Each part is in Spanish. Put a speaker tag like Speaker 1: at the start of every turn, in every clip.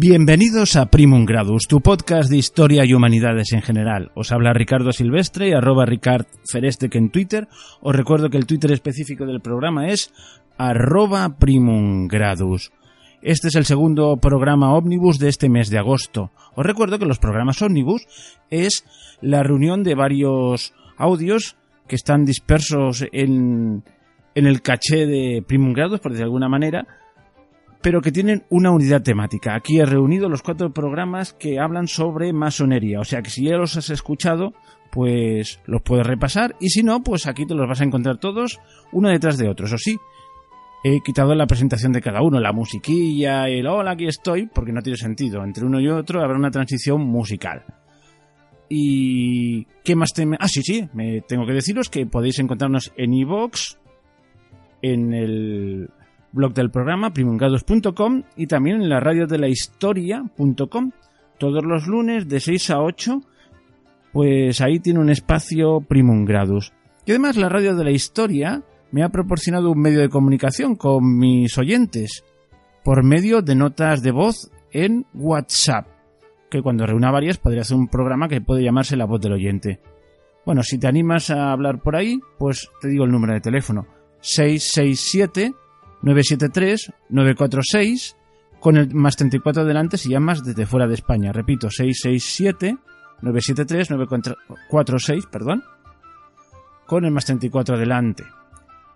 Speaker 1: Bienvenidos a Primum Gradus, tu podcast de historia y humanidades en general. Os habla Ricardo Silvestre, arroba Ricard Ferestec en Twitter. Os recuerdo que el Twitter específico del programa es arroba Primum Gradus. Este es el segundo programa ómnibus de este mes de agosto. Os recuerdo que los programas ómnibus es la reunión de varios audios que están dispersos en, en el caché de Primum Gradus, por decirlo de alguna manera, pero que tienen una unidad temática. Aquí he reunido los cuatro programas que hablan sobre masonería, o sea que si ya los has escuchado, pues los puedes repasar y si no, pues aquí te los vas a encontrar todos uno detrás de otro. Eso sí, he quitado la presentación de cada uno, la musiquilla, el hola, aquí estoy, porque no tiene sentido. Entre uno y otro habrá una transición musical. ¿Y qué más te... Ah, sí, sí, me tengo que deciros que podéis encontrarnos en iVoox, en el blog del programa, primungados.com y también en la radio de la historia.com. Todos los lunes de 6 a 8, pues ahí tiene un espacio Primum Gradus. Y además la radio de la historia me ha proporcionado un medio de comunicación con mis oyentes por medio de notas de voz en WhatsApp, que cuando reúna varias podría hacer un programa que puede llamarse La voz del oyente. Bueno, si te animas a hablar por ahí, pues te digo el número de teléfono 667 973-946 con el más 34 delante si llamas desde fuera de España. Repito, 667-973-946, perdón, con el más 34 delante.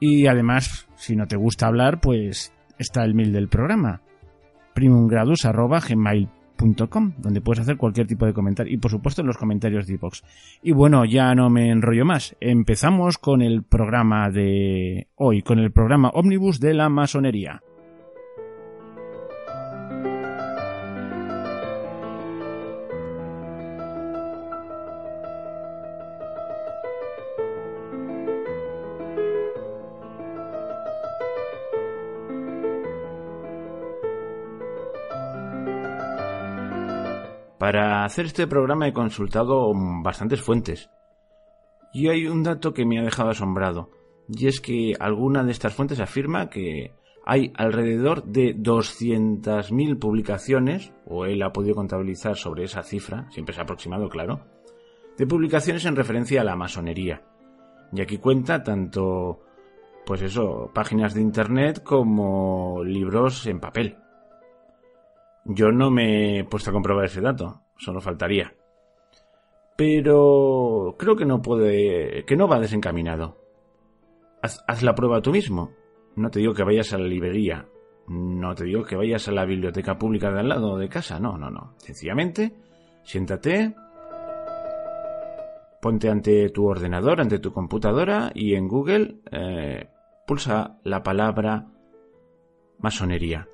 Speaker 1: Y además, si no te gusta hablar, pues está el mail del programa, primumgradus.gmail.com donde puedes hacer cualquier tipo de comentario y por supuesto en los comentarios de iVoox. Y bueno, ya no me enrollo más. Empezamos con el programa de hoy, con el programa Omnibus de la masonería. Para hacer este programa he consultado bastantes fuentes. Y hay un dato que me ha dejado asombrado. Y es que alguna de estas fuentes afirma que hay alrededor de 200.000 publicaciones, o él ha podido contabilizar sobre esa cifra, siempre es aproximado, claro, de publicaciones en referencia a la masonería. Y aquí cuenta tanto, pues eso, páginas de internet como libros en papel. Yo no me he puesto a comprobar ese dato, solo faltaría. Pero creo que no puede, que no va desencaminado. Haz, la prueba tú mismo. No te digo que vayas a la librería, no te digo que vayas a la biblioteca pública de al lado de casa, no, no, no. Sencillamente, siéntate, ponte ante tu ordenador, ante tu computadora y en Google eh, pulsa la palabra masonería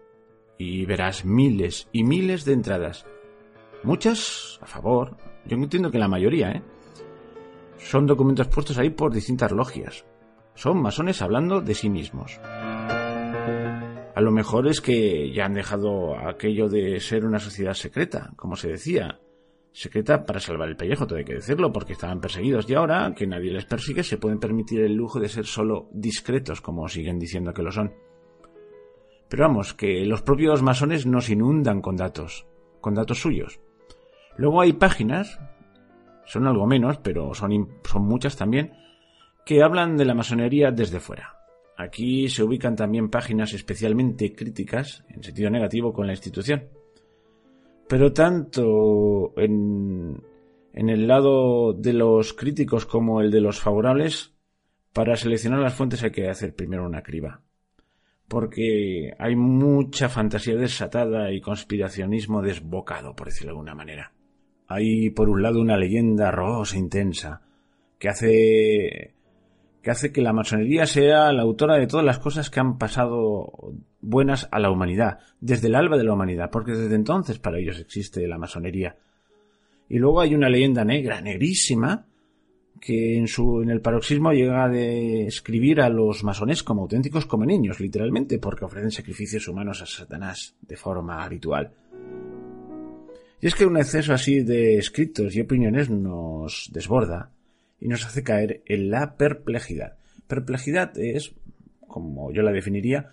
Speaker 1: y verás miles y miles de entradas. Muchas a favor, yo entiendo que la mayoría, ¿eh? Son documentos puestos ahí por distintas logias. Son masones hablando de sí mismos. A lo mejor es que ya han dejado aquello de ser una sociedad secreta, como se decía. Secreta para salvar el pellejo, todo hay que decirlo, porque estaban perseguidos y ahora que nadie les persigue se pueden permitir el lujo de ser solo discretos, como siguen diciendo que lo son. Pero vamos, que los propios masones nos inundan con datos, con datos suyos. Luego hay páginas, son algo menos, pero son, muchas también, que hablan de la masonería desde fuera. Aquí se ubican también páginas especialmente críticas, en sentido negativo, con la institución. Pero tanto en, en el lado de los críticos como el de los favorables, para seleccionar las fuentes hay que hacer primero una criba porque hay mucha fantasía desatada y conspiracionismo desbocado, por decirlo de alguna manera. Hay, por un lado, una leyenda rosa intensa, que hace que hace que la masonería sea la autora de todas las cosas que han pasado buenas a la humanidad, desde el alba de la humanidad, porque desde entonces para ellos existe la masonería. Y luego hay una leyenda negra, negrísima, que en, su, en el paroxismo llega a describir a los masones como auténticos como niños, literalmente, porque ofrecen sacrificios humanos a Satanás de forma habitual. Y es que un exceso así de escritos y opiniones nos desborda y nos hace caer en la perplejidad. Perplejidad es, como yo la definiría,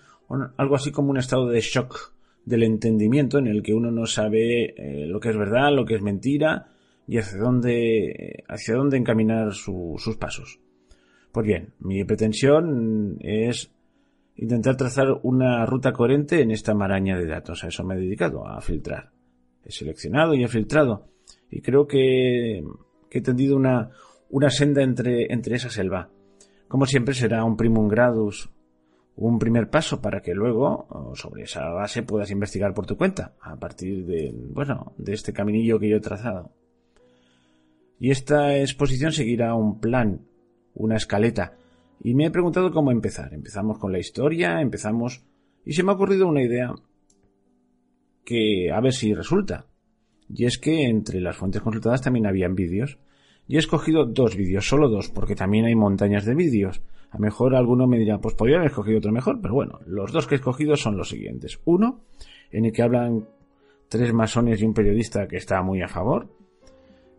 Speaker 1: algo así como un estado de shock del entendimiento en el que uno no sabe eh, lo que es verdad, lo que es mentira y hacia dónde, hacia dónde encaminar sus pasos. Pues bien, mi pretensión es intentar trazar una ruta coherente en esta maraña de datos. A eso me he dedicado, a filtrar. He seleccionado y he filtrado. Y creo que, he tendido una, una senda entre, entre esa selva. Como siempre será un primum gradus, un primer paso para que luego, sobre esa base, puedas investigar por tu cuenta, a partir de, bueno, de este caminillo que yo he trazado. Y esta exposición seguirá un plan, una escaleta, y me he preguntado cómo empezar. Empezamos con la historia, empezamos, y se me ha ocurrido una idea que a ver si resulta. Y es que entre las fuentes consultadas también habían vídeos. Y he escogido dos vídeos, solo dos, porque también hay montañas de vídeos. A lo mejor alguno me dirá, pues podría haber escogido otro mejor, pero bueno, los dos que he escogido son los siguientes. Uno, en el que hablan tres masones y un periodista que está muy a favor.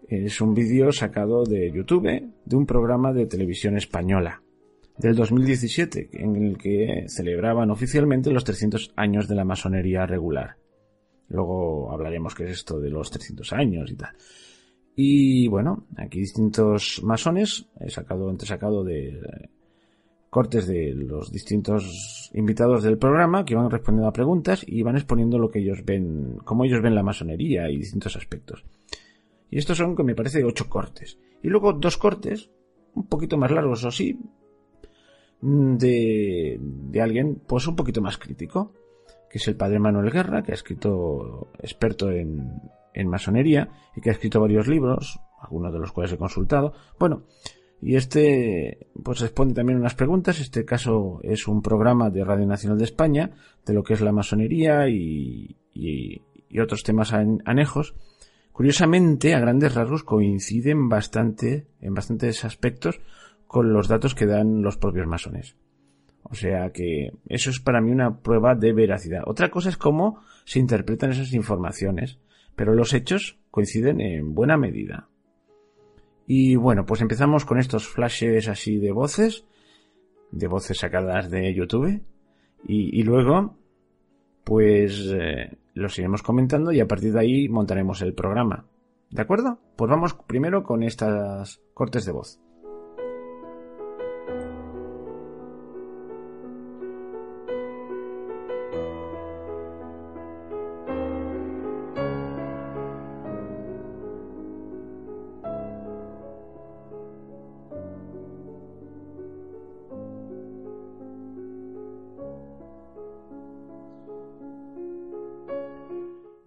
Speaker 1: Es un vídeo sacado de YouTube, de un programa de televisión española, del 2017, en el que celebraban oficialmente los 300 años de la masonería regular. Luego hablaremos qué es esto de los 300 años y tal. Y bueno, aquí distintos masones, he sacado, entresacado de cortes de los distintos invitados del programa que van respondiendo a preguntas y van exponiendo lo que ellos ven, cómo ellos ven la masonería y distintos aspectos. Y estos son, que me parece, ocho cortes. Y luego dos cortes, un poquito más largos o sí, de, de alguien, pues un poquito más crítico que es el padre Manuel Guerra, que ha escrito experto en, en masonería y que ha escrito varios libros, algunos de los cuales he consultado. Bueno, y este pues responde también unas preguntas. Este caso es un programa de Radio Nacional de España de lo que es la masonería y, y otros temas anejos. Curiosamente, a grandes rasgos coinciden bastante, en bastantes aspectos, con los datos que dan los propios masones. O sea que eso es para mí una prueba de veracidad. Otra cosa es cómo se interpretan esas informaciones, pero los hechos coinciden en buena medida. Y bueno, pues empezamos con estos flashes así de voces, de voces sacadas de YouTube, y, luego, pues eh, los iremos comentando y a partir de ahí montaremos el programa. ¿De acuerdo? Pues vamos primero con estas cortes de voz.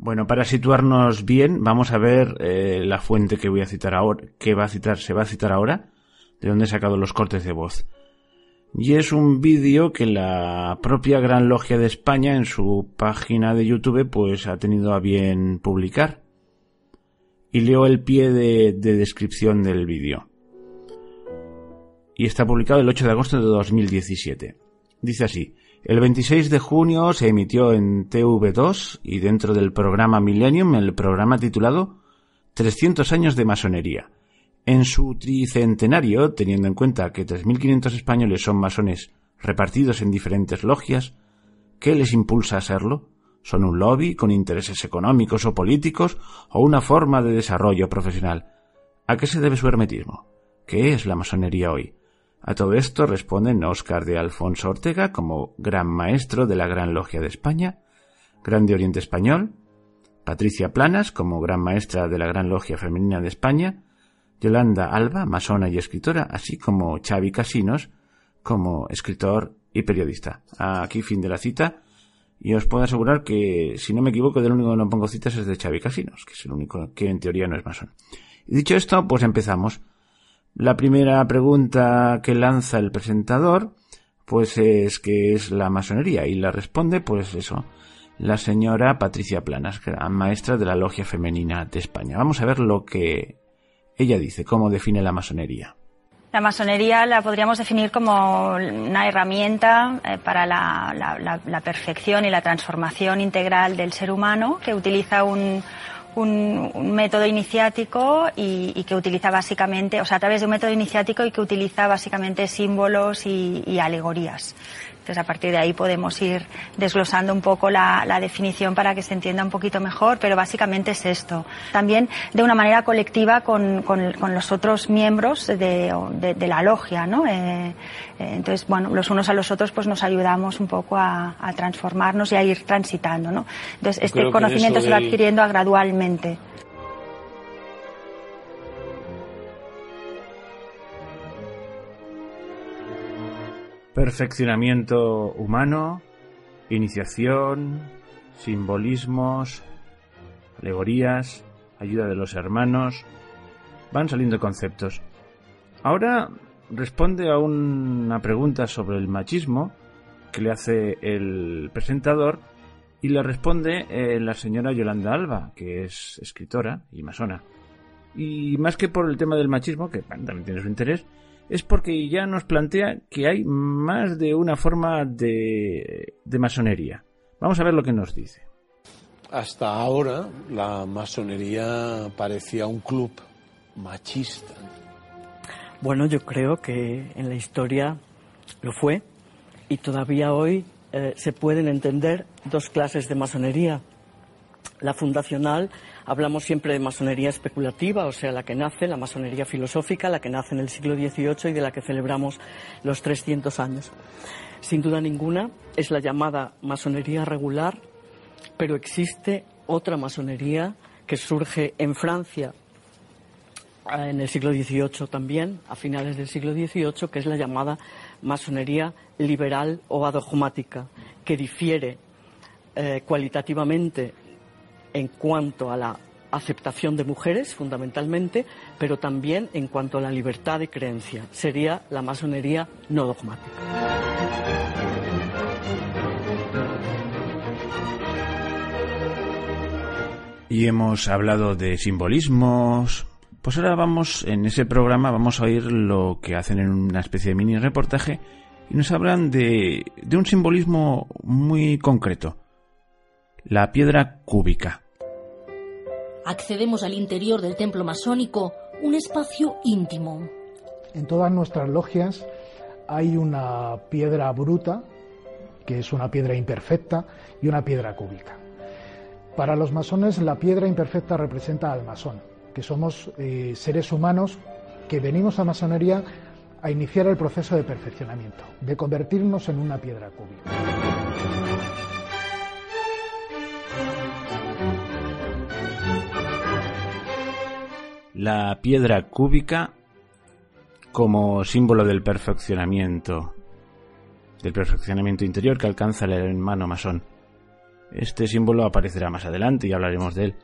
Speaker 1: Bueno, para situarnos bien, vamos a ver eh, la fuente que voy a citar ahora, que va a citar, se va a citar ahora, de donde he sacado los cortes de voz. Y es un vídeo que la propia Gran Logia de España en su página de YouTube pues ha tenido a bien publicar. Y leo el pie de, de descripción del vídeo. Y está publicado el 8 de agosto de 2017. Dice así. El 26 de junio se emitió en TV2 y dentro del programa Millennium el programa titulado 300 años de masonería. En su tricentenario, teniendo en cuenta que 3.500 españoles son masones repartidos en diferentes logias, ¿qué les impulsa a serlo? ¿Son un lobby con intereses económicos o políticos o una forma de desarrollo profesional? ¿A qué se debe su hermetismo? ¿Qué es la masonería hoy? A todo esto responden Óscar de Alfonso Ortega como Gran Maestro de la Gran Logia de España, Grande Oriente Español, Patricia Planas como Gran Maestra de la Gran Logia Femenina de España, Yolanda Alba, masona y escritora, así como Xavi Casinos como escritor y periodista. Aquí fin de la cita. Y os puedo asegurar que, si no me equivoco, del único que no pongo citas es de Xavi Casinos, que es el único que en teoría no es masón. Y dicho esto, pues empezamos. La primera pregunta que lanza el presentador, pues es qué es la masonería y la responde, pues eso, la señora Patricia Planas, maestra de la logia femenina de España. Vamos a ver lo que ella dice, cómo define la masonería.
Speaker 2: La masonería la podríamos definir como una herramienta eh, para la, la, perfección y la transformación integral del ser humano que utiliza un, un, método iniciático y, que utiliza básicamente, o sea, a través de un método iniciático y que utiliza básicamente símbolos y, alegorías. Entonces, a partir de ahí podemos ir desglosando un poco la, definición para que se entienda un poquito mejor, pero básicamente es esto. También de una manera colectiva con, los otros miembros de, la logia, ¿no? Eh, eh, entonces, bueno, los unos a los otros pues nos ayudamos un poco a, transformarnos y a ir transitando, ¿no? Entonces, este conocimiento se va adquiriendo gradualmente.
Speaker 1: Perfeccionamiento humano, iniciación, simbolismos, alegorías, ayuda de los hermanos, van saliendo conceptos. Ahora responde a una pregunta sobre el machismo que le hace el presentador y le responde eh, la señora Yolanda Alba, que es escritora y masona. Y más que por el tema del machismo, que también tiene su interés, es porque ya nos plantea que hay más de una forma de, de masonería. Vamos a ver lo que nos dice.
Speaker 3: Hasta ahora la masonería parecía un club machista.
Speaker 4: Bueno, yo creo que en la historia lo fue y todavía hoy eh, se pueden entender dos clases de masonería. La fundacional Hablamos siempre de masonería especulativa, o sea, la que nace, la masonería filosófica, la que nace en el siglo XVIII y de la que celebramos los 300 años. Sin duda ninguna, es la llamada masonería regular, pero existe otra masonería que surge en Francia eh, en el siglo XVIII también, a finales del siglo XVIII, que es la llamada masonería liberal o adogmática, que difiere eh, cualitativamente en cuanto a la aceptación de mujeres, fundamentalmente, pero también en cuanto a la libertad de creencia. Sería la masonería no dogmática.
Speaker 1: Y hemos hablado de simbolismos. Pues ahora vamos, en ese programa, vamos a oír lo que hacen en una especie de mini reportaje y nos hablan de, de un simbolismo muy concreto la piedra cúbica.
Speaker 5: Accedemos al interior del templo masónico, un espacio íntimo.
Speaker 6: En todas nuestras logias hay una piedra bruta, que es una piedra imperfecta, y una piedra cúbica. Para los masones la piedra imperfecta representa al masón, que somos eh, seres humanos que venimos a masonería a iniciar el proceso de perfeccionamiento, de convertirnos en una piedra cúbica.
Speaker 1: La piedra cúbica como símbolo del perfeccionamiento, del perfeccionamiento interior que alcanza el hermano masón. Este símbolo aparecerá más adelante y hablaremos de él.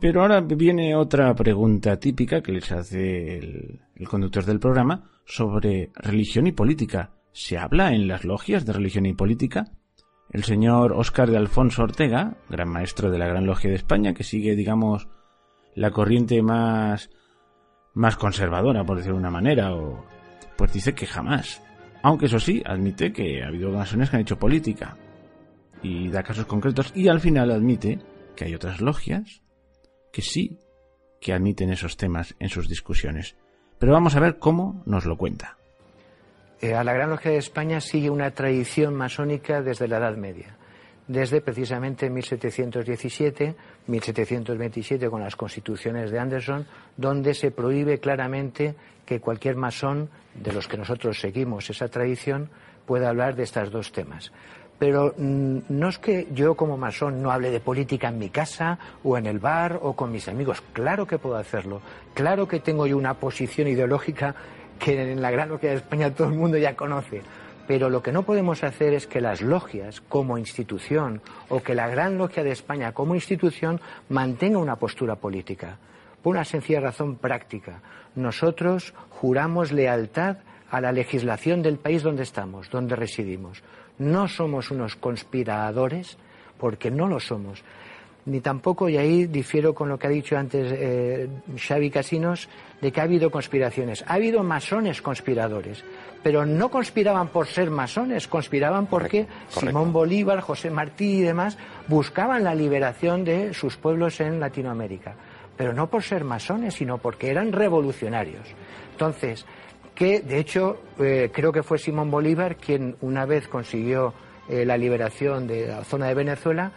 Speaker 1: Pero ahora viene otra pregunta típica que les hace el, el, conductor del programa sobre religión y política. ¿Se habla en las logias de religión y política? El señor Óscar de Alfonso Ortega, gran maestro de la Gran Logia de España, que sigue, digamos, la corriente más más conservadora, por decirlo de una manera, o pues dice que jamás. Aunque eso sí, admite que ha habido masones que han hecho política y da casos concretos y al final admite que hay otras logias que sí que admiten esos temas en sus discusiones. Pero vamos a ver cómo nos lo cuenta.
Speaker 7: Eh, a la Gran Logia de España sigue una tradición masónica desde la Edad Media desde precisamente 1717, 1727 con las constituciones de Anderson, donde se prohíbe claramente que cualquier masón de los que nosotros seguimos esa tradición pueda hablar de estos dos temas. Pero mm, no es que yo como masón no hable de política en mi casa o en el bar o con mis amigos. Claro que puedo hacerlo. Claro que tengo yo una posición ideológica que en la Gran Logia de España todo el mundo ya conoce pero lo que no podemos hacer es que las logias como institución o que la Gran Logia de España como institución mantenga una postura política. Por una sencilla razón práctica. Nosotros juramos lealtad a la legislación del país donde estamos, donde residimos. No somos unos conspiradores, porque no lo somos ni tampoco, y ahí difiero con lo que ha dicho antes eh, Xavi Casinos, de que ha habido conspiraciones. Ha habido masones conspiradores, pero no conspiraban por ser masones, conspiraban porque Simón Bolívar, José Martí y demás buscaban la liberación de sus pueblos en Latinoamérica. Pero no por ser masones, sino porque eran revolucionarios. Entonces, que de hecho eh, creo que fue Simón Bolívar quien una vez consiguió eh, la liberación de la zona de Venezuela,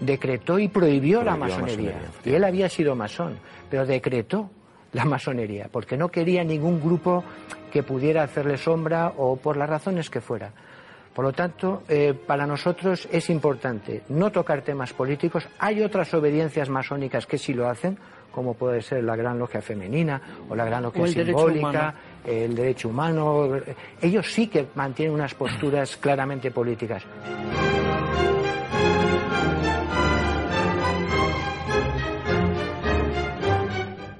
Speaker 7: decretó y prohibió, la masonería. y él había sido masón, pero decretó la masonería, porque no quería ningún grupo que pudiera hacerle sombra o por las razones que fuera. Por lo tanto, eh, para nosotros es importante no tocar temas políticos. Hay otras obediencias masónicas que sí lo hacen, como puede ser la Gran Logia Femenina o la Gran Logia Simbólica, el derecho humano. Ellos sí que mantienen unas posturas claramente políticas.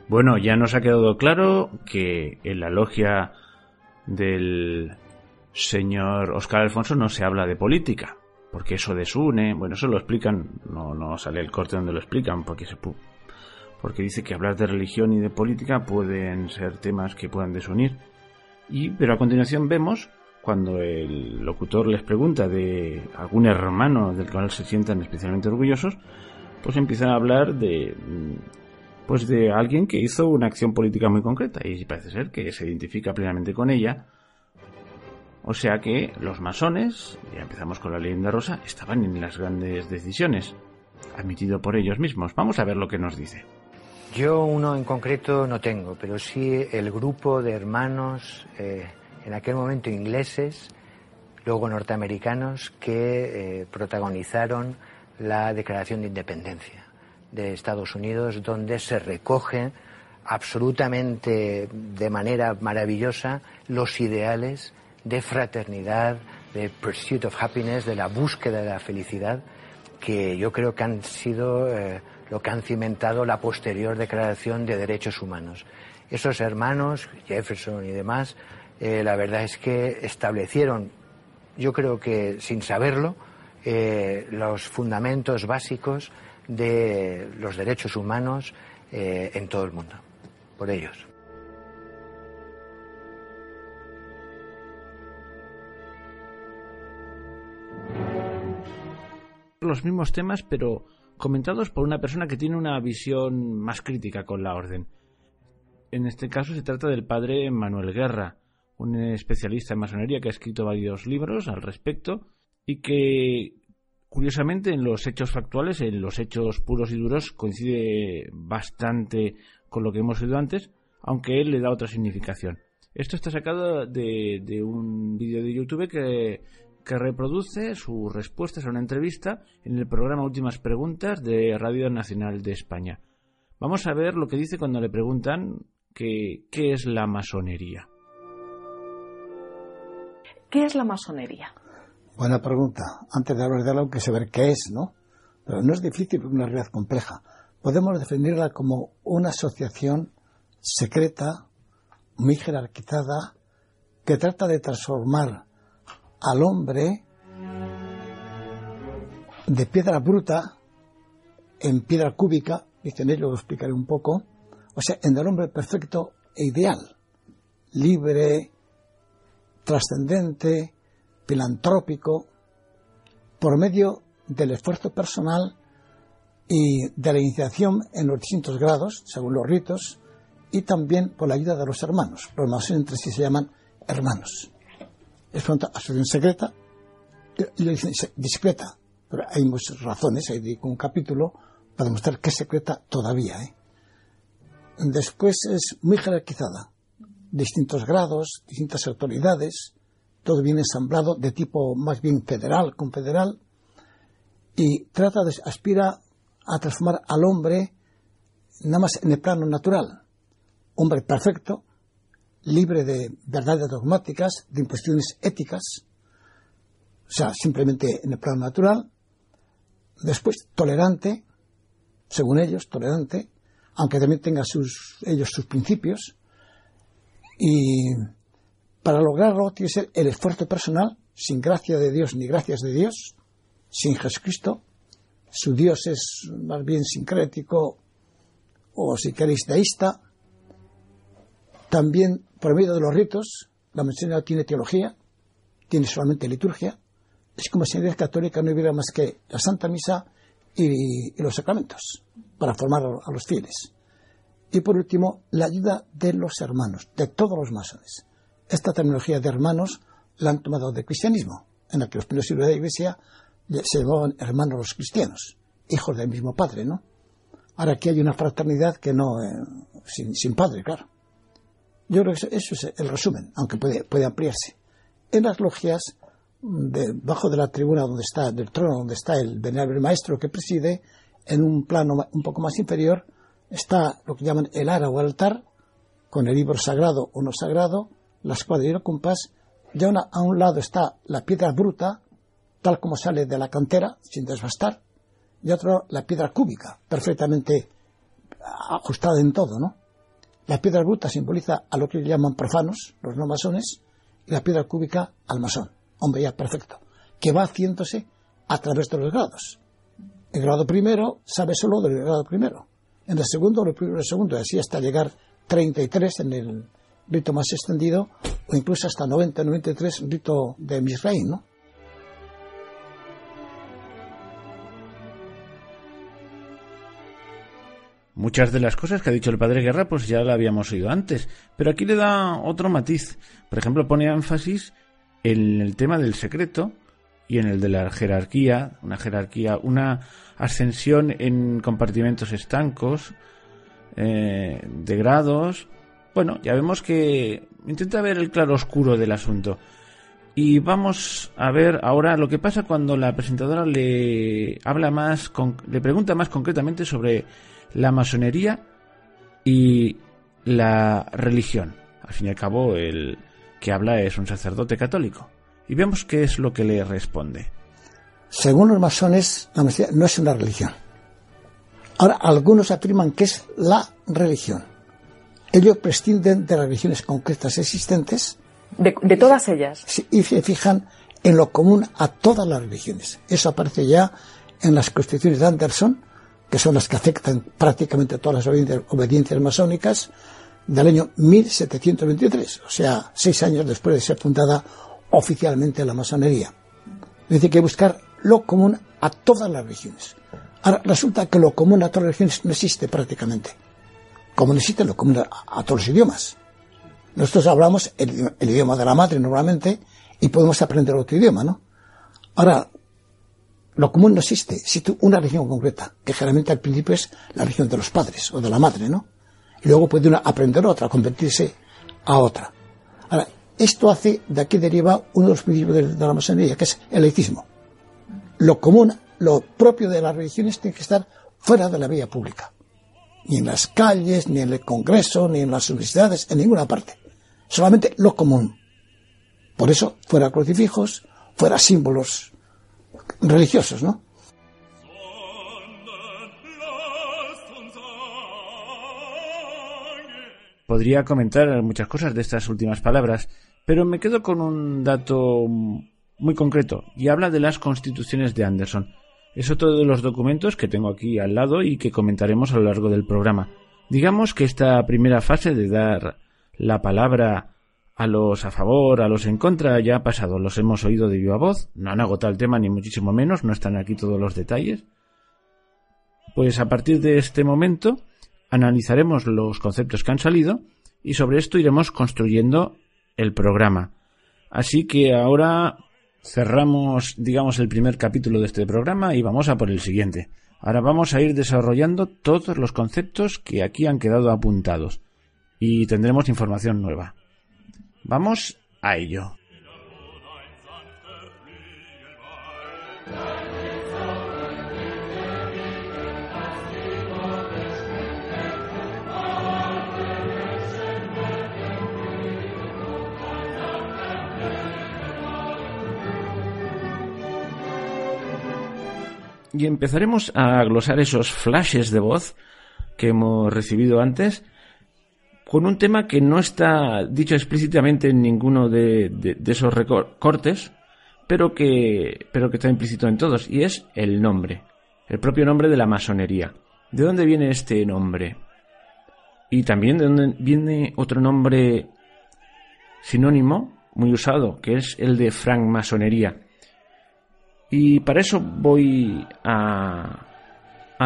Speaker 1: Bueno, ya nos ha quedado claro que en la logia del señor Oscar Alfonso no se habla de política, porque eso desune, bueno, eso lo explican, no, no sale el corte donde lo explican, porque se porque dice que hablar de religión y de política pueden ser temas que puedan desunir. Y, pero a continuación vemos cuando el locutor les pregunta de algún hermano del cual se sientan especialmente orgullosos, pues empiezan a hablar de pues de alguien que hizo una acción política muy concreta y parece ser que se identifica plenamente con ella. O sea que los masones, ya empezamos con la leyenda rosa, estaban en las grandes decisiones, admitido por ellos mismos. Vamos a ver lo que nos dice.
Speaker 7: Yo uno en concreto no tengo, pero sí el grupo de hermanos, eh, en aquel momento ingleses, luego norteamericanos, que eh, protagonizaron la Declaración de Independencia de Estados Unidos, donde se recogen absolutamente de manera maravillosa los ideales de fraternidad, de pursuit of happiness, de la búsqueda de la felicidad, que yo creo que han sido eh, lo que han cimentado la posterior Declaración de Derechos Humanos. Esos hermanos, Jefferson y demás, eh, la verdad es que establecieron, yo creo que sin saberlo, eh, los fundamentos básicos de los derechos humanos eh, en todo el mundo, por ellos.
Speaker 1: Los mismos temas, pero comentados por una persona que tiene una visión más crítica con la orden. En este caso se trata del padre Manuel Guerra, un especialista en masonería que ha escrito varios libros al respecto y que curiosamente en los hechos factuales, en los hechos puros y duros, coincide bastante con lo que hemos oído antes, aunque él le da otra significación. Esto está sacado de, un vídeo de YouTube que que reproduce sus respuestas a una entrevista en el programa Últimas Preguntas de Radio Nacional de España. Vamos a ver lo que dice cuando le preguntan qué es la masonería.
Speaker 8: ¿Qué es la masonería?
Speaker 9: Buena pregunta. Antes de hablar de algo, que saber qué es, ¿no? Pero no es difícil, es una realidad compleja. Podemos definirla como una asociación secreta, muy jerarquizada, que trata de transformar al hombre de piedra bruta en piedra cúbica, dicen ellos, lo explicaré un poco, o sea, en el hombre perfecto e ideal, libre, trascendente, filantrópico, por medio del esfuerzo personal y de la iniciación en los distintos grados, según los ritos, y también por la ayuda de los hermanos. Los más entre sí se llaman hermanos es una asociación secreta, y lo dicen discreta, pero hay muchas razones, hay un capítulo para demostrar que es secreta todavía. ¿eh? Después es muy jerarquizada, distintos grados, distintas autoridades, todo bien ensamblado de tipo más bien federal, confederal, y trata de, aspira a transformar al hombre nada más en el plano natural, hombre perfecto, libre de verdades dogmáticas, de imposiciones éticas, o sea, simplemente en el plano natural, después tolerante, según ellos, tolerante, aunque también tenga sus, ellos sus principios, y para lograrlo tiene que ser el esfuerzo personal, sin gracia de Dios ni gracias de Dios, sin Jesucristo, su Dios es más bien sincrético, o si queréis deísta, también por medio de los ritos, la masonería tiene teología, tiene solamente liturgia. Es como si en la católica no hubiera más que la Santa Misa y, los sacramentos para formar a los fieles. Y por último, la ayuda de los hermanos, de todos los masones. Esta terminología de hermanos la han tomado del cristianismo, en la que los primeros siglos de la Iglesia se llamaban hermanos los cristianos, hijos del mismo padre, ¿no? Ahora aquí hay una fraternidad que no, eh, sin, padre, claro. Yo creo que eso, es el resumen, aunque puede, puede ampliarse. En las logias, debajo de la tribuna donde está, del trono donde está el venerable maestro que preside, en un plano un poco más inferior, está lo que llaman el ara o altar, con el libro sagrado o no sagrado, la escuadra y el compás, y a un lado está la piedra bruta, tal como sale de la cantera, sin desbastar, y otro la piedra cúbica, perfectamente ajustada en todo, ¿no? La piedra bruta simboliza a lo que llaman profanos, los no masones, y la piedra cúbica al masón, hombre ya perfecto, que va haciéndose a través de los grados. El grado primero sabe solo del grado primero, en el segundo, el primero, el segundo, y así hasta llegar 33 en el rito más extendido, o incluso hasta 90, 93, rito de Misraim, ¿no?
Speaker 1: Muchas de las cosas que ha dicho el padre Guerra, pues ya la habíamos oído antes, pero aquí le da otro matiz. Por ejemplo, pone énfasis en el tema del secreto y en el de la jerarquía, una jerarquía, una ascensión en compartimentos estancos, eh, de grados. Bueno, ya vemos que intenta ver el claro oscuro del asunto. Y vamos a ver ahora lo que pasa cuando la presentadora le habla más, le pregunta más concretamente sobre la masonería y la religión. Al fin y al cabo, el que habla es un sacerdote católico. Y vemos qué es lo que le responde.
Speaker 9: Según los masones, la masonería no es una religión. Ahora, algunos afirman que es la religión. Ellos prescinden de las religiones concretas existentes.
Speaker 8: De, todas ellas.
Speaker 9: Y se fijan en lo común a todas las religiones. Eso aparece ya en las constituciones de Anderson, que son las que afectan prácticamente todas las obediencias, masónicas, del año 1723, o sea, seis años después de ser fundada oficialmente la masonería. Dice que buscar lo común a todas las religiones. Ahora, resulta que lo común a todas las religiones no existe prácticamente. Como no existe lo común a, todos los idiomas. Nosotros hablamos el, el, idioma de la madre normalmente y podemos aprender otro idioma, ¿no? Ahora, lo común no existe, existe una religión concreta, que generalmente al principio es la religión de los padres o de la madre, ¿no? Y luego puede una aprender otra, convertirse a otra. Ahora, esto hace, de aquí deriva uno de los principios de, la masonería, que es el laicismo. Lo común, lo propio de las religiones tiene que estar fuera de la vía pública. Ni en las calles, ni en el Congreso, ni en las universidades, en ninguna parte. Solamente lo común. Por eso, fuera crucifijos, fuera símbolos religiosos, ¿no?
Speaker 1: Podría comentar muchas cosas de estas últimas palabras, pero me quedo con un dato muy concreto y habla de las constituciones de Anderson. Es otro de los documentos que tengo aquí al lado y que comentaremos a lo largo del programa. Digamos que esta primera fase de dar la palabra a los a favor, a los en contra, ya ha pasado, los hemos oído de viva voz, no han agotado el tema ni muchísimo menos, no están aquí todos los detalles. Pues a partir de este momento analizaremos los conceptos que han salido y sobre esto iremos construyendo el programa. Así que ahora cerramos, digamos, el primer capítulo de este programa y vamos a por el siguiente. Ahora vamos a ir desarrollando todos los conceptos que aquí han quedado apuntados y tendremos información nueva. Vamos a ello. Y empezaremos a glosar esos flashes de voz que hemos recibido antes con un tema que no está dicho explícitamente en ninguno de, esos recortes, pero que, pero que está implícito en todos, y es el nombre, el propio nombre de la masonería. ¿De dónde viene este nombre? Y también de dónde viene otro nombre sinónimo muy usado, que es el de francmasonería. Y para eso voy a,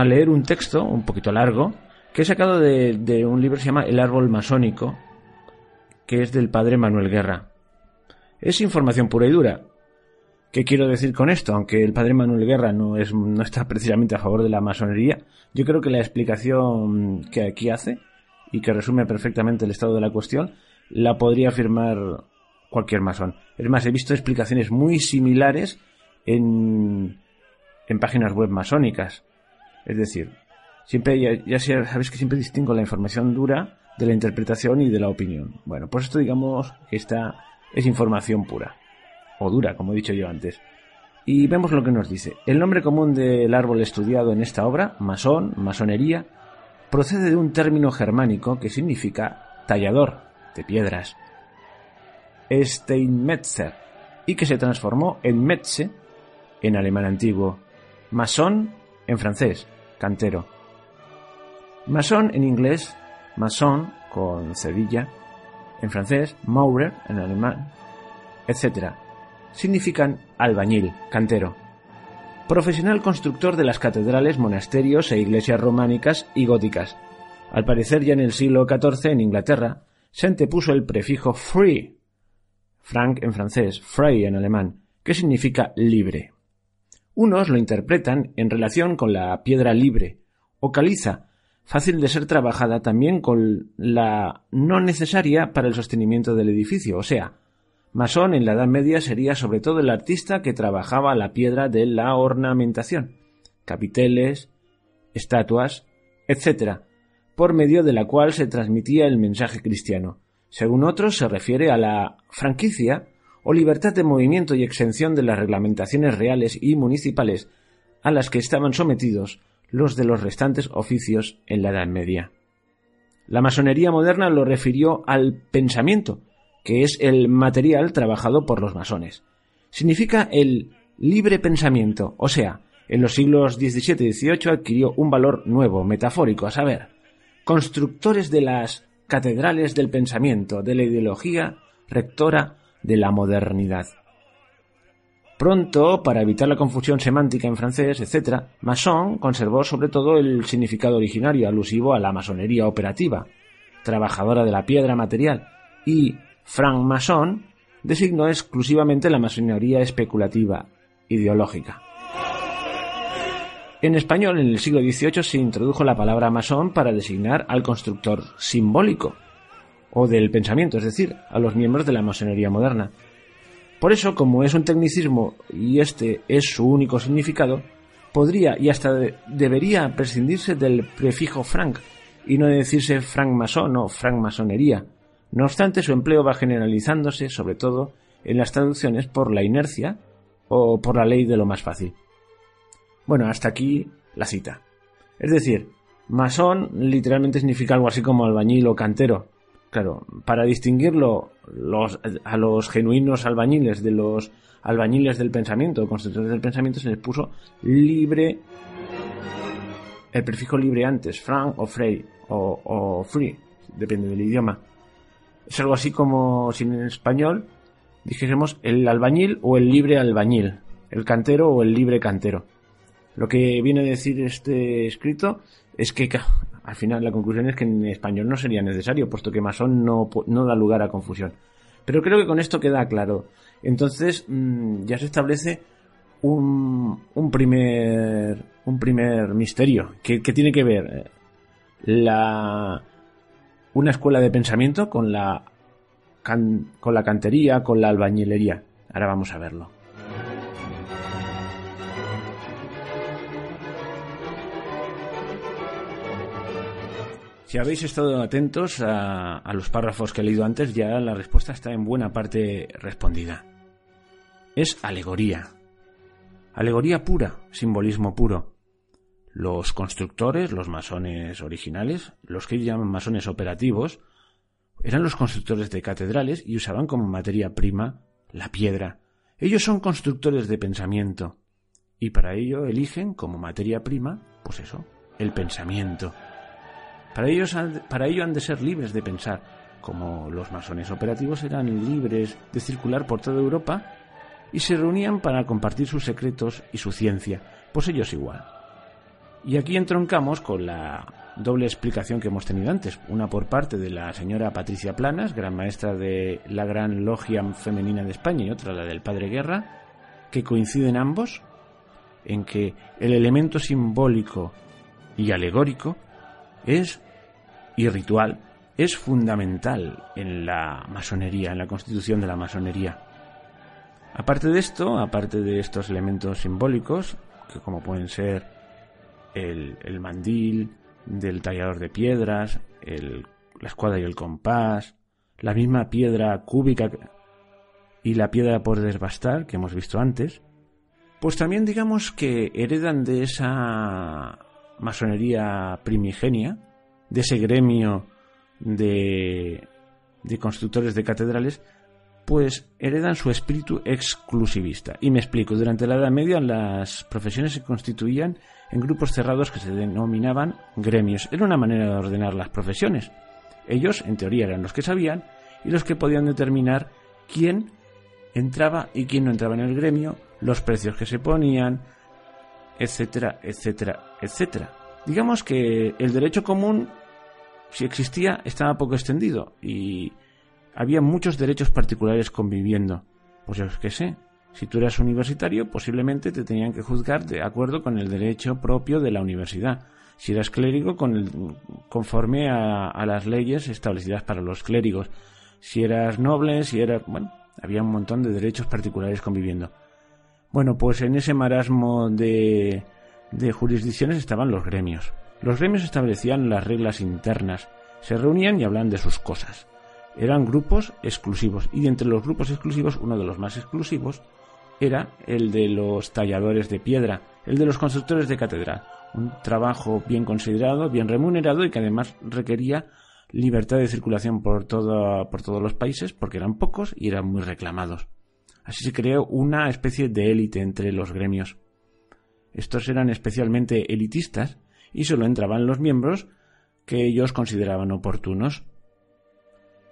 Speaker 1: leer un texto un poquito largo que he sacado de, un libro que se llama El árbol masónico, que es del padre Manuel Guerra. Es información pura y dura. ¿Qué quiero decir con esto? Aunque el padre Manuel Guerra no, es, no está precisamente a favor de la masonería, yo creo que la explicación que aquí hace y que resume perfectamente el estado de la cuestión la podría afirmar cualquier masón. Es más, he visto explicaciones muy similares en, páginas web masónicas. Es decir, siempre ya, ya sabéis que siempre distingo la información dura de la interpretación y de la opinión. Bueno, pues esto digamos que esta es información pura, o dura, como he dicho yo antes. Y vemos lo que nos dice. El nombre común del árbol estudiado en esta obra, masón, masonería, procede de un término germánico que significa tallador de piedras, Steinmetzer, y que se transformó en Metze en alemán antiguo, masón en francés, cantero. Masón en inglés, mason con cedilla, en francés, Maurer en alemán, etc. Significan albañil, cantero. Profesional constructor de las catedrales, monasterios e iglesias románicas y góticas. Al parecer ya en el siglo XIV en Inglaterra se antepuso el prefijo free, frank en francés, frei en alemán, que significa libre. Unos lo interpretan en relación con la piedra libre o caliza, fácil de ser trabajada también con la no necesaria para el sostenimiento del edificio, o sea, masón en la Edad Media sería sobre todo el artista que trabajaba la piedra de la ornamentación, capiteles, estatuas, etc., por medio de la cual se transmitía el mensaje cristiano. Según otros, se refiere a la franquicia o libertad de movimiento y exención de las reglamentaciones reales y municipales a las que estaban sometidos los de los restantes oficios en la Edad Media. La masonería moderna lo refirió al pensamiento, que es el material trabajado por los masones. Significa el libre pensamiento, o sea, en los siglos XVII y XVIII adquirió un valor nuevo, metafórico, a saber, constructores de las catedrales del pensamiento, de la ideología rectora de la modernidad. Pronto, para evitar la confusión semántica en francés, etc., mason conservó sobre todo el significado originario alusivo a la masonería operativa, trabajadora de la piedra material, y franc-mason designó exclusivamente la masonería especulativa, ideológica. En español, en el siglo XVIII, se introdujo la palabra masón para designar al constructor simbólico, o del pensamiento, es decir, a los miembros de la masonería moderna. Por eso, como es un tecnicismo y este es su único significado, podría y hasta debería prescindirse del prefijo franc y no decirse francmasón o francmasonería. No obstante, su empleo va generalizándose, sobre todo en las traducciones, por la inercia o por la ley de lo más fácil. Bueno, hasta aquí la cita. Es decir, masón literalmente significa algo así como albañil o cantero, Claro, para distinguirlo a los genuinos albañiles de los albañiles del pensamiento, constructores del pensamiento, se les puso libre, el prefijo libre antes, frank o frey, o, free, depende del idioma. Es algo así como si en español dijésemos el albañil o el libre albañil, el cantero o el libre cantero. Lo que viene a decir este escrito es que al final la conclusión es que en español no sería necesario, puesto que masón no, no da lugar a confusión. Pero creo que con esto queda claro. Entonces mm, ya se establece un, un, primer, un primer misterio. que tiene que ver eh, la, una escuela de pensamiento con la, con la cantería, con la albañilería? Ahora vamos a verlo. Si habéis estado atentos a, los párrafos que he leído antes, ya la respuesta está en buena parte respondida. Es alegoría. Alegoría pura, simbolismo puro. Los constructores, los masones originales, los que llaman masones operativos, eran los constructores de catedrales y usaban como materia prima la piedra. Ellos son constructores de pensamiento y para ello eligen como materia prima, pues eso, el pensamiento. Para, ellos, ello han de ser libres de pensar, como los masones operativos eran libres de circular por toda Europa y se reunían para compartir sus secretos y su ciencia, pues ellos igual. Y aquí entroncamos con la doble explicación que hemos tenido antes. Una por parte de la señora Patricia Planas, gran maestra de la Gran Logia Femenina de España, y otra la del Padre Guerra, que coinciden ambos en que el elemento simbólico y alegórico es y ritual es fundamental en la masonería, en la constitución de la masonería. Aparte de esto, aparte de estos elementos simbólicos, que como pueden ser el, mandil del tallador de piedras, el, la escuadra y el compás, la misma piedra cúbica y la piedra por desbastar que hemos visto antes, pues también digamos que heredan de esa masonería primigenia, de ese gremio de, de constructores de catedrales, pues heredan su espíritu exclusivista. Y me explico, durante la Edad Media las profesiones se constituían en grupos cerrados que se denominaban gremios. Era una manera de ordenar las profesiones. Ellos, en teoría, eran los que sabían y los que podían determinar quién entraba y quién no entraba en el gremio, los precios que se ponían, etcétera, etcétera, etcétera. Digamos que el derecho común, si existía, estaba poco extendido y había muchos derechos particulares conviviendo. Pues yo que sé, si tú eras universitario, posiblemente te tenían que juzgar de acuerdo con el derecho propio de la universidad. Si eras clérigo, con el, conforme a, a las leyes establecidas para los clérigos. Si eras noble, si eras... Bueno, había un montón de derechos particulares conviviendo. Bueno, pues en ese marasmo de, de jurisdicciones estaban los gremios. Los gremios establecían las reglas internas, se reunían y hablaban de sus cosas. Eran grupos exclusivos y entre los grupos exclusivos, uno de los más exclusivos, era el de los talladores de piedra, el de los constructores de catedral. Un trabajo bien considerado, bien remunerado y que además requería libertad de circulación por, por todos los países porque eran pocos y eran muy reclamados. Así se creó una especie de élite entre los gremios. Estos eran especialmente elitistas y solo entraban los miembros que ellos consideraban oportunos.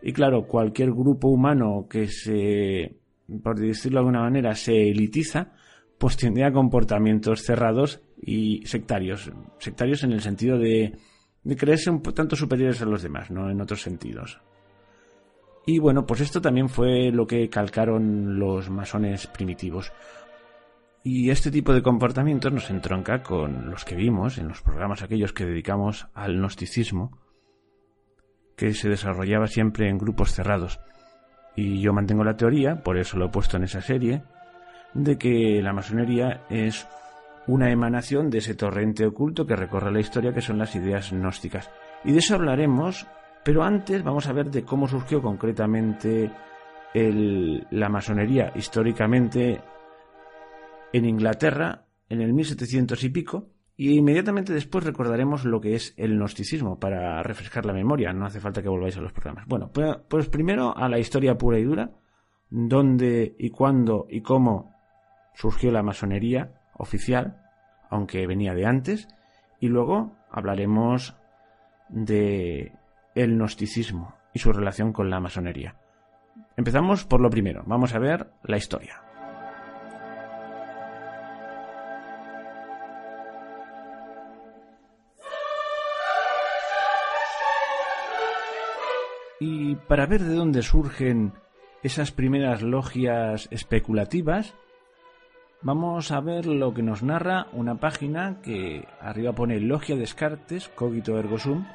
Speaker 1: Y claro, cualquier grupo humano que se, por decirlo de alguna manera, se elitiza, pues tiende a comportamientos cerrados y sectarios. Sectarios en el sentido de, de creerse un tanto superiores a los demás, no en otros sentidos. Y bueno, pues esto también fue lo que calcaron los masones primitivos. Y este tipo de comportamientos nos entronca con los que vimos en los programas aquellos que dedicamos al gnosticismo, que se desarrollaba siempre en grupos cerrados. Y yo mantengo la teoría, por eso lo he puesto en esa serie, de que la masonería es una emanación de ese torrente oculto que recorre la historia que son las ideas gnósticas. Y de eso hablaremos pero antes vamos a ver de cómo surgió concretamente la masonería históricamente en Inglaterra en el 1700 y pico. Y inmediatamente después recordaremos lo que es el gnosticismo para refrescar la memoria. No hace falta que volváis a los programas. Bueno, pues, pues primero a la historia pura y dura. Dónde y cuándo y cómo surgió la masonería oficial, aunque venía de antes. Y luego hablaremos de el gnosticismo y su relación con la masonería. Empezamos por lo primero, vamos a ver la historia. Y para ver de dónde surgen esas primeras logias especulativas, vamos a ver lo que nos narra una página que arriba pone Logia Descartes, Cogito Ergo Sum,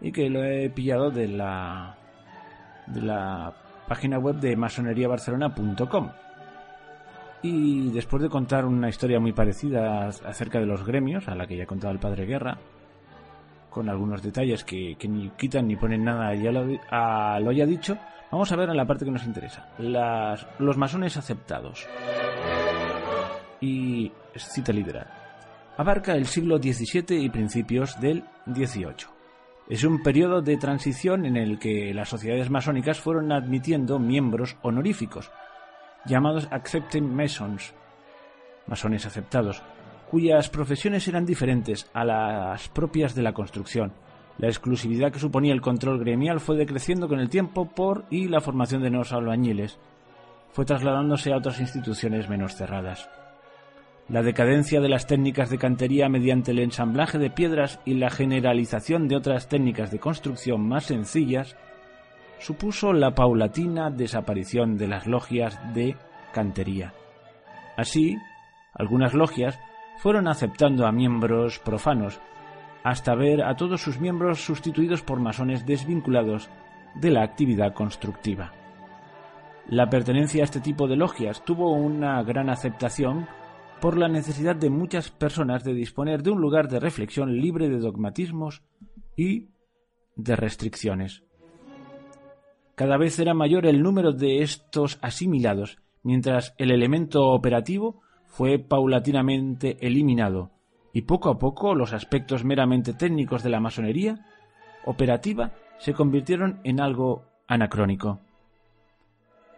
Speaker 1: y que lo he pillado de la de la página web de masoneriabarcelona.com. Y después de contar una historia muy parecida acerca de los gremios, a la que ya ha contado el padre Guerra, con algunos detalles que, ni quitan ni ponen nada ya lo, a lo haya dicho, vamos a ver en la parte que nos interesa. Los masones aceptados. Y cita literal. Abarca el siglo XVII y principios del XVIII. Es un periodo de transición en el que las sociedades masónicas fueron admitiendo miembros honoríficos, llamados Accepting Masons, masones aceptados, cuyas profesiones eran diferentes a las propias de la construcción. La exclusividad que suponía el control gremial fue decreciendo con el tiempo por y la formación de nuevos albañiles. Fue trasladándose a otras instituciones menos cerradas. La decadencia de las técnicas de cantería mediante el ensamblaje de piedras y la generalización de otras técnicas de construcción más sencillas supuso la paulatina desaparición de las logias de cantería. Así, algunas logias fueron aceptando a miembros profanos, hasta ver a todos sus miembros sustituidos por masones desvinculados de la actividad constructiva. La pertenencia a este tipo de logias tuvo una gran aceptación por la necesidad de muchas personas de disponer de un lugar de reflexión libre de dogmatismos y de restricciones. Cada vez era mayor el número de estos asimilados, mientras el elemento operativo fue paulatinamente eliminado, y poco a poco los aspectos meramente técnicos de la masonería operativa se convirtieron en algo anacrónico.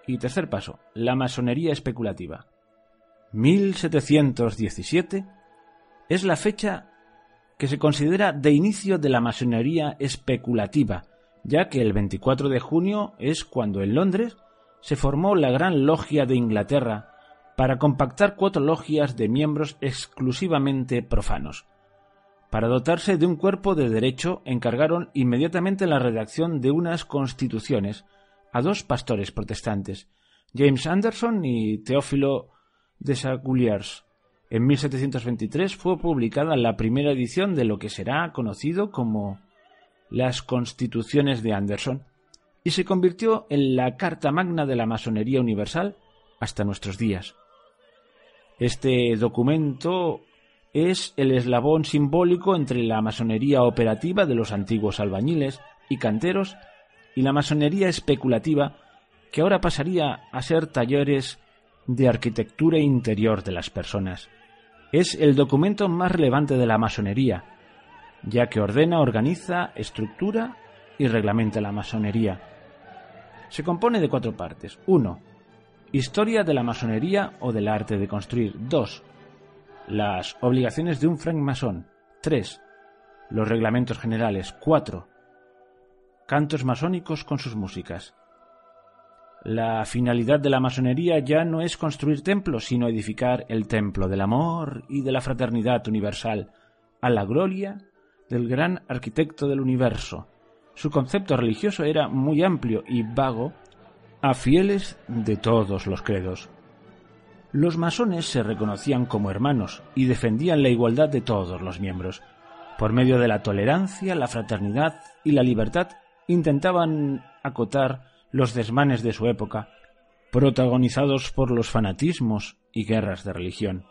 Speaker 1: Y tercer paso, la masonería especulativa. 1717 es la fecha que se considera de inicio de la masonería especulativa, ya que el 24 de junio es cuando en Londres se formó la Gran Logia de Inglaterra para compactar cuatro logias de miembros exclusivamente profanos. Para dotarse de un cuerpo de derecho encargaron inmediatamente la redacción de unas constituciones a dos pastores protestantes, James Anderson y Teófilo de Saguliers. En 1723 fue publicada la primera edición de lo que será conocido como las Constituciones de Anderson y se convirtió en la Carta Magna de la Masonería Universal hasta nuestros días. Este documento es el eslabón simbólico entre la masonería operativa de los antiguos albañiles y canteros y la masonería especulativa que ahora pasaría a ser talleres de arquitectura interior de las personas. Es el documento más relevante de la masonería, ya que ordena, organiza, estructura y reglamenta la masonería. Se compone de cuatro partes. 1. Historia de la masonería o del arte de construir. 2. Las obligaciones de un francmasón. 3. Los reglamentos generales. 4. Cantos masónicos con sus músicas. La finalidad de la masonería ya no es construir templos, sino edificar el templo del amor y de la fraternidad universal, a la gloria del gran arquitecto del universo. Su concepto religioso era muy amplio y vago a fieles de todos los credos. Los masones se reconocían como hermanos y defendían la igualdad de todos los miembros. Por medio de la tolerancia, la fraternidad y la libertad intentaban acotar los desmanes de su época, protagonizados por los fanatismos y guerras de religión.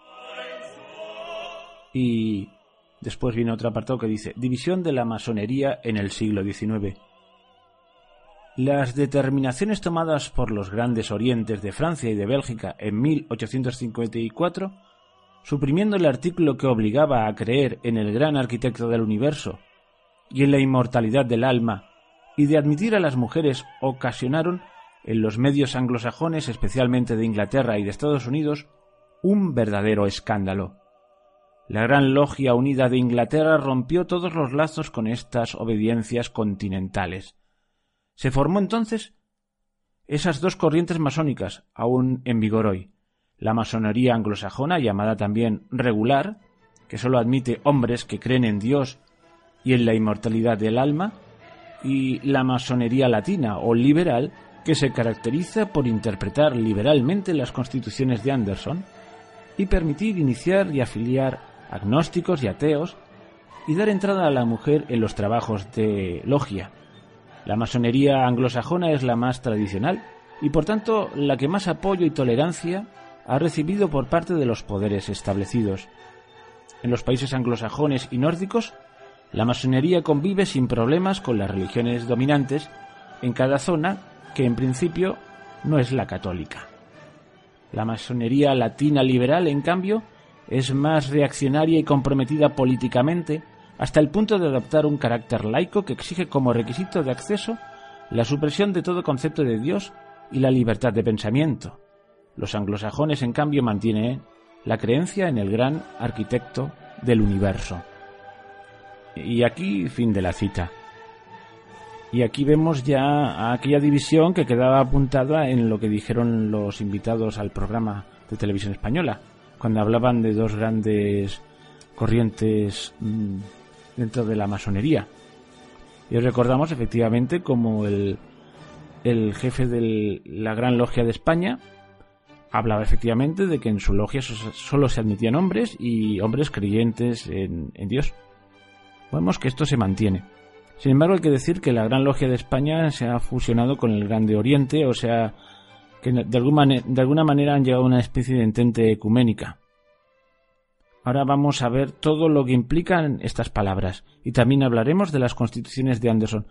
Speaker 1: Y después viene otro apartado que dice División de la masonería en el siglo XIX. Las determinaciones tomadas por los grandes orientes de Francia y de Bélgica en 1854, suprimiendo el artículo que obligaba a creer en el gran arquitecto del universo y en la inmortalidad del alma y de admitir a las mujeres ocasionaron en los medios anglosajones, especialmente de Inglaterra y de Estados Unidos, un verdadero escándalo. La Gran Logia Unida de Inglaterra rompió todos los lazos con estas obediencias continentales. Se formó entonces esas dos corrientes masónicas, aún en vigor hoy, la masonería anglosajona, llamada también regular, que sólo admite hombres que creen en Dios y en la inmortalidad del alma, y la masonería latina o liberal, que se caracteriza por interpretar liberalmente las constituciones de Anderson y permitir iniciar y afiliar agnósticos y ateos y dar entrada a la mujer en los trabajos de logia. La masonería anglosajona es la más tradicional y por tanto la que más apoyo y tolerancia ha recibido por parte de los poderes establecidos. En los países anglosajones y nórdicos la masonería convive sin problemas con las religiones dominantes en cada zona que en principio no es la católica. La masonería latina liberal, en cambio, es más reaccionaria y comprometida políticamente hasta el punto de adoptar un carácter laico que exige como requisito de acceso la supresión de todo concepto de Dios y la libertad de pensamiento. Los anglosajones, en cambio, mantienen la creencia en el gran arquitecto del universo. Y aquí fin de la cita. Y aquí vemos ya aquella división que quedaba apuntada en lo que dijeron los invitados al programa de televisión española. cuando hablaban de dos grandes corrientes mm, dentro de la masonería. Y recordamos efectivamente como el, el jefe de la Gran Logia de España hablaba efectivamente de que en su logia solo se admitían hombres y hombres creyentes en, en Dios. Vemos que esto se mantiene. Sin embargo, hay que decir que la Gran Logia de España se ha fusionado con el Grande Oriente, o sea, que de alguna, de alguna manera han llegado a una especie de entente ecuménica. Ahora vamos a ver todo lo que implican estas palabras y también hablaremos de las constituciones de Anderson.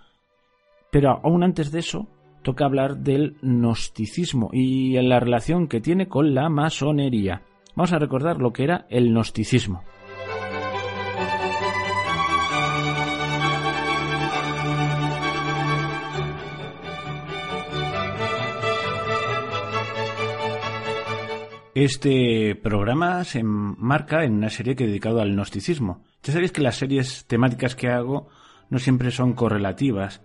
Speaker 1: Pero aún antes de eso, toca hablar del gnosticismo y en la relación que tiene con la masonería. Vamos a recordar lo que era el gnosticismo. Este programa se enmarca en una serie que he dedicado al gnosticismo. Ya sabéis que las series temáticas que hago no siempre son correlativas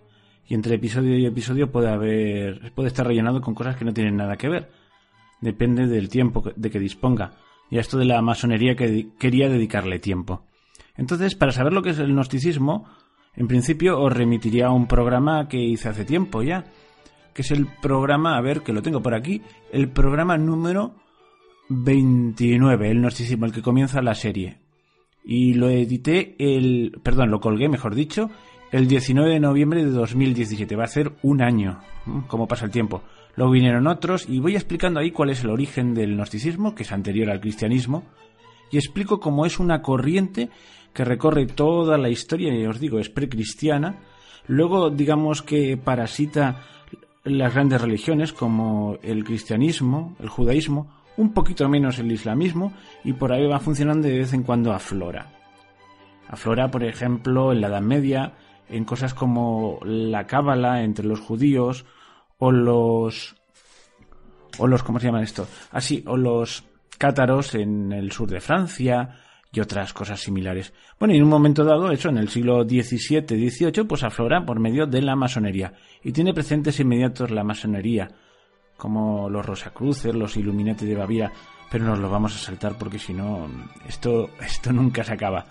Speaker 1: y entre episodio y episodio puede haber puede estar rellenado con cosas que no tienen nada que ver. Depende del tiempo de que disponga. Y a esto de la masonería que quería dedicarle tiempo. Entonces, para saber lo que es el gnosticismo, en principio os remitiría a un programa que hice hace tiempo ya, que es el programa, a ver que lo tengo por aquí, el programa número 29, el gnosticismo, el que comienza la serie. Y lo edité el, perdón, lo colgué, mejor dicho, el 19 de noviembre de 2017. Va a ser un año, como pasa el tiempo. Luego vinieron otros y voy explicando ahí cuál es el origen del gnosticismo, que es anterior al cristianismo, y explico cómo es una corriente que recorre toda la historia, y os digo, es precristiana. Luego, digamos que parasita las grandes religiones como el cristianismo, el judaísmo, un poquito menos el islamismo y por ahí va funcionando de vez en cuando aflora. Aflora, por ejemplo, en la Edad Media, en cosas como la cábala entre los judíos o los o los ¿cómo se llaman esto? Así, o los cátaros en el sur de Francia y otras cosas similares. Bueno, y en un momento dado, eso en el siglo XVII-XVIII, pues aflora por medio de la masonería y tiene presentes inmediatos la masonería como los Rosacruces, los Illuminati de Baviera, pero nos lo vamos a saltar porque si no, esto, esto nunca se acaba.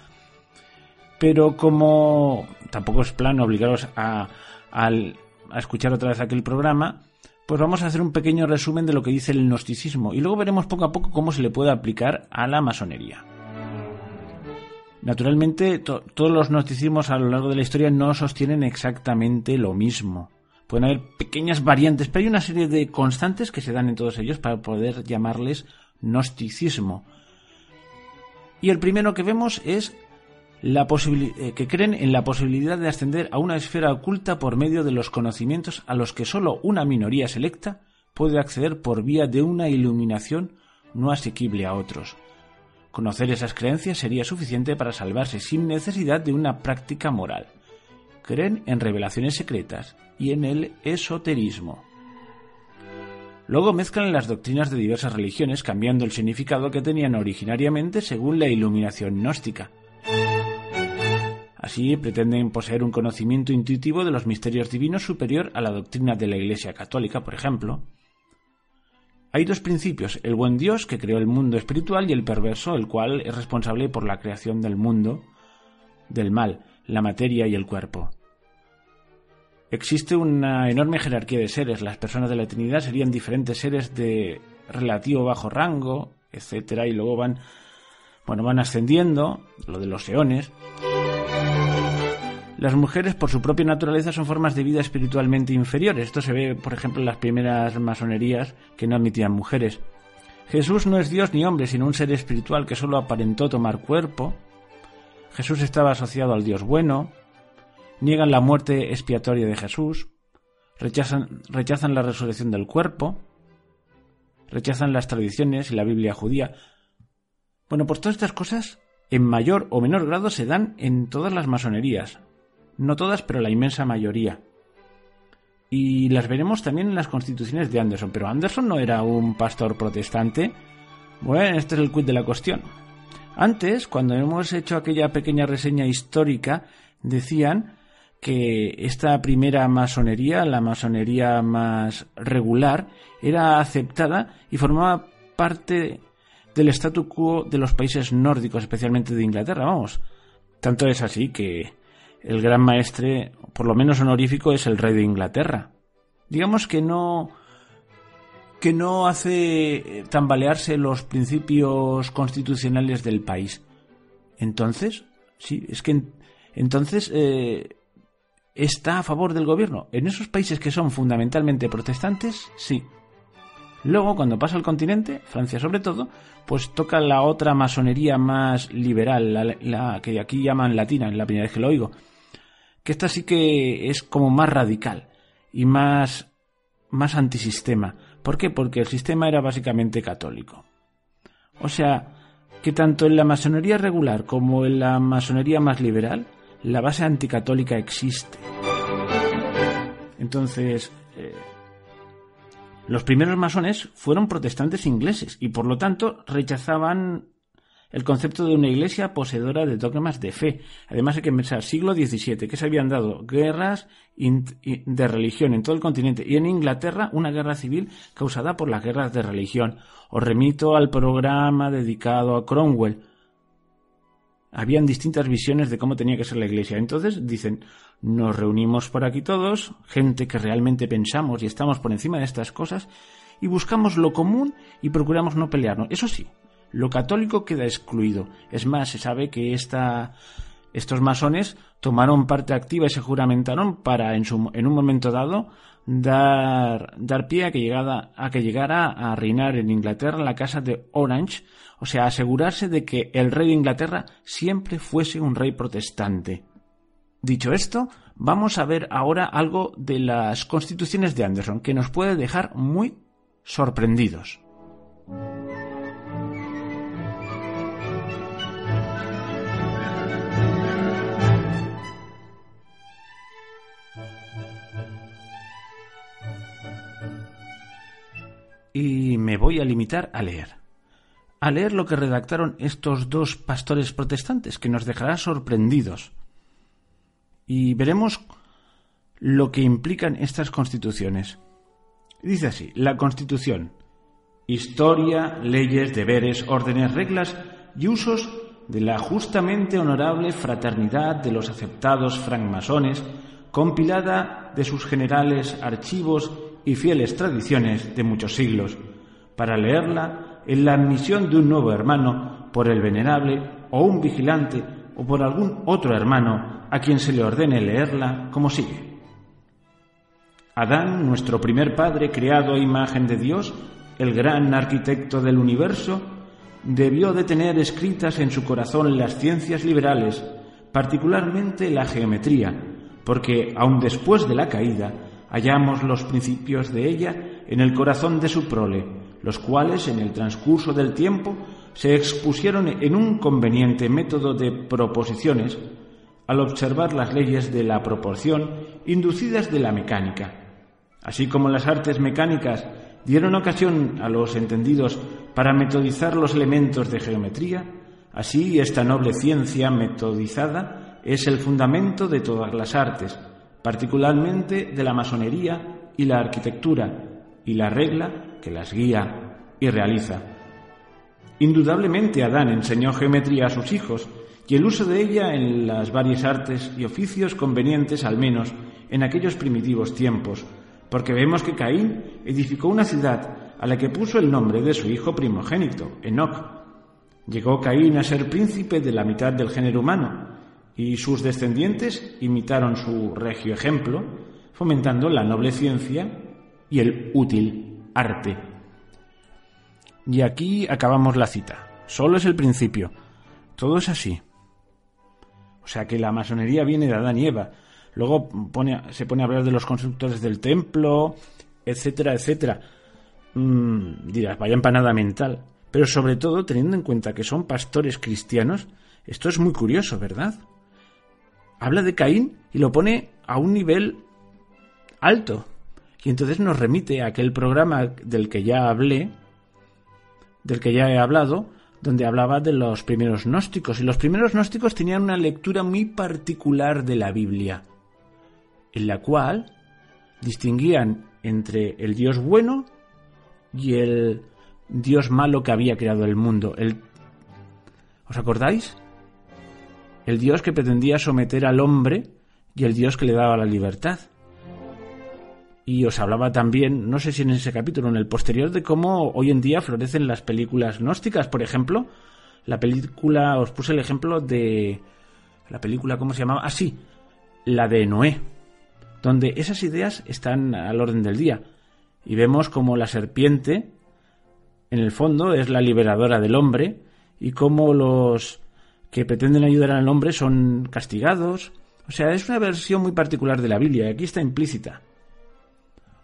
Speaker 1: Pero como tampoco es plan obligaros a, a, a escuchar otra vez aquel programa, pues vamos a hacer un pequeño resumen de lo que dice el gnosticismo y luego veremos poco a poco cómo se le puede aplicar a la masonería. Naturalmente, todos los gnosticismos a lo largo de la historia no sostienen exactamente lo mismo. Pueden haber pequeñas variantes, pero hay una serie de constantes que se dan en todos ellos para poder llamarles gnosticismo. Y el primero que vemos es la eh, que creen en la posibilidad de ascender a una esfera oculta por medio de los conocimientos a los que solo una minoría selecta puede acceder por vía de una iluminación no asequible a otros. Conocer esas creencias sería suficiente para salvarse sin necesidad de una práctica moral creen en revelaciones secretas y en el esoterismo. Luego mezclan las doctrinas de diversas religiones cambiando el significado que tenían originariamente según la iluminación gnóstica. Así pretenden poseer un conocimiento intuitivo de los misterios divinos superior a la doctrina de la Iglesia Católica, por ejemplo. Hay dos principios, el buen Dios que creó el mundo espiritual y el perverso, el cual es responsable por la creación del mundo del mal, la materia y el cuerpo. Existe una enorme jerarquía de seres. Las personas de la Trinidad serían diferentes seres de relativo bajo rango, etcétera, y luego van, bueno, van ascendiendo, lo de los eones. Las mujeres, por su propia naturaleza, son formas de vida espiritualmente inferiores. Esto se ve, por ejemplo, en las primeras masonerías que no admitían mujeres. Jesús no es Dios ni hombre, sino un ser espiritual que solo aparentó tomar cuerpo, Jesús estaba asociado al Dios bueno, niegan la muerte expiatoria de Jesús, rechazan, rechazan la resurrección del cuerpo, rechazan las tradiciones y la Biblia judía. Bueno, pues todas estas cosas, en mayor o menor grado, se dan en todas las masonerías. No todas, pero la inmensa mayoría. Y las veremos también en las constituciones de Anderson. Pero Anderson no era un pastor protestante. Bueno, este es el quid de la cuestión. Antes, cuando hemos hecho aquella pequeña reseña histórica, decían que esta primera masonería, la masonería más regular, era aceptada y formaba parte del statu quo de los países nórdicos, especialmente de Inglaterra, vamos. Tanto es así que el gran maestre, por lo menos honorífico, es el rey de Inglaterra. Digamos que no que no hace tambalearse los principios constitucionales del país. Entonces, sí, es que entonces eh, está a favor del gobierno. En esos países que son fundamentalmente protestantes, sí. Luego, cuando pasa al continente, Francia sobre todo, pues toca la otra masonería más liberal, la, que aquí llaman latina, en la primera vez que lo oigo. Que esta sí que es como más radical y más, más antisistema. ¿Por qué? Porque el sistema era básicamente católico. O sea, que tanto en la masonería regular como en la masonería más liberal, la base anticatólica existe. Entonces, eh, los primeros masones fueron protestantes ingleses y por lo tanto rechazaban el concepto de una iglesia poseedora de dogmas de fe. Además hay que pensar siglo XVII, que se habían dado guerras de religión en todo el continente y en Inglaterra una guerra civil causada por las guerras de religión. Os remito al programa dedicado a Cromwell. Habían distintas visiones de cómo tenía que ser la iglesia. Entonces dicen, nos reunimos por aquí todos, gente que realmente pensamos y estamos por encima de estas cosas, y buscamos lo común y procuramos no pelearnos. Eso sí, lo católico queda excluido. Es más, se sabe que esta, estos masones tomaron parte activa y se juramentaron para en, su, en un momento dado dar, dar pie a que, llegara, a que llegara a reinar en Inglaterra la casa de Orange, o sea, asegurarse de que el rey de Inglaterra siempre fuese un rey protestante. Dicho esto, vamos a ver ahora algo de las constituciones de Anderson que nos puede dejar muy sorprendidos. Y me voy a limitar a leer. A leer lo que redactaron estos dos pastores protestantes, que nos dejará sorprendidos. Y veremos lo que implican estas constituciones. Dice así, la Constitución. Historia, leyes, deberes, órdenes, reglas y usos de la justamente honorable fraternidad de los aceptados francmasones, compilada de sus generales archivos y fieles tradiciones de muchos siglos, para leerla en la admisión de un nuevo hermano por el venerable o un vigilante o por algún otro hermano a quien se le ordene leerla como sigue. Adán, nuestro primer padre creado imagen de Dios, el gran arquitecto del universo, debió de tener escritas en su corazón las ciencias liberales, particularmente la geometría, porque aun después de la caída, hallamos los principios de ella en el corazón de su prole, los cuales en el transcurso del tiempo se expusieron en un conveniente método de proposiciones al observar las leyes de la proporción inducidas de la mecánica. Así como las artes mecánicas dieron ocasión a los entendidos para metodizar los elementos de geometría, así esta noble ciencia metodizada es el fundamento de todas las artes, particularmente de la masonería y la arquitectura, y la regla que las guía y realiza. Indudablemente Adán enseñó geometría a sus hijos y el uso de ella en las varias artes y oficios convenientes al menos en aquellos primitivos tiempos, porque vemos que Caín edificó una ciudad a la que puso el nombre de su hijo primogénito, Enoch. Llegó Caín a ser príncipe de la mitad del género humano, y sus descendientes imitaron su regio ejemplo, fomentando la noble ciencia y el útil arte. Y aquí acabamos la cita. Solo es el principio. Todo es así. O sea que la masonería viene de Adán y Eva. Luego se pone a hablar de los constructores del templo, etcétera, etcétera. Mm, dirás, vaya empanada mental. Pero sobre todo, teniendo en cuenta que son pastores cristianos, esto es muy curioso, ¿verdad? Habla de Caín y lo pone a un nivel alto. Y entonces nos remite a aquel programa del que ya hablé, del que ya he hablado, donde hablaba de los primeros gnósticos. Y los primeros gnósticos tenían una lectura muy particular de la Biblia, en la cual distinguían entre el Dios bueno y el dios malo que había creado el mundo. El... ¿Os acordáis? El dios que pretendía someter al hombre y el dios que le daba la libertad. Y os hablaba también, no sé si en ese capítulo en el posterior, de cómo hoy en día florecen las películas gnósticas. Por ejemplo, la película, os puse el ejemplo de la película, ¿cómo se llamaba? Ah, sí, la de Noé, donde esas ideas están al orden del día. Y vemos como la serpiente, en el fondo, es la liberadora del hombre y cómo los que pretenden ayudar al hombre son castigados. O sea, es una versión muy particular de la Biblia y aquí está implícita.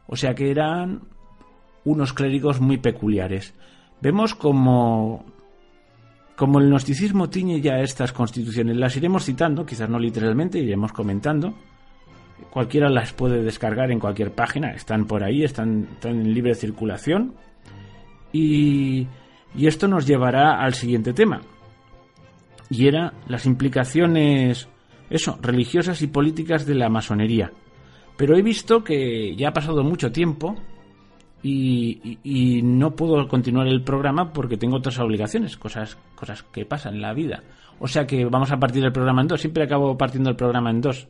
Speaker 1: O sea que eran unos clérigos muy peculiares. Vemos como, como el gnosticismo tiñe ya estas constituciones. Las iremos citando, quizás no literalmente, iremos comentando. Cualquiera las puede descargar en cualquier página, están por ahí, están, en libre circulación. Y, y esto nos llevará al siguiente tema. Y era las implicaciones, eso, religiosas y políticas de la masonería. Pero he visto que ya ha pasado mucho tiempo y, no puedo continuar el programa porque tengo otras obligaciones, cosas, cosas que pasan en la vida. O sea que vamos a partir el programa en dos. Siempre acabo partiendo el programa en dos.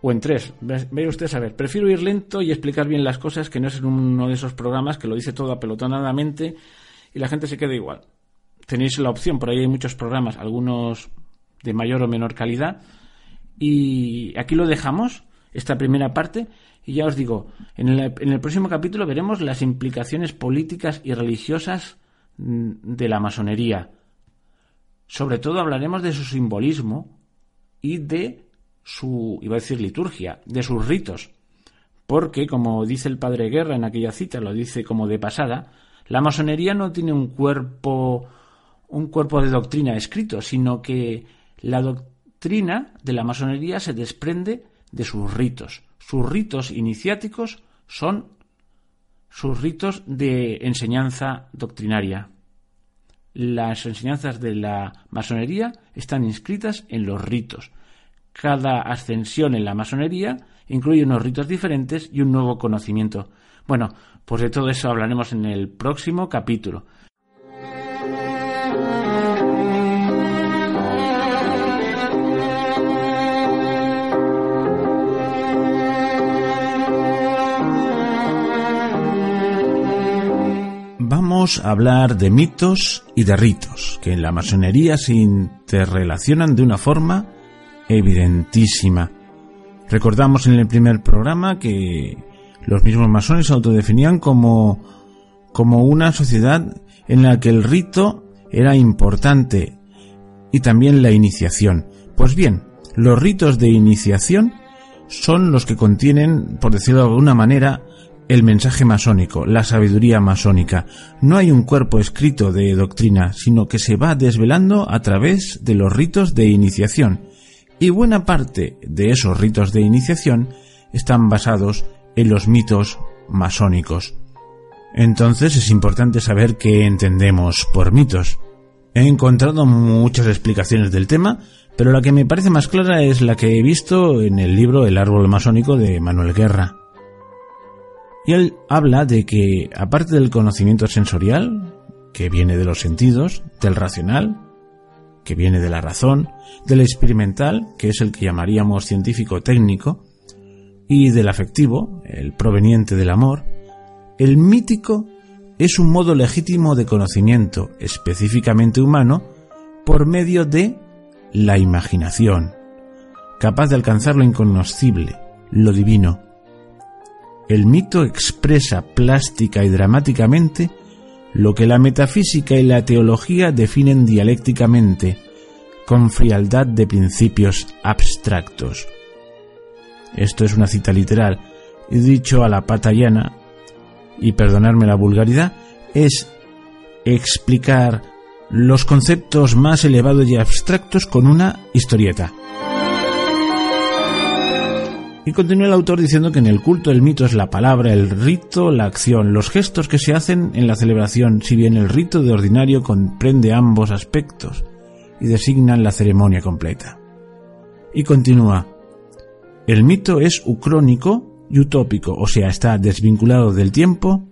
Speaker 1: O en tres. Ve usted a. Prefiero ir lento y explicar bien las cosas que no es en uno de esos programas que lo dice todo apelotonadamente y la gente se queda igual. Tenéis la opción, por ahí hay muchos programas, algunos de mayor o menor calidad. Y aquí lo dejamos esta primera parte y ya os digo, en el, próximo capítulo veremos las implicaciones políticas y religiosas mm, de la masonería. Sobre todo hablaremos de su simbolismo y de su, iba a decir liturgia, de sus ritos. Porque, como dice el padre Guerra en aquella cita, lo dice como de pasada, la masonería no tiene un cuerpo, un cuerpo de doctrina escrito, sino que la doctrina de la masonería se desprende de sus ritos. Sus ritos iniciáticos son sus ritos de enseñanza doctrinaria. Las enseñanzas de la masonería están inscritas en los ritos. Cada ascensión en la masonería incluye unos ritos diferentes y un nuevo conocimiento. Bueno, pues de todo eso hablaremos en el próximo capítulo. Hablar de mitos y de ritos, que en la masonería se interrelacionan de una forma evidentísima. Recordamos en el primer programa que los mismos masones se autodefinían como, como una sociedad en la que el rito era importante y también la iniciación. Pues bien, los ritos de iniciación son los que contienen, por decirlo de alguna manera, el mensaje masónico, la sabiduría masónica. No hay un cuerpo escrito de doctrina, sino que se va desvelando a través de los ritos de iniciación. Y buena parte de esos ritos de iniciación están basados en los mitos masónicos. Entonces es importante saber qué entendemos por mitos. He encontrado muchas explicaciones del tema, pero la que me parece más clara es la que he visto en el libro El árbol masónico de Manuel Guerra. Y él habla de que, aparte del conocimiento sensorial, que viene de los sentidos, del racional, que viene de la razón, del experimental, que es el que llamaríamos científico técnico, y del afectivo, el proveniente del amor, el mítico es un modo legítimo de conocimiento específicamente humano por medio de la imaginación, capaz de alcanzar lo incognoscible, lo divino, el mito expresa plástica y dramáticamente lo que la metafísica y la teología definen dialécticamente, con frialdad de principios abstractos. Esto es una cita literal, y dicho a la patallana, y perdonarme la vulgaridad, es explicar los conceptos más elevados y abstractos con una historieta. Y continúa el autor diciendo que en el culto el mito es la palabra, el rito, la acción, los gestos que se hacen en la celebración, si bien el rito de ordinario comprende ambos aspectos y designan la ceremonia completa. Y continúa, el mito es ucrónico y utópico, o sea, está desvinculado del tiempo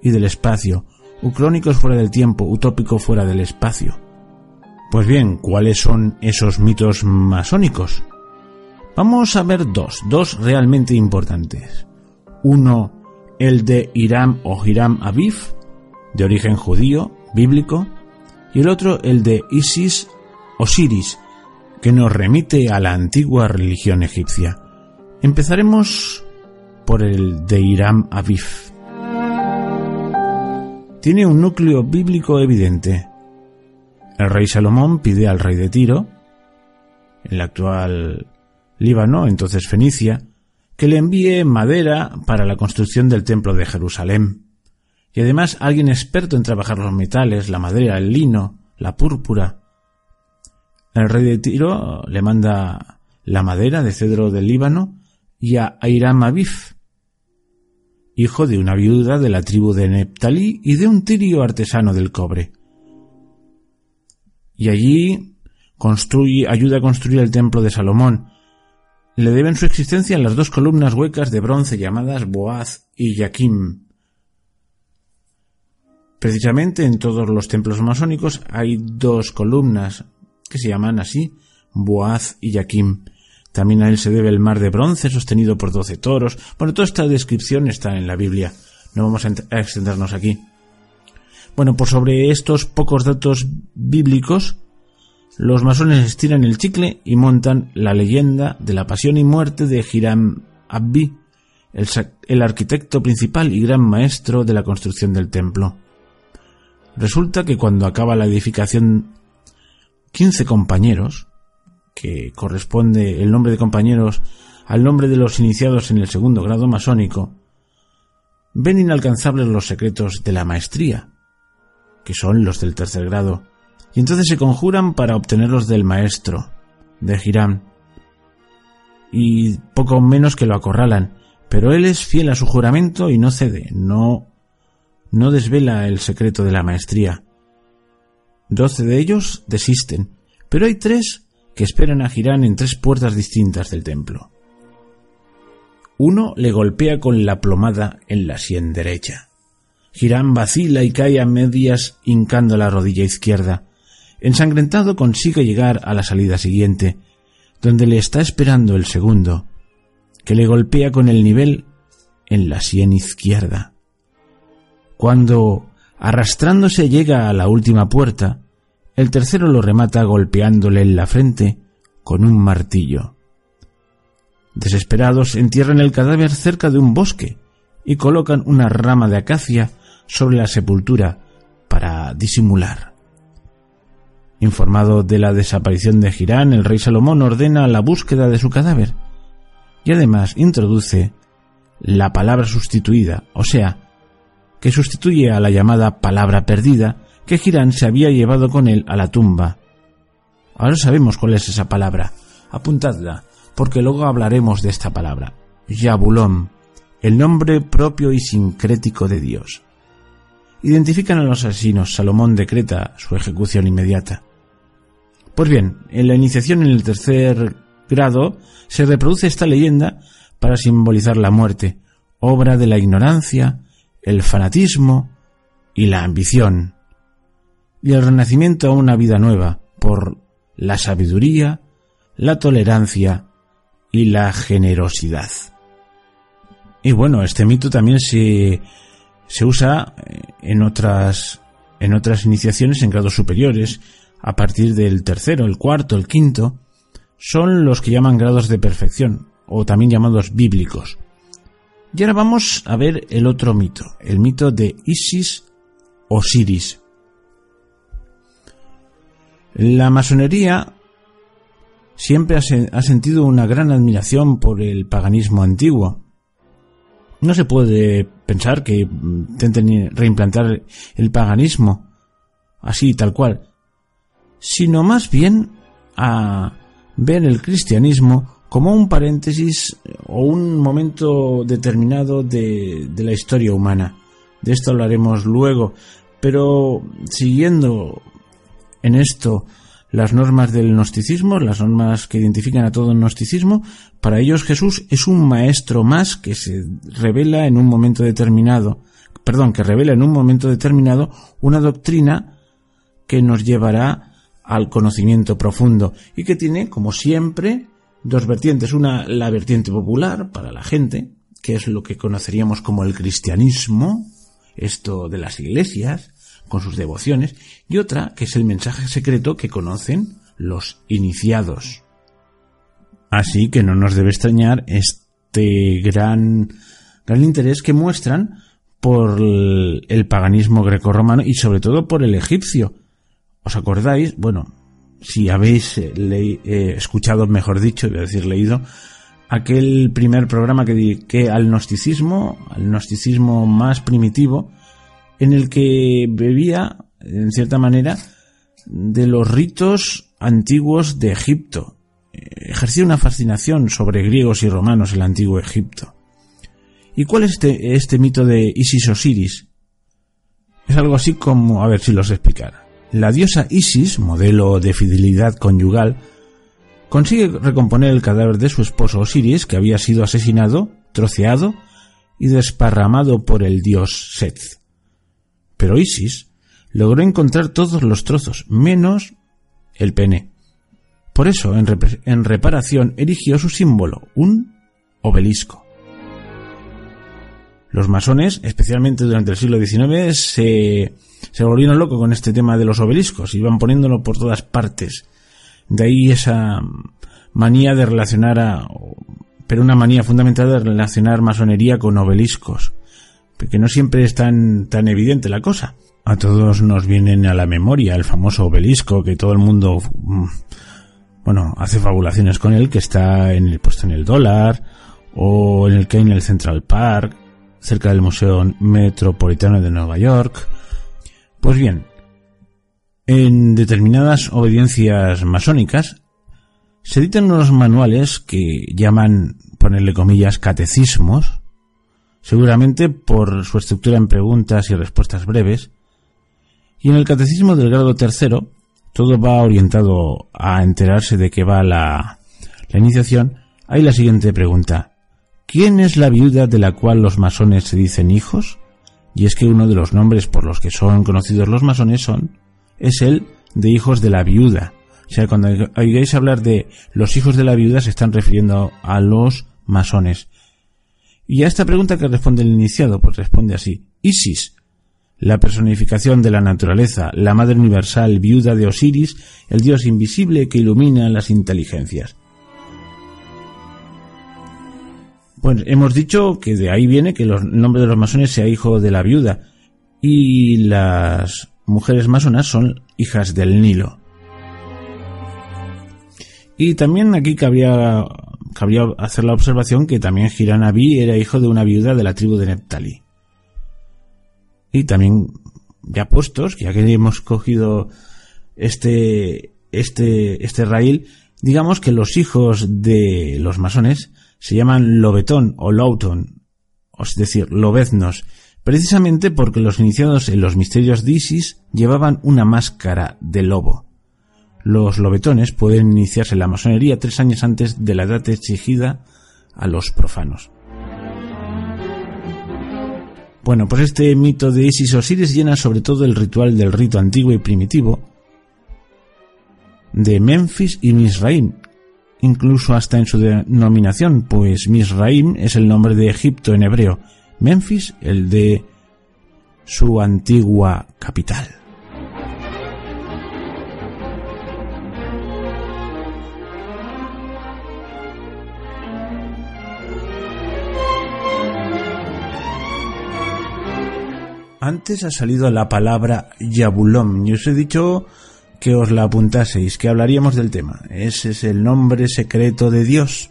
Speaker 1: y del espacio. ucrónicos fuera del tiempo, utópico fuera del espacio. Pues bien, ¿cuáles son esos mitos masónicos? Vamos a ver dos, dos realmente importantes. Uno, el de Hiram o Hiram Aviv, de origen judío, bíblico, y el otro, el de Isis Osiris, que nos remite a la antigua religión egipcia. Empezaremos por el de Hiram Aviv. Tiene un núcleo bíblico evidente. El rey Salomón pide al rey de Tiro, en la actual Líbano, entonces Fenicia, que le envíe madera para la construcción del templo de Jerusalén. Y además alguien experto en trabajar los metales, la madera, el lino, la púrpura. El rey de Tiro le manda la madera de cedro del Líbano y a Airam Aviv, hijo de una viuda de la tribu de Neptalí y de un tirio artesano del cobre. Y allí construye, ayuda a construir el templo de Salomón, le deben su existencia las dos columnas huecas de bronce llamadas Boaz y Yaquim. Precisamente en todos los templos masónicos hay dos columnas que se llaman así, Boaz y Yaquim. También a él se debe el mar de bronce sostenido por doce toros. Bueno, toda esta descripción está en la Biblia. No vamos a extendernos aquí. Bueno, pues sobre estos pocos datos bíblicos, los masones estiran el chicle y montan la leyenda de la pasión y muerte de Hiram Abbi, el, arquitecto principal y gran maestro de la construcción del templo. Resulta que cuando acaba la edificación, 15 compañeros, que corresponde el nombre de compañeros al nombre de los iniciados en el segundo grado masónico, ven inalcanzables los secretos de la maestría, que son los del tercer grado, y entonces se conjuran para obtenerlos del maestro, de Hiram, y poco menos que lo acorralan, pero él es fiel a su juramento y no cede, no, no desvela el secreto de la maestría. Doce de ellos desisten, pero hay tres que esperan a Hiram en tres puertas distintas del templo. Uno le golpea con la plomada en la sien derecha. Hiram vacila y cae a medias hincando la rodilla izquierda, Ensangrentado consigue llegar a la salida siguiente, donde le está esperando el segundo, que le golpea con el nivel en la sien izquierda. Cuando, arrastrándose, llega a la última puerta, el tercero lo remata golpeándole en la frente con un martillo. Desesperados, entierran el cadáver cerca de un bosque y colocan una rama de acacia sobre la sepultura para disimular. Informado de la desaparición de Girán, el rey Salomón ordena la búsqueda de su cadáver y además introduce la palabra sustituida, o sea, que sustituye a la llamada palabra perdida que Girán se había llevado con él a la tumba. Ahora sabemos cuál es esa palabra. Apuntadla, porque luego hablaremos de esta palabra. Yabulón, el nombre propio y sincrético de Dios. Identifican a los asesinos. Salomón decreta su ejecución inmediata. Pues bien, en la iniciación en el tercer grado se reproduce esta leyenda para simbolizar la muerte, obra de la ignorancia, el fanatismo y la ambición, y el renacimiento a una vida nueva por la sabiduría, la tolerancia y la generosidad. Y bueno, este mito también se, se usa en otras, en otras iniciaciones en grados superiores, a partir del tercero, el cuarto, el quinto, son los que llaman grados de perfección, o también llamados bíblicos. Y ahora vamos a ver el otro mito, el mito de Isis Osiris. La masonería siempre ha sentido una gran admiración por el paganismo antiguo. No se puede pensar que intenten reimplantar el paganismo así, tal cual, sino más bien a ver el cristianismo como un paréntesis o un momento determinado de, la historia humana. De esto hablaremos luego, pero siguiendo en esto las normas del gnosticismo, las normas que identifican a todo el gnosticismo, para ellos Jesús es un maestro más que se revela en un momento determinado, perdón, que revela en un momento determinado una doctrina que nos llevará al conocimiento profundo y que tiene, como siempre, dos vertientes. Una, la vertiente popular para la gente, que es lo que conoceríamos como el cristianismo, esto de las iglesias, con sus devociones, y otra, que es el mensaje secreto que conocen los iniciados. Así que no nos debe extrañar este gran, gran interés que muestran por el paganismo grecorromano y sobre todo por el egipcio. ¿Os acordáis? Bueno, si habéis eh, eh, escuchado, mejor dicho, voy a decir leído, aquel primer programa que dediqué al gnosticismo, al gnosticismo más primitivo, en el que bebía, en cierta manera, de los ritos antiguos de Egipto. Ejercía una fascinación sobre griegos y romanos el antiguo Egipto. ¿Y cuál es este, este mito de Isis Osiris? Es algo así como, a ver si los explicara. La diosa Isis, modelo de fidelidad conyugal, consigue recomponer el cadáver de su esposo Osiris, que había sido asesinado, troceado y desparramado por el dios Seth. Pero Isis logró encontrar todos los trozos, menos el pene. Por eso, en, reparación, erigió su símbolo, un obelisco. Los masones, especialmente durante el siglo XIX, se, volvieron locos con este tema de los obeliscos, iban poniéndolo por todas partes. De ahí esa manía de relacionar a, pero una manía fundamental de relacionar masonería con obeliscos que no siempre es tan, tan evidente la cosa. A todos nos vienen a la memoria el famoso obelisco que todo el mundo, mm, bueno, hace fabulaciones con él, que está en el puesto en el dólar, o en el que hay en el Central Park, cerca del Museo Metropolitano de Nueva York. Pues bien, en determinadas obediencias masónicas se editan unos manuales que llaman, ponerle comillas, catecismos, seguramente por su estructura en preguntas y respuestas breves. Y en el catecismo del grado tercero, todo va orientado a enterarse de qué va la, la iniciación. Hay la siguiente pregunta. ¿Quién es la viuda de la cual los masones se dicen hijos? Y es que uno de los nombres por los que son conocidos los masones son, es el de hijos de la viuda. O sea, cuando oigáis hablar de los hijos de la viuda se están refiriendo a los masones. Y a esta pregunta que responde el iniciado, pues responde así. Isis, la personificación de la naturaleza, la madre universal, viuda de Osiris, el dios invisible que ilumina las inteligencias. Pues hemos dicho que de ahí viene que el nombre de los masones sea hijo de la viuda y las mujeres masonas son hijas del Nilo. Y también aquí cabría cabría hacer la observación que también Giranabi era hijo de una viuda de la tribu de Neptali. Y también, ya puestos, ya que hemos cogido este, este, este raíl, digamos que los hijos de los masones se llaman Lobetón o Louton, es decir, lobeznos, precisamente porque los iniciados en los misterios de Isis llevaban una máscara de lobo. Los lobetones pueden iniciarse en la masonería tres años antes de la edad exigida a los profanos. Bueno, pues este mito de Isis Osiris llena sobre todo el ritual del rito antiguo y primitivo de Memphis y Misraim, incluso hasta en su denominación, pues Misraim es el nombre de Egipto en hebreo, Memphis el de su antigua capital. Antes ha salido la palabra Yabulom y os he dicho que os la apuntaseis, que hablaríamos del tema. Ese es el nombre secreto de Dios.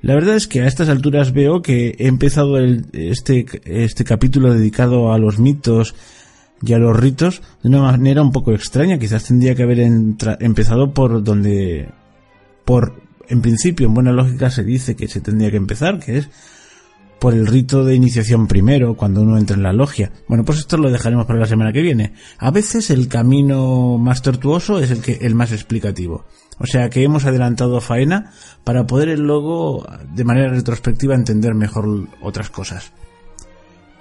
Speaker 1: La verdad es que a estas alturas veo que he empezado este, este capítulo dedicado a los mitos y a los ritos de una manera un poco extraña. Quizás tendría que haber empezado por donde, por, en principio, en buena lógica se dice que se tendría que empezar, que es por el rito de iniciación primero, cuando uno entra en la logia. Bueno, pues esto lo dejaremos para la semana que viene. A veces el camino más tortuoso es el que el más explicativo. O sea que hemos adelantado faena para poder luego de manera retrospectiva entender mejor otras cosas.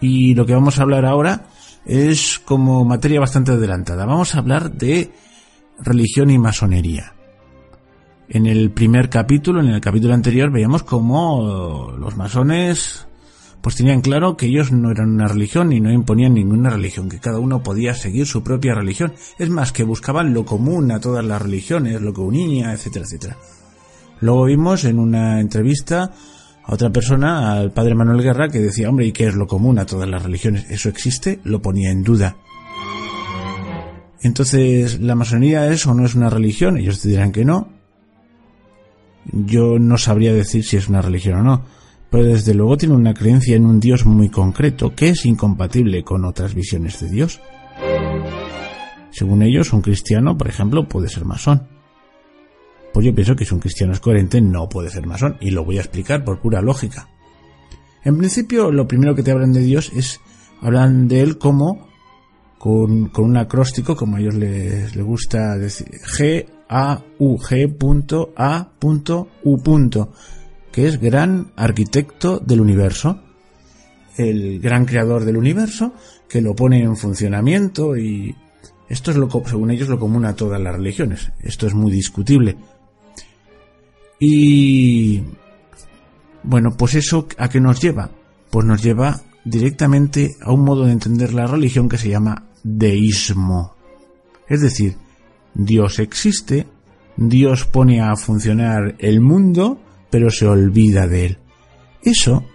Speaker 1: Y lo que vamos a hablar ahora es como materia bastante adelantada. Vamos a hablar de religión y masonería. En el primer capítulo, en el capítulo anterior, veíamos cómo los masones pues tenían claro que ellos no eran una religión y no imponían ninguna religión, que cada uno podía seguir su propia religión. Es más, que buscaban lo común a todas las religiones, lo que unía, etcétera, etcétera. Luego vimos en una entrevista a otra persona, al padre Manuel Guerra, que decía, hombre, ¿y qué es lo común a todas las religiones? ¿Eso existe? Lo ponía en duda. Entonces, ¿la masonería es o no es una religión? Ellos te dirán que no. Yo no sabría decir si es una religión o no, pero desde luego tiene una creencia en un Dios muy concreto que es incompatible con otras visiones de Dios. Según ellos, un cristiano, por ejemplo, puede ser masón. Pues yo pienso que si un cristiano es coherente no puede ser masón y lo voy a explicar por pura lógica. En principio, lo primero que te hablan de Dios es, hablan de él como con, un acróstico, como a ellos les, les gusta decir, G, A, U, G, A, U, que es gran arquitecto del universo, el gran creador del universo, que lo pone en funcionamiento y esto es lo, según ellos, lo común a todas las religiones. Esto es muy discutible. Y bueno, pues eso a qué nos lleva? Pues nos lleva directamente a un modo de entender la religión que se llama deísmo. Es decir, Dios existe, Dios pone a funcionar el mundo, pero se olvida de él. Eso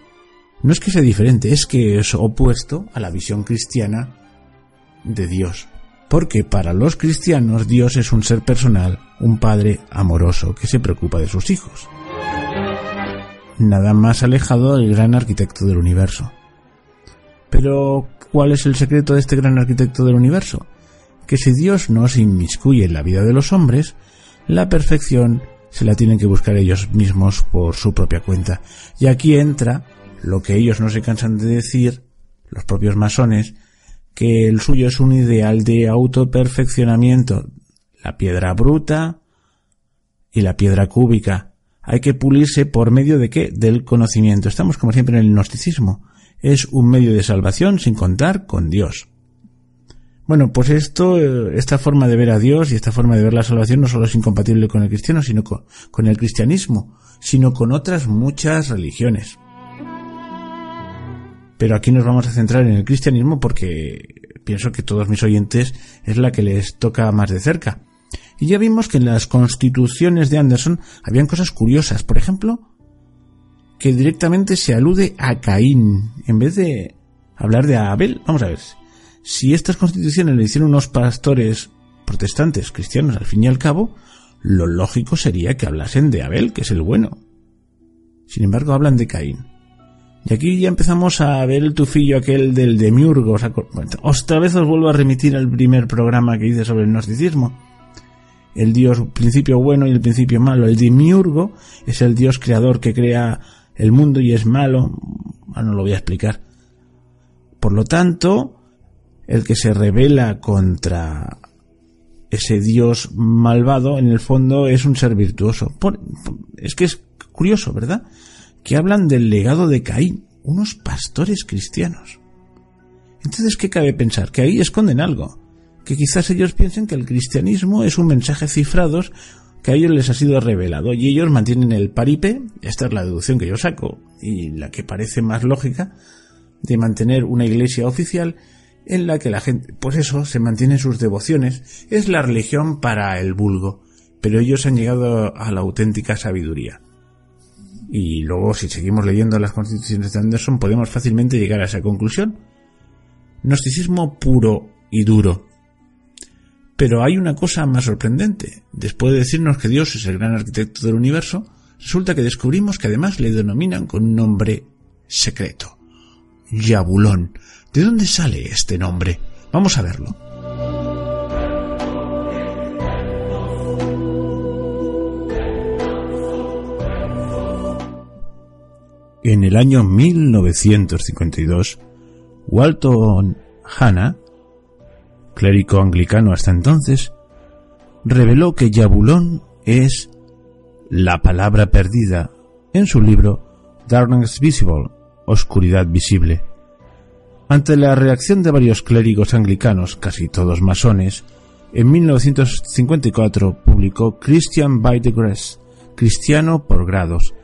Speaker 1: no es que sea diferente, es que es opuesto a la visión cristiana de Dios. Porque para los cristianos Dios es un ser personal, un padre amoroso que se preocupa de sus hijos. Nada más alejado del gran arquitecto del universo. Pero, ¿cuál es el secreto de este gran arquitecto del universo? Que si Dios no se inmiscuye en la vida de los hombres, la perfección se la tienen que buscar ellos mismos por su propia cuenta. Y aquí entra lo que ellos no se cansan de decir, los propios masones, que el suyo es un ideal de autoperfeccionamiento. La piedra bruta y la piedra cúbica. Hay que pulirse por medio de qué? Del conocimiento. Estamos como siempre en el gnosticismo. Es un medio de salvación sin contar con Dios. Bueno, pues esto, eh, esta forma de ver a Dios y esta forma de ver la salvación no solo es incompatible con el cristiano, sino con, el cristianismo, sino con otras muchas religiones. Pero aquí nos vamos a centrar en el cristianismo porque pienso que todos mis oyentes es la que les toca más de cerca. Y ya vimos que en las constituciones de Anderson habían cosas curiosas. Por ejemplo, que directamente se alude a Caín en vez de hablar de Abel. Vamos a ver. Si estas constituciones le hicieron unos pastores protestantes cristianos al fin y al cabo, lo lógico sería que hablasen de Abel, que es el bueno. Sin embargo, hablan de Caín. Y aquí ya empezamos a ver el tufillo aquel del demiurgo. otra vez os vuelvo a remitir al primer programa que hice sobre el gnosticismo. El dios principio bueno y el principio malo. El demiurgo es el dios creador que crea el mundo y es malo. Ah, no lo voy a explicar. Por lo tanto, el que se revela contra ese dios malvado, en el fondo es un ser virtuoso. es que es curioso, ¿verdad? que hablan del legado de Caín, unos pastores cristianos. Entonces, ¿qué cabe pensar? Que ahí esconden algo, que quizás ellos piensen que el cristianismo es un mensaje cifrado que a ellos les ha sido revelado y ellos mantienen el paripe, esta es la deducción que yo saco y la que parece más lógica, de mantener una iglesia oficial en la que la gente, pues eso, se mantiene sus devociones, es la religión para el vulgo, pero ellos han llegado a la auténtica sabiduría. Y luego, si seguimos leyendo las constituciones de Anderson, podemos fácilmente llegar a esa conclusión. Gnosticismo puro y duro. Pero hay una cosa más sorprendente. Después de decirnos que Dios es el gran arquitecto del universo, resulta que descubrimos que además le denominan con un nombre secreto. Yabulón. ¿De dónde sale este nombre? Vamos a verlo. En el año 1952, Walton Hanna, clérigo anglicano hasta entonces, reveló que Yabulón es la palabra perdida en su libro Darkness Visible, Oscuridad Visible. Ante la reacción de varios clérigos anglicanos, casi todos masones, en 1954 publicó Christian by Grace, Cristiano por grados,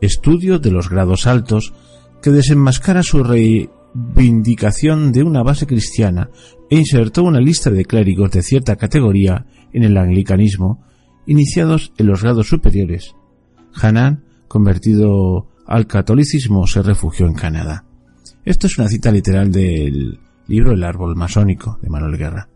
Speaker 1: estudio de los grados altos que desenmascara su reivindicación de una base cristiana e insertó una lista de clérigos de cierta categoría en el anglicanismo iniciados en los grados superiores. Hanan, convertido al catolicismo, se refugió en Canadá. Esto es una cita literal del libro El árbol masónico de Manuel Guerra.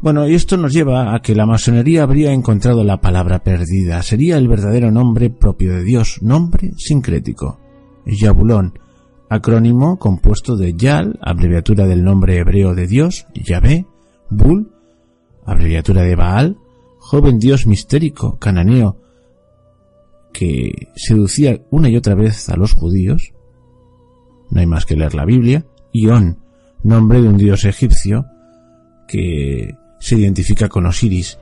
Speaker 1: Bueno, y esto nos lleva a que la masonería habría encontrado la palabra perdida. Sería el verdadero nombre propio de Dios, nombre sincrético. Yabulón, acrónimo compuesto de Yal, abreviatura del nombre hebreo de Dios, Yahvé, Bul, abreviatura de Baal, joven dios mistérico, cananeo, que seducía una y otra vez a los judíos, no hay más que leer la Biblia, On, nombre de un dios egipcio que se identifica con Osiris,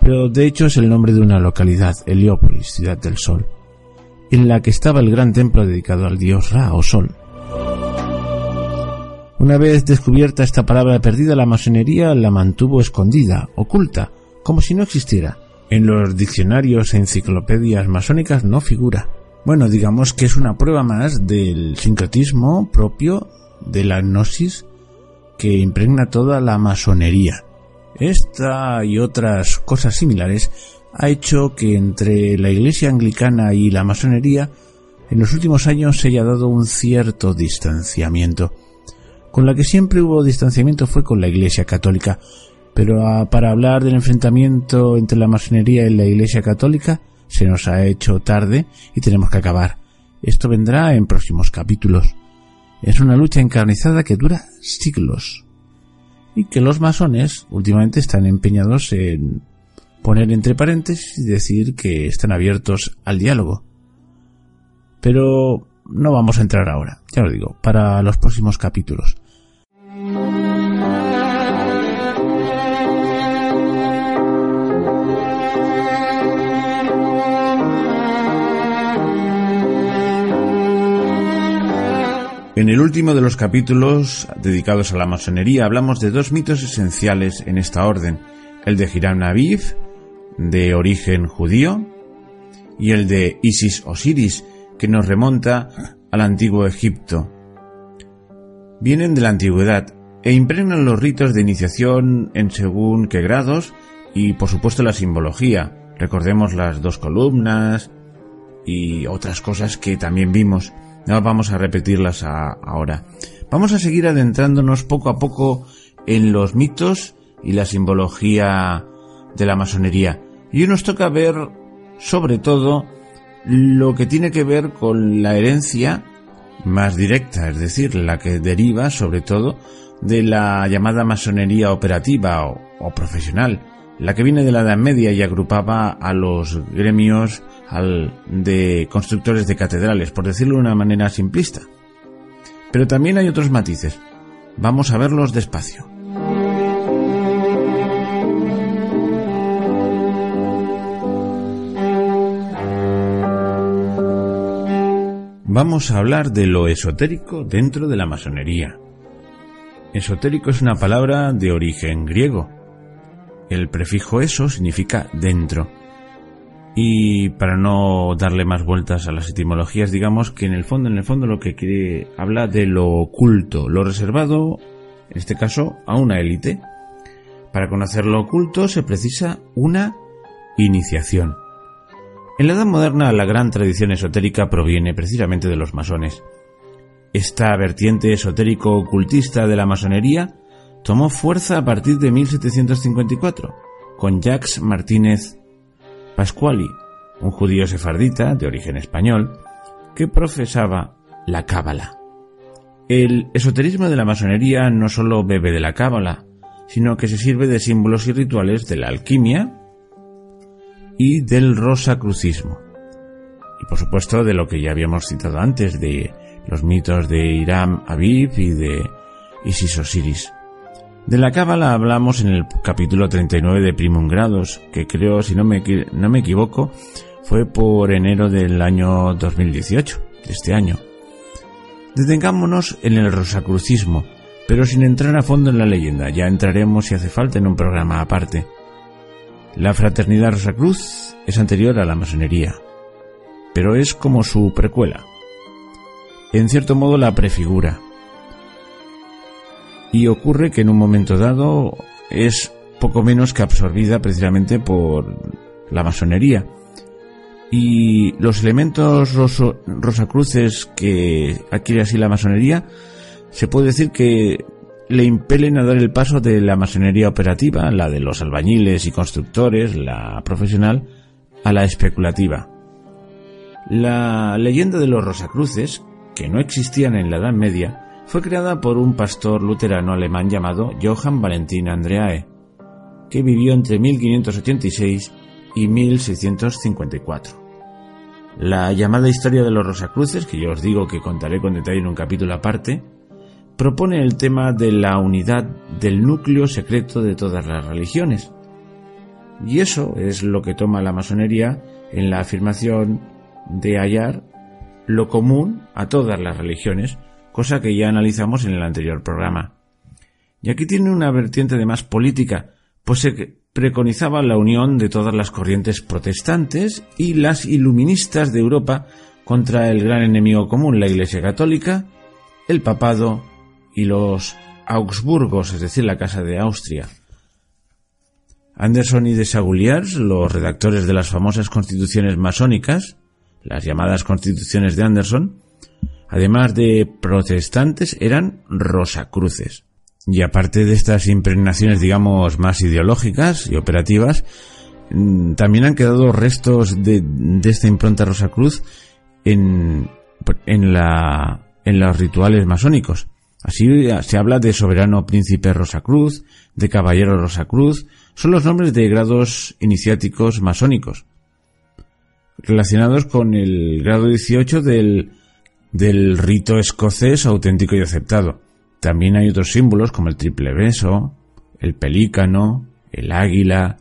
Speaker 1: pero de hecho es el nombre de una localidad, Heliópolis, ciudad del sol, en la que estaba el gran templo dedicado al dios Ra o Sol. Una vez descubierta esta palabra perdida, la masonería la mantuvo escondida, oculta, como si no existiera. En los diccionarios e enciclopedias masónicas no figura. Bueno, digamos que es una prueba más del sincretismo propio de la gnosis que impregna toda la masonería. Esta y otras cosas similares ha hecho que entre la Iglesia anglicana y la masonería en los últimos años se haya dado un cierto distanciamiento. Con la que siempre hubo distanciamiento fue con la Iglesia católica, pero ah, para hablar del enfrentamiento entre la masonería y la Iglesia Católica se nos ha hecho tarde y tenemos que acabar. Esto vendrá en próximos capítulos. Es una lucha encarnizada que dura siglos y que los masones últimamente están empeñados en poner entre paréntesis y decir que están abiertos al diálogo. Pero no vamos a entrar ahora, ya lo digo, para los próximos capítulos. En el último de los capítulos dedicados a la masonería hablamos de dos mitos esenciales en esta orden, el de Hiram Aviv, de origen judío, y el de Isis Osiris, que nos remonta al antiguo Egipto. Vienen de la antigüedad e impregnan los ritos de iniciación en según qué grados y por supuesto la simbología. Recordemos las dos columnas y otras cosas que también vimos. No vamos a repetirlas ahora. Vamos a seguir adentrándonos poco a poco en los mitos y la simbología de la masonería. Y hoy nos toca ver, sobre todo, lo que tiene que ver con la herencia más directa, es decir, la que deriva, sobre todo, de la llamada masonería operativa o, o profesional, la que viene de la Edad Media y agrupaba a los gremios de constructores de catedrales, por decirlo de una manera simplista. Pero también hay otros matices. Vamos a verlos despacio. Vamos a hablar de lo esotérico dentro de la masonería. Esotérico es una palabra de origen griego. El prefijo eso significa dentro y para no darle más vueltas a las etimologías, digamos que en el fondo, en el fondo lo que quiere habla de lo oculto, lo reservado, en este caso, a una élite. Para conocer lo oculto se precisa una iniciación. En la Edad Moderna la gran tradición esotérica proviene precisamente de los masones. Esta vertiente esotérico-ocultista de la masonería tomó fuerza a partir de 1754, con Jacques Martínez Pasquali, un judío sefardita de origen español, que profesaba la cábala. El esoterismo de la masonería no solo bebe de la cábala, sino que se sirve de símbolos y rituales de la alquimia y del rosacrucismo. Y por supuesto de lo que ya habíamos citado antes, de los mitos de Hiram Aviv y de Isis Osiris. De la cábala hablamos en el capítulo 39 de Primum Grados, que creo, si no me, no me equivoco, fue por enero del año 2018, de este año. Detengámonos en el rosacrucismo, pero sin entrar a fondo en la leyenda, ya entraremos si hace falta en un programa aparte. La fraternidad Rosacruz es anterior a la masonería, pero es como su precuela. En cierto modo la prefigura. Y ocurre que en un momento dado es poco menos que absorbida precisamente por la masonería. Y los elementos rosacruces que adquiere así la masonería se puede decir que le impelen a dar el paso de la masonería operativa, la de los albañiles y constructores, la profesional, a la especulativa. La leyenda de los Rosacruces, que no existían en la Edad Media, fue creada por un pastor luterano alemán llamado Johann Valentin Andreae, que vivió entre 1586 y 1654. La llamada historia de los Rosacruces, que yo os digo que contaré con detalle en un capítulo aparte, propone el tema de la unidad del núcleo secreto de todas las religiones. Y eso es lo que toma la masonería en la afirmación de hallar lo común a todas las religiones, cosa que ya analizamos en el anterior programa. Y aquí tiene una vertiente de más política, pues se preconizaba la unión de todas las corrientes protestantes y las iluministas de Europa contra el gran enemigo común, la Iglesia Católica, el papado y los Augsburgos, es decir, la Casa de Austria. Anderson y de Saguliers, los redactores de las famosas constituciones masónicas, las llamadas constituciones de Anderson, además de protestantes, eran rosacruces. Y aparte de estas impregnaciones, digamos, más ideológicas y operativas, mm, también han quedado restos de, de esta impronta rosacruz en, en, la, en los rituales masónicos. Así se habla de soberano príncipe Rosacruz, de caballero Rosacruz, son los nombres de grados iniciáticos masónicos, relacionados con el grado 18 del, del rito escocés auténtico y aceptado. También hay otros símbolos como el triple beso, el pelícano, el águila,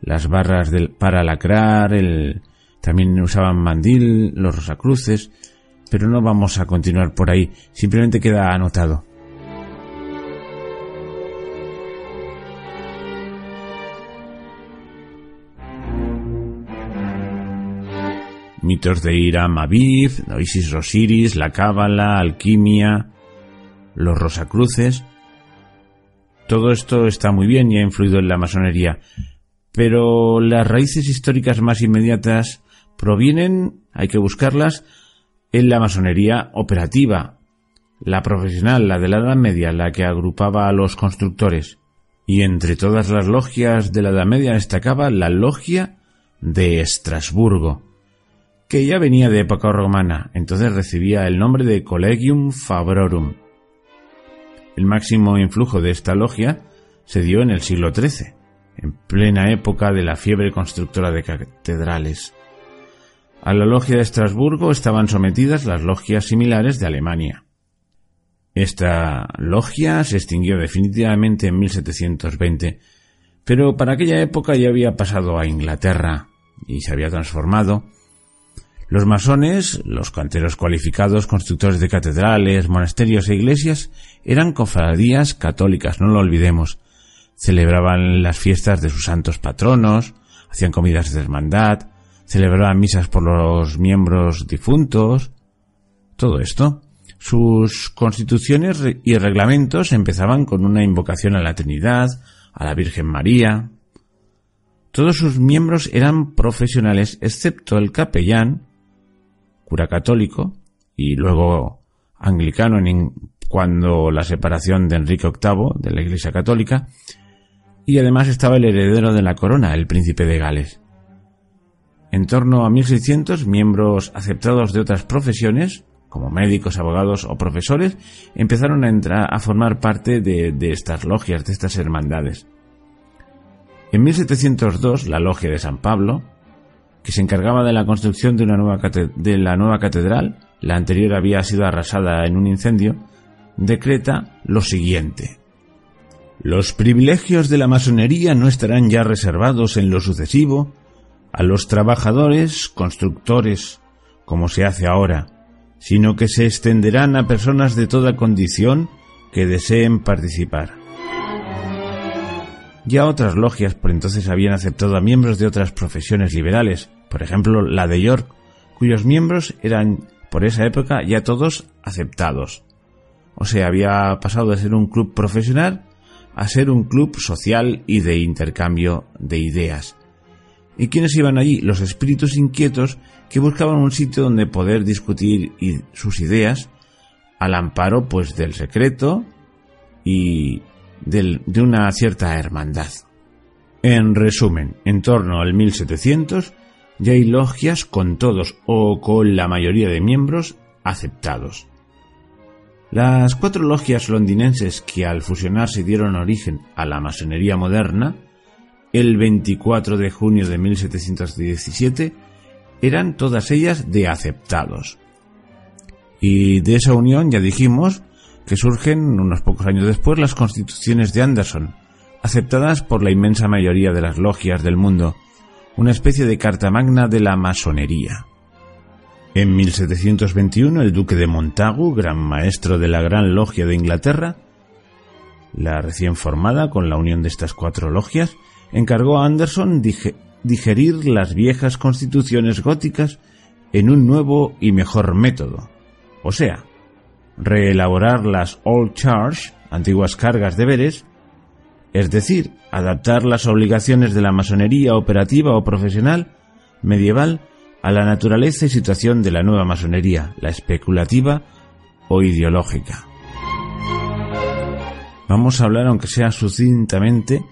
Speaker 1: las barras del, para lacrar, el, también usaban mandil, los rosacruces, pero no vamos a continuar por ahí, simplemente queda anotado. Mitos de Ira, Aviv, Rosiris, la Cábala, alquimia, los Rosacruces. Todo esto está muy bien y ha influido en la masonería, pero las raíces históricas más inmediatas provienen, hay que buscarlas, en la masonería operativa, la profesional, la de la Edad Media, la que agrupaba a los constructores. Y entre todas las logias de la Edad Media destacaba la logia de Estrasburgo, que ya venía de época romana, entonces recibía el nombre de Collegium Fabrorum. El máximo influjo de esta logia se dio en el siglo XIII, en plena época de la fiebre constructora de catedrales. A la logia de Estrasburgo estaban sometidas las logias similares de Alemania. Esta logia se extinguió definitivamente en 1720, pero para aquella época ya había pasado a Inglaterra y se había transformado. Los masones, los canteros cualificados, constructores de catedrales, monasterios e iglesias, eran cofradías católicas, no lo olvidemos. Celebraban las fiestas de sus santos patronos, hacían comidas de hermandad, celebraban misas por los miembros difuntos, todo esto. Sus constituciones y reglamentos empezaban con una invocación a la Trinidad, a la Virgen María. Todos sus miembros eran profesionales, excepto el capellán, cura católico, y luego anglicano cuando la separación de Enrique VIII de la Iglesia Católica, y además estaba el heredero de la corona, el príncipe de Gales. En torno a 1600, miembros aceptados de otras profesiones, como médicos, abogados o profesores, empezaron a entrar a formar parte de, estas logias, de estas hermandades. En 1702, la logia de San Pablo, que se encargaba de la construcción de, una nueva de la nueva catedral, la anterior había sido arrasada en un incendio, decreta lo siguiente. Los privilegios de la masonería no estarán ya reservados en lo sucesivo a los trabajadores constructores, como se hace ahora, sino que se extenderán a personas de toda condición que deseen participar. Ya otras logias por entonces habían aceptado a miembros de otras profesiones liberales, por ejemplo la de York, cuyos miembros eran por esa época ya todos aceptados. O sea, había pasado de ser un club profesional a ser un club social y de intercambio de ideas. ¿Y quiénes iban allí? Los espíritus inquietos que buscaban un sitio donde poder discutir sus ideas al amparo pues del secreto y de una cierta hermandad. En resumen, en torno al 1700 ya hay logias con todos o con la mayoría de miembros aceptados. Las cuatro logias londinenses que al fusionarse dieron origen a la masonería moderna, el 24 de junio de 1717, eran todas ellas de aceptados. Y de esa unión ya dijimos que surgen unos pocos años después las constituciones de Anderson, aceptadas por la inmensa mayoría de las logias del mundo, una especie de carta magna de la masonería. En 1721 el duque de Montagu, gran maestro de la Gran Logia de Inglaterra, la recién formada con la unión de estas cuatro logias, encargó a Anderson digerir las viejas constituciones góticas en un nuevo y mejor método, o sea, reelaborar las Old Charge, antiguas cargas deberes, es decir, adaptar las obligaciones de la masonería operativa o profesional medieval a la naturaleza y situación de la nueva masonería, la especulativa o ideológica. Vamos a hablar, aunque sea sucintamente,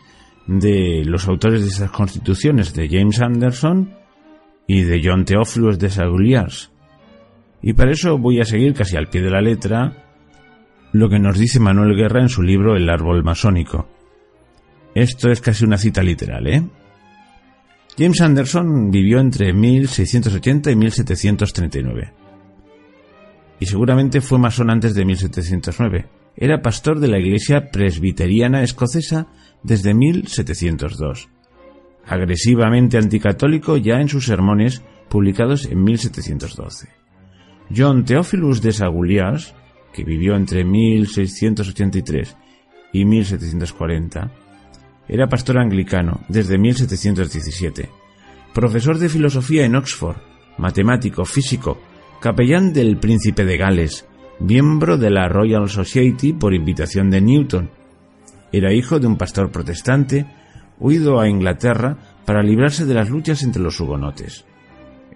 Speaker 1: de los autores de esas constituciones, de James Anderson y de John Theophilus de Saguliars. Y para eso voy a seguir casi al pie de la letra lo que nos dice Manuel Guerra en su libro El árbol masónico. Esto es casi una cita literal, ¿eh? James Anderson vivió entre 1680 y 1739. Y seguramente fue masón antes de 1709. Era pastor de la iglesia presbiteriana escocesa desde 1702. Agresivamente anticatólico ya en sus sermones publicados en 1712. John Theophilus de Sagulias, que vivió entre 1683 y 1740, era pastor anglicano desde 1717, profesor de filosofía en Oxford, matemático, físico, capellán del príncipe de Gales, miembro de la Royal Society por invitación de Newton. Era hijo de un pastor protestante, huido a Inglaterra para librarse de las luchas entre los hugonotes,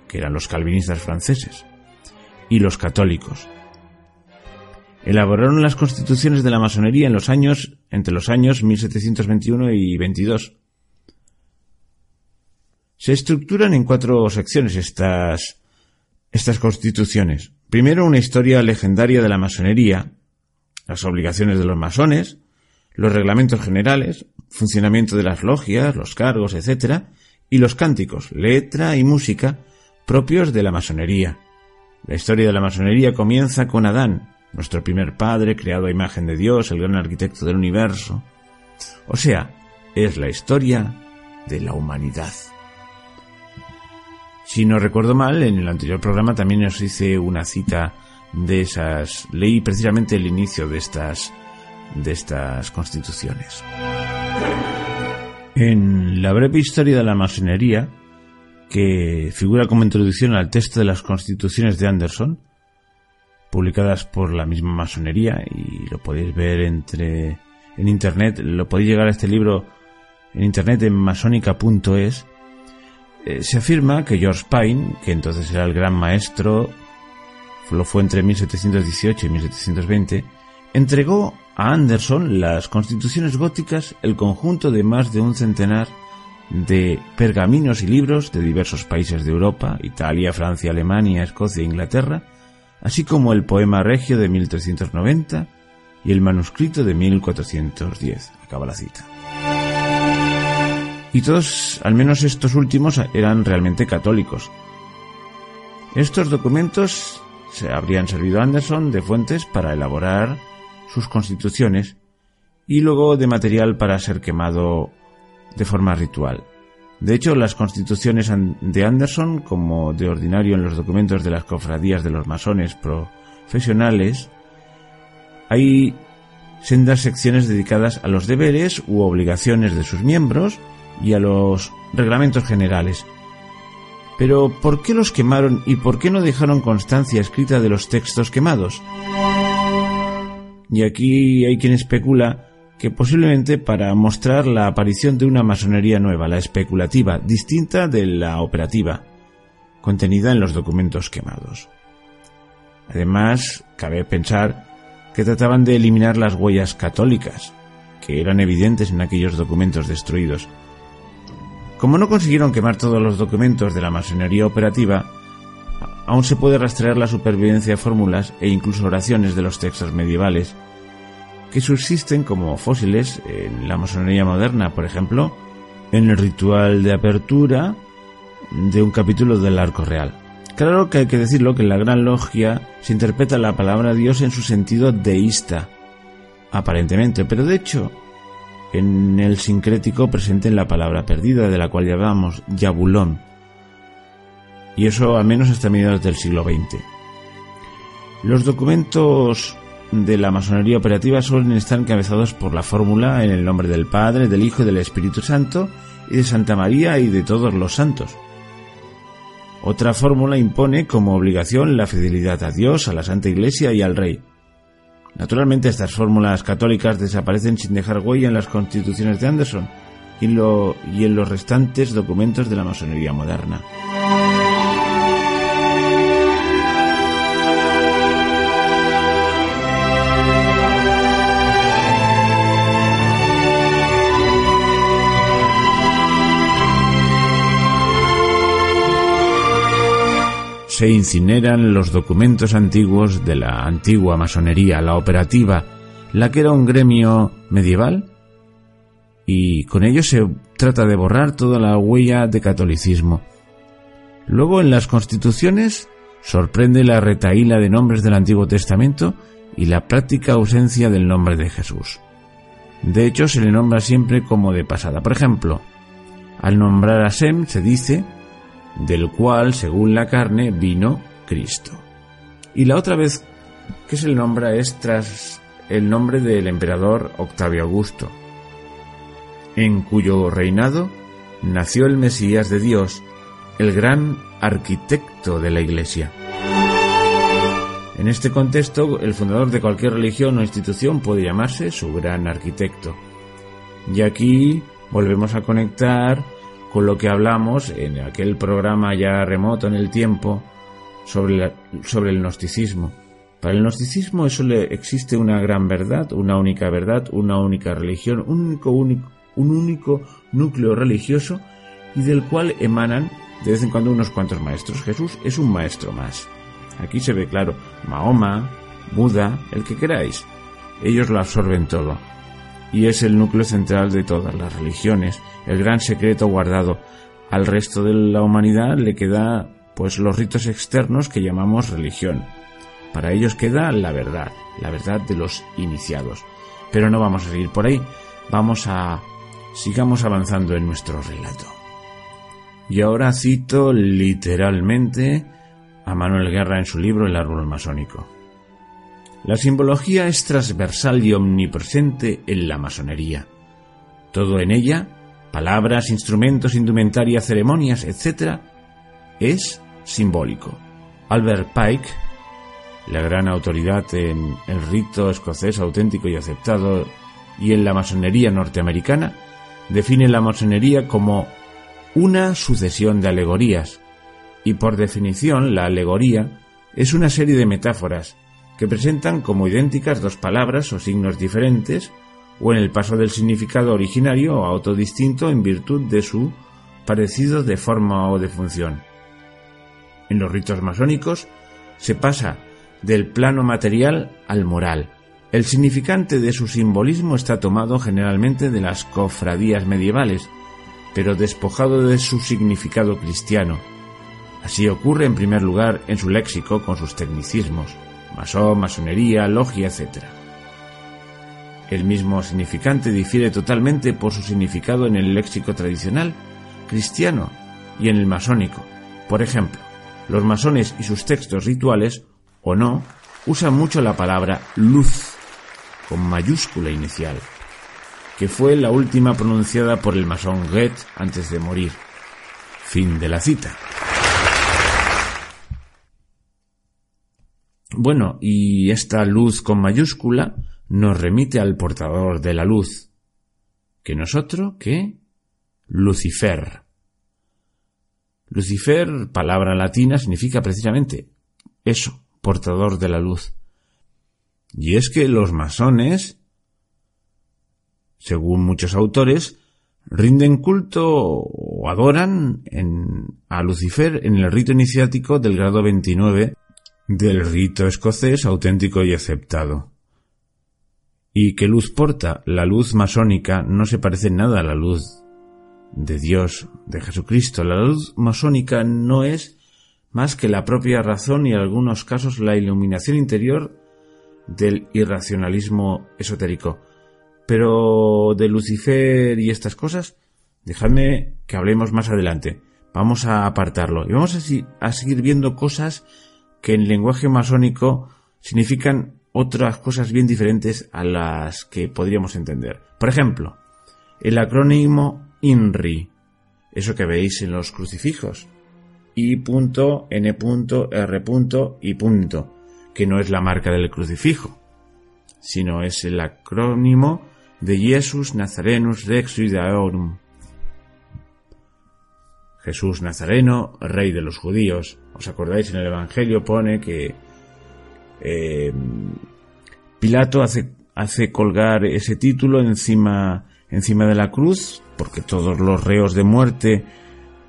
Speaker 1: que eran los calvinistas franceses, y los católicos, elaboraron las constituciones de la masonería en los años entre los años 1721 y 22. Se estructuran en cuatro secciones estas estas constituciones. Primero una historia legendaria de la masonería, las obligaciones de los masones, los reglamentos generales, funcionamiento de las logias, los cargos, etc., y los cánticos, letra y música propios de la masonería. La historia de la masonería comienza con Adán, nuestro primer Padre, creado a imagen de Dios, el gran arquitecto del universo. O sea, es la historia de la humanidad. Si no recuerdo mal, en el anterior programa también os hice una cita de esas, leí precisamente el inicio de estas, de estas constituciones. En la breve historia de la masonería, que figura como introducción al texto de las constituciones de Anderson, publicadas por la misma masonería y lo podéis ver entre en internet, lo podéis llegar a este libro en internet en masónica.es. Eh, se afirma que George Pine, que entonces era el gran maestro, lo fue entre 1718 y 1720, entregó a Anderson las constituciones góticas, el conjunto de más de un centenar de pergaminos y libros de diversos países de Europa, Italia, Francia, Alemania, Escocia e Inglaterra, así como el poema regio de 1390 y el manuscrito de 1410. Acaba la cita. Y todos, al menos estos últimos, eran realmente católicos. Estos documentos se habrían servido a Anderson de fuentes para elaborar sus constituciones y luego de material para ser quemado de forma ritual. De hecho, las constituciones de Anderson, como de ordinario en los documentos de las cofradías de los masones profesionales, hay sendas secciones dedicadas a los deberes u obligaciones de sus miembros y a los reglamentos generales. Pero, ¿por qué los quemaron y por qué no dejaron constancia escrita de los textos quemados? Y aquí hay quien especula que posiblemente para mostrar la aparición de una masonería nueva, la especulativa, distinta de la operativa, contenida en los documentos quemados. Además, cabe pensar que trataban de eliminar las huellas católicas, que eran evidentes en aquellos documentos destruidos. Como no consiguieron quemar todos los documentos de la masonería operativa, aún se puede rastrear la supervivencia de fórmulas e incluso oraciones de los textos medievales, que subsisten como fósiles en la masonería moderna, por ejemplo, en el ritual de apertura de un capítulo del Arco Real. Claro que hay que decirlo que en la Gran Logia se interpreta la palabra Dios en su sentido deísta, aparentemente, pero de hecho, en el sincrético presente en la palabra perdida, de la cual llamamos Yabulón, y eso al menos hasta mediados del siglo XX. Los documentos de la masonería operativa suelen estar encabezados por la fórmula en el nombre del Padre, del Hijo y del Espíritu Santo, y de Santa María y de todos los santos. Otra fórmula impone como obligación la fidelidad a Dios, a la Santa Iglesia y al Rey. Naturalmente estas fórmulas católicas desaparecen sin dejar huella en las constituciones de Anderson y, y en los restantes documentos de la masonería moderna. Se incineran los documentos antiguos de la antigua masonería, la operativa, la que era un gremio medieval, y con ello se trata de borrar toda la huella de catolicismo. Luego en las constituciones sorprende la retaíla de nombres del Antiguo Testamento y la práctica ausencia del nombre de Jesús. De hecho, se le nombra siempre como de pasada. Por ejemplo, al nombrar a Sem se dice del cual, según la carne, vino Cristo. Y la otra vez que se le nombra es tras el nombre del emperador Octavio Augusto, en cuyo reinado nació el Mesías de Dios, el gran arquitecto de la Iglesia. En este contexto, el fundador de cualquier religión o institución puede llamarse su gran arquitecto. Y aquí volvemos a conectar con lo que hablamos en aquel programa ya remoto en el tiempo sobre, sobre el gnosticismo. Para el gnosticismo eso le existe una gran verdad, una única verdad, una única religión, un único, único, un único núcleo religioso y del cual emanan de vez en cuando unos cuantos maestros. Jesús es un maestro más. Aquí se ve claro, Mahoma, Buda, el que queráis. Ellos lo absorben todo y es el núcleo central de todas las religiones, el gran secreto guardado. Al resto de la humanidad le queda pues los ritos externos que llamamos religión. Para ellos queda la verdad, la verdad de los iniciados. Pero no vamos a seguir por ahí, vamos a sigamos avanzando en nuestro relato. Y ahora cito literalmente a Manuel Guerra en su libro El árbol masónico. La simbología es transversal y omnipresente en la masonería. Todo en ella, palabras, instrumentos, indumentaria, ceremonias, etc., es simbólico. Albert Pike, la gran autoridad en el rito escocés auténtico y aceptado y en la masonería norteamericana, define la masonería como una sucesión de alegorías, y por definición la alegoría es una serie de metáforas que presentan como idénticas dos palabras o signos diferentes, o en el paso del significado originario a otro distinto en virtud de su parecido de forma o de función. En los ritos masónicos se pasa del plano material al moral. El significante de su simbolismo está tomado generalmente de las cofradías medievales, pero despojado de su significado cristiano. Así ocurre en primer lugar en su léxico con sus tecnicismos masón, masonería, logia, etc. El mismo significante difiere totalmente por su significado en el léxico tradicional, cristiano y en el masónico. Por ejemplo, los masones y sus textos rituales, o no, usan mucho la palabra luz, con mayúscula inicial, que fue la última pronunciada por el masón Goethe antes de morir. Fin de la cita. Bueno, y esta luz con mayúscula nos remite al portador de la luz, que nosotros, ¿qué? Lucifer. Lucifer, palabra latina, significa precisamente eso, portador de la luz. Y es que los masones, según muchos autores, rinden culto o adoran a Lucifer en el rito iniciático del grado 29 del rito escocés auténtico y aceptado. ¿Y qué luz porta? La luz masónica no se parece nada a la luz de Dios, de Jesucristo. La luz masónica no es más que la propia razón y en algunos casos la iluminación interior del irracionalismo esotérico. Pero de Lucifer y estas cosas, dejadme que hablemos más adelante. Vamos a apartarlo y vamos a, a seguir viendo cosas que en lenguaje masónico significan otras cosas bien diferentes a las que podríamos entender. Por ejemplo, el acrónimo INRI, eso que veis en los crucifijos, I.N.R. y punto, que no es la marca del crucifijo, sino es el acrónimo de Jesus Nazarenus Rex Judaeorum. Jesús Nazareno, rey de los judíos. ¿Os acordáis? En el Evangelio pone que eh, Pilato hace, colgar ese título encima, encima de la cruz, porque todos los reos de muerte,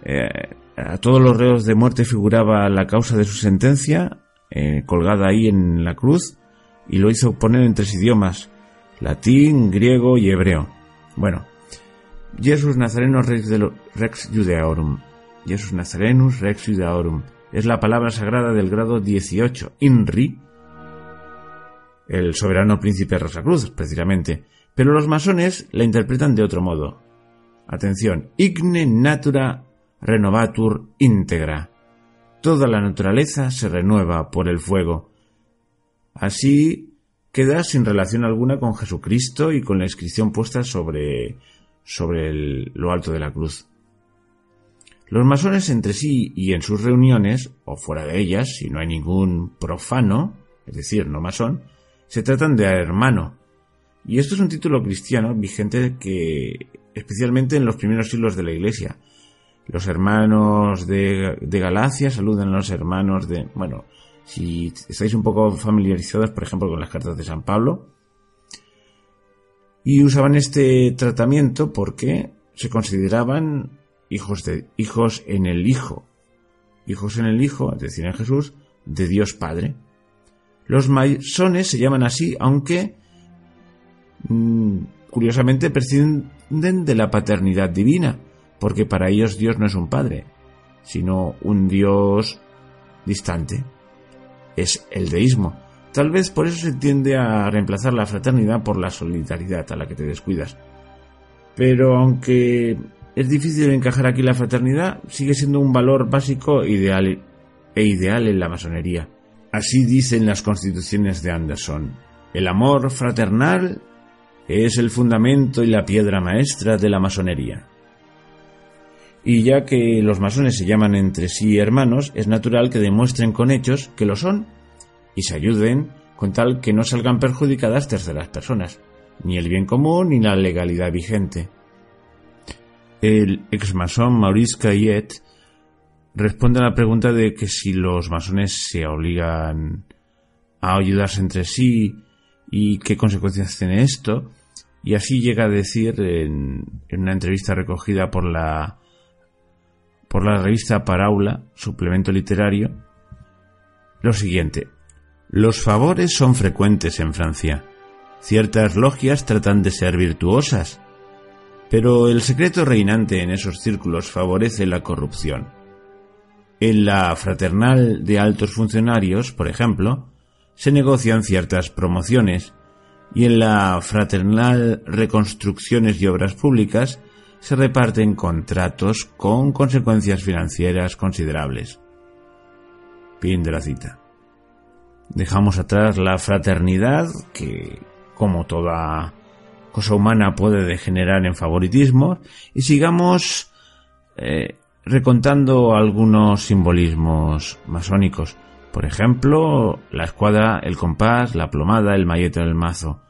Speaker 1: eh, a todos los reos de muerte figuraba la causa de su sentencia, eh, colgada ahí en la cruz, y lo hizo poner en tres idiomas, latín, griego y hebreo. Bueno, Jesus Nazareno Rex, Rex Judeorum. Jesus Nazarenus Rex Judeorum. Es la palabra sagrada del grado 18, INRI, el soberano príncipe Rosacruz, precisamente. Pero los masones la interpretan de otro modo. Atención, Igne Natura Renovatur Integra. Toda la naturaleza se renueva por el fuego. Así queda sin relación alguna con Jesucristo y con la inscripción puesta sobre, sobre lo alto de la cruz. Los masones entre sí y en sus reuniones, o fuera de ellas, si no hay ningún profano, es decir, no masón, se tratan de hermano. Y esto es un título cristiano vigente que, especialmente en los primeros siglos de la Iglesia. Los hermanos de, de Galacia saludan a los hermanos de, bueno, si estáis un poco familiarizados, por ejemplo, con las cartas de San Pablo, y usaban este tratamiento porque se consideraban hijos de hijos en el Hijo, hijos en el Hijo, es decir, en Jesús, de Dios Padre. Los masones se llaman así, aunque mm, curiosamente prescinden de la paternidad divina, porque para ellos Dios no es un padre, sino un Dios distante es el deísmo. Tal vez por eso se tiende a reemplazar la fraternidad por la solidaridad a la que te descuidas. Pero aunque es difícil encajar aquí la fraternidad, sigue siendo un valor básico ideal e ideal en la masonería. Así dicen las constituciones de Anderson. El amor fraternal es el fundamento y la piedra maestra de la masonería. Y ya que los masones se llaman entre sí hermanos, es natural que demuestren con hechos que lo son y se ayuden con tal que no salgan perjudicadas terceras personas, ni el bien común ni la legalidad vigente. El ex masón Maurice Cayet responde a la pregunta de que si los masones se obligan a ayudarse entre sí y qué consecuencias tiene esto, y así llega a decir en, en una entrevista recogida por la por la revista Paraula, suplemento literario, lo siguiente. Los favores son frecuentes en Francia. Ciertas logias tratan de ser virtuosas, pero el secreto reinante en esos círculos favorece la corrupción. En la fraternal de altos funcionarios, por ejemplo, se negocian ciertas promociones, y en la fraternal reconstrucciones y obras públicas se reparten contratos con consecuencias financieras considerables. Fin de la cita. Dejamos atrás la fraternidad, que, como toda cosa humana, puede degenerar en favoritismo, y sigamos eh, recontando algunos simbolismos masónicos. Por ejemplo, la escuadra, el compás, la plomada, el mallete del mazo.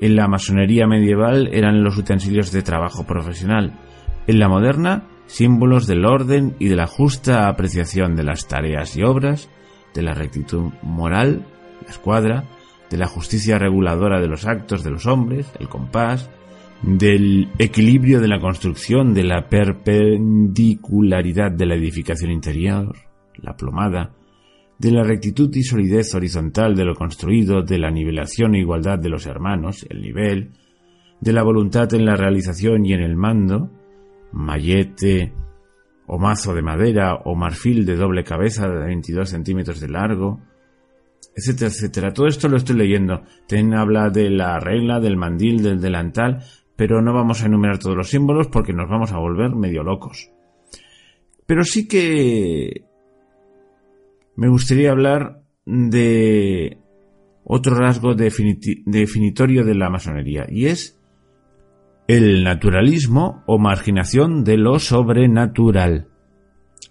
Speaker 1: En la masonería medieval eran los utensilios de trabajo profesional. En la moderna, símbolos del orden y de la justa apreciación de las tareas y obras, de la rectitud moral, la escuadra, de la justicia reguladora de los actos de los hombres, el compás, del equilibrio de la construcción, de la perpendicularidad de la edificación interior, la plomada, de la rectitud y solidez horizontal de lo construido, de la nivelación e igualdad de los hermanos, el nivel, de la voluntad en la realización y en el mando, mallete o mazo de madera o marfil de doble cabeza de 22 centímetros de largo, etcétera, etcétera. Todo esto lo estoy leyendo. Ten habla de la regla, del mandil, del delantal, pero no vamos a enumerar todos los símbolos porque nos vamos a volver medio locos. Pero sí que me gustaría hablar de otro rasgo definitorio de la masonería y es el naturalismo o marginación de lo sobrenatural.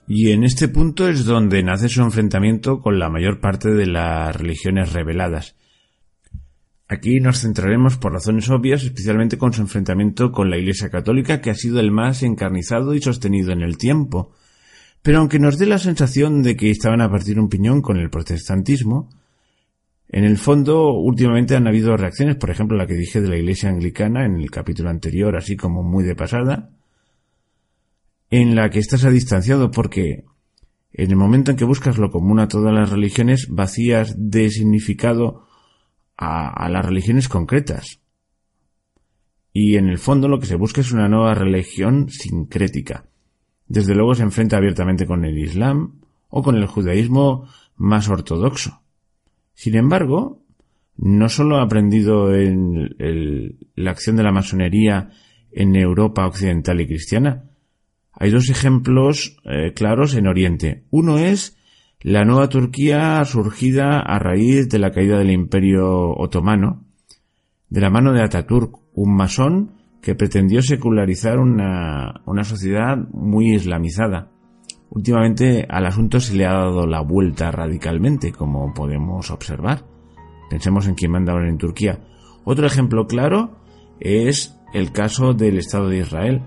Speaker 1: Y en este punto es donde nace su enfrentamiento con la mayor parte de las religiones reveladas. Aquí nos centraremos por razones obvias, especialmente con su enfrentamiento con la Iglesia Católica, que ha sido el más encarnizado y sostenido en el tiempo, pero aunque nos dé la sensación de que estaban a partir un piñón con el protestantismo, en el fondo últimamente han habido reacciones, por ejemplo la que dije de la Iglesia Anglicana en el capítulo anterior, así como muy de pasada, en la que estás distanciado porque en el momento en que buscas lo común a todas las religiones, vacías de significado a, a, las religiones concretas. Y en el fondo lo que se busca es una nueva religión sincrética. Desde luego se enfrenta abiertamente con el Islam o con el judaísmo más ortodoxo. Sin embargo, no solo ha aprendido en la acción de la masonería en Europa occidental y cristiana, hay dos ejemplos eh, claros en Oriente. Uno es la nueva Turquía surgida a raíz de la caída del Imperio Otomano, de la mano de Ataturk, un masón que pretendió secularizar una, una sociedad muy islamizada. Últimamente al asunto se le ha dado la vuelta radicalmente, como podemos observar. Pensemos en quien manda ahora en Turquía. Otro ejemplo claro es el caso del Estado de Israel,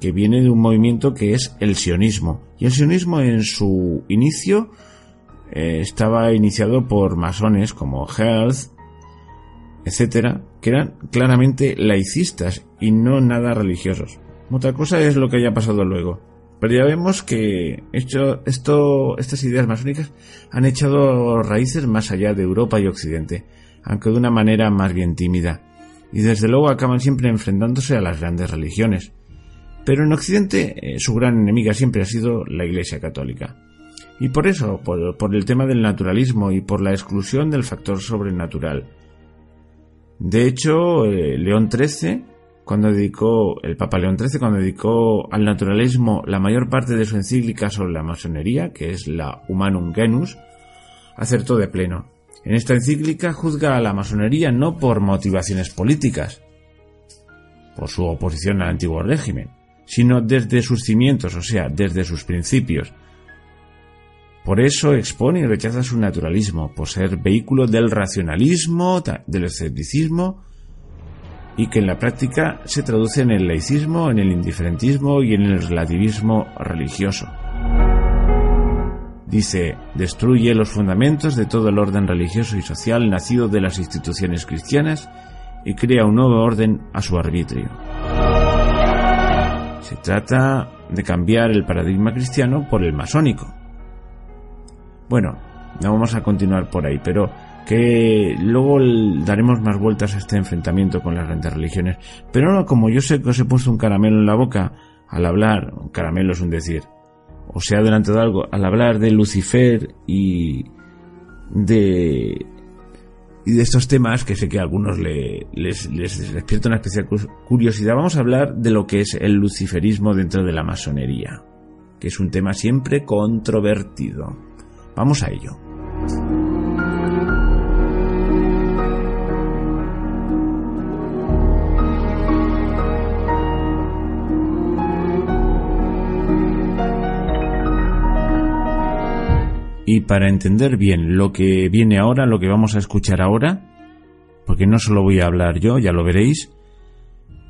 Speaker 1: que viene de un movimiento que es el sionismo. Y el sionismo en su inicio eh, estaba iniciado por masones como Health, etcétera, que eran claramente laicistas y no nada religiosos. Otra cosa es lo que haya pasado luego. Pero ya vemos que estas ideas masónicas han echado raíces más allá de Europa y Occidente, aunque de una manera más bien tímida, y desde luego acaban siempre enfrentándose a las grandes religiones. Pero en Occidente eh, su gran enemiga siempre ha sido la Iglesia Católica. Y por eso, por, por el tema del naturalismo y por la exclusión del factor sobrenatural, de hecho, eh, León XIII, cuando dedicó, el Papa León XIII, cuando dedicó al naturalismo la mayor parte de su encíclica sobre la masonería, que es la Humanum Genus, acertó de pleno. En esta encíclica juzga a la masonería no por motivaciones políticas, por su oposición al antiguo régimen, sino desde sus cimientos, o sea, desde sus principios, por eso expone y rechaza su naturalismo, por ser vehículo del racionalismo, del escepticismo, y que en la práctica se traduce en el laicismo, en el indiferentismo y en el relativismo religioso. Dice, destruye los fundamentos de todo el orden religioso y social nacido de las instituciones cristianas y crea un nuevo orden a su arbitrio. Se trata de cambiar el paradigma cristiano por el masónico, bueno, no vamos a continuar por ahí, pero que luego daremos más vueltas a este enfrentamiento con las grandes religiones. Pero no, como yo sé que os he puesto un caramelo en la boca al hablar, un caramelo es un decir, o sea, adelantado algo, al hablar de Lucifer y de Y de estos temas, que sé que a algunos les, les despierta una especial curiosidad, vamos a hablar de lo que es el luciferismo dentro de la masonería, que es un tema siempre controvertido. Vamos a ello. Y para entender bien lo que viene ahora, lo que vamos a escuchar ahora, porque no solo voy a hablar yo, ya lo veréis,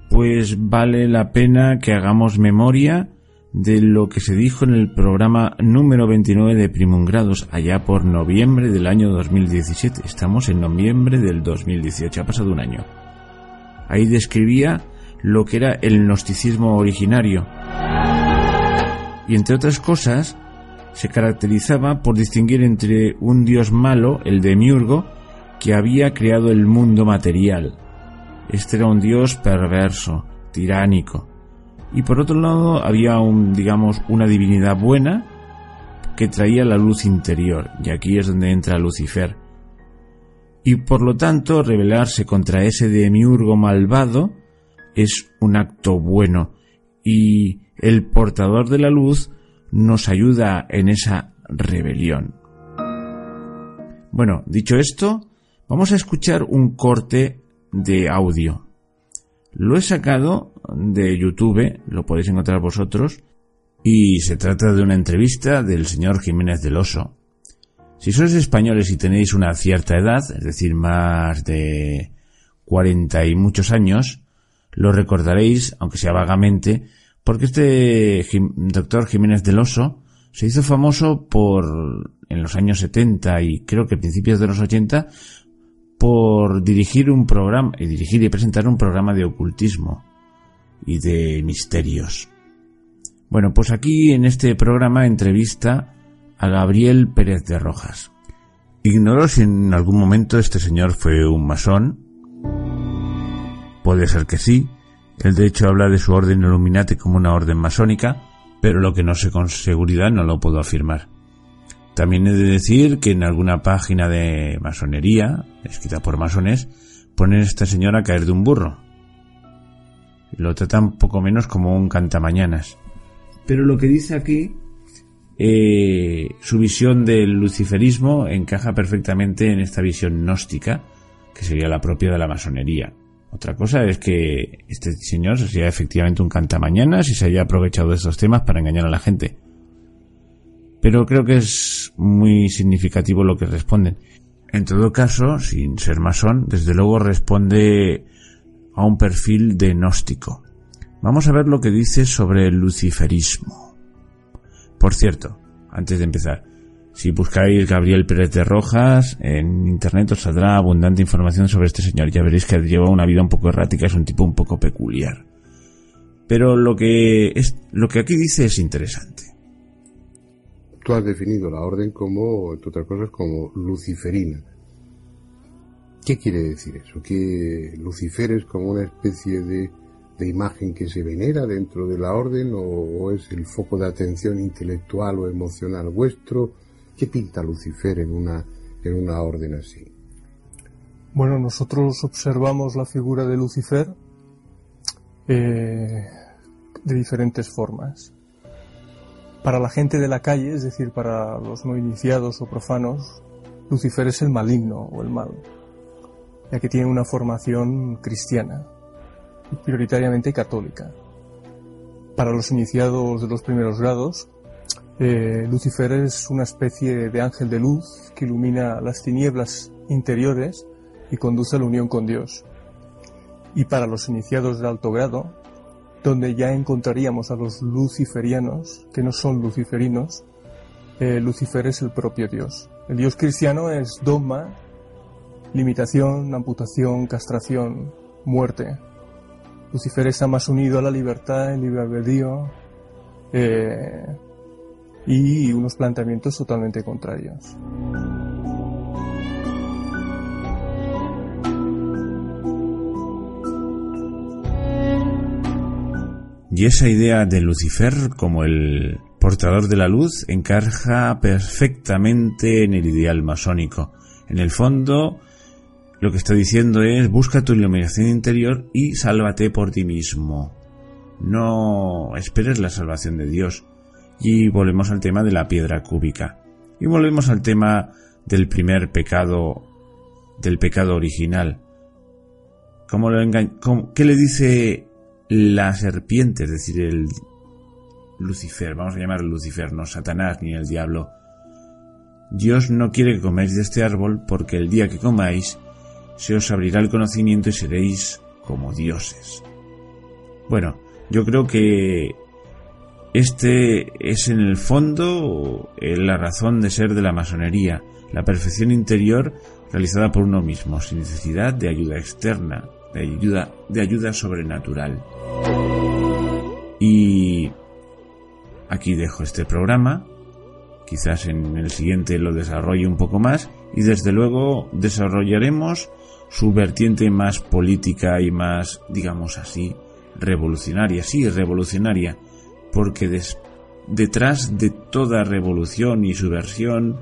Speaker 1: pues vale la pena que hagamos memoria de lo que se dijo en el programa número 29 de Primungrados allá por noviembre del año 2017. Estamos en noviembre del 2018, ha pasado un año. Ahí describía lo que era el gnosticismo originario. Y entre otras cosas, se caracterizaba por distinguir entre un dios malo, el demiurgo, que había creado el mundo material. Este era un dios perverso, tiránico. Y por otro lado había un, digamos, una divinidad buena que traía la luz interior, y aquí es donde entra Lucifer. Y por lo tanto, rebelarse contra ese demiurgo malvado es un acto bueno, y el portador de la luz nos ayuda en esa rebelión. Bueno, dicho esto, vamos a escuchar un corte de audio. Lo he sacado de YouTube, lo podéis encontrar vosotros, y se trata de una entrevista del señor Jiménez del Oso. Si sois españoles y tenéis una cierta edad, es decir, más de 40 y muchos años, lo recordaréis, aunque sea vagamente, porque este doctor Jiménez del Oso se hizo famoso por, en los años 70 y creo que principios de los 80, por dirigir un programa, y dirigir y presentar un programa de ocultismo y de misterios. Bueno, pues aquí en este programa entrevista a Gabriel Pérez de Rojas. Ignoro si en algún momento este señor fue un masón. Puede ser que sí, el de hecho habla de su orden Illuminati como una orden masónica, pero lo que no sé con seguridad no lo puedo afirmar. También he de decir que en alguna página de masonería, escrita por masones, ponen a esta señora a caer de un burro. Lo tratan poco menos como un cantamañanas. Pero lo que dice aquí, eh, su visión del luciferismo encaja perfectamente en esta visión gnóstica, que sería la propia de la masonería. Otra cosa es que este señor sea efectivamente un cantamañanas y se haya aprovechado de estos temas para engañar a la gente. Pero creo que es muy significativo lo que responden. En todo caso, sin ser masón, desde luego responde a un perfil de gnóstico. Vamos a ver lo que dice sobre el luciferismo. Por cierto, antes de empezar, si buscáis Gabriel Pérez de Rojas en internet os saldrá abundante información sobre este señor. Ya veréis que lleva una vida un poco errática, es un tipo un poco peculiar. Pero lo que es lo que aquí dice es interesante.
Speaker 10: Tú has definido la orden como, entre otras cosas, como luciferina. ¿Qué quiere decir eso? ¿Que Lucifer es como una especie de, de imagen que se venera dentro de la orden o, o es el foco de atención intelectual o emocional vuestro? ¿Qué pinta Lucifer en una, en una orden así?
Speaker 11: Bueno, nosotros observamos la figura de Lucifer eh, de diferentes formas. Para la gente de la calle, es decir, para los no iniciados o profanos, Lucifer es el maligno o el mal, ya que tiene una formación cristiana y prioritariamente católica. Para los iniciados de los primeros grados, eh, Lucifer es una especie de ángel de luz que ilumina las tinieblas interiores y conduce a la unión con Dios. Y para los iniciados de alto grado, donde ya encontraríamos a los luciferianos, que no son luciferinos, eh, Lucifer es el propio Dios. El Dios cristiano es dogma, limitación, amputación, castración, muerte. Lucifer está más unido a la libertad, el libre albedrío, eh, y unos planteamientos totalmente contrarios.
Speaker 1: Y esa idea de Lucifer como el portador de la luz encaja perfectamente en el ideal masónico. En el fondo, lo que está diciendo es busca tu iluminación interior y sálvate por ti mismo. No esperes la salvación de Dios. Y volvemos al tema de la piedra cúbica. Y volvemos al tema del primer pecado, del pecado original. ¿Cómo ¿Qué le dice la serpiente, es decir, el Lucifer, vamos a llamar Lucifer, no Satanás ni el diablo? Dios no quiere que comáis de este árbol porque el día que comáis se os abrirá el conocimiento y seréis como dioses. Bueno, yo creo que este es en el fondo la razón de ser de la masonería, la perfección interior realizada por uno mismo, sin necesidad de ayuda externa, de ayuda, de ayuda sobrenatural. Y aquí dejo este programa, quizás en el siguiente lo desarrolle un poco más y desde luego desarrollaremos su vertiente más política y más, digamos así, revolucionaria, sí, revolucionaria, porque detrás de toda revolución y subversión,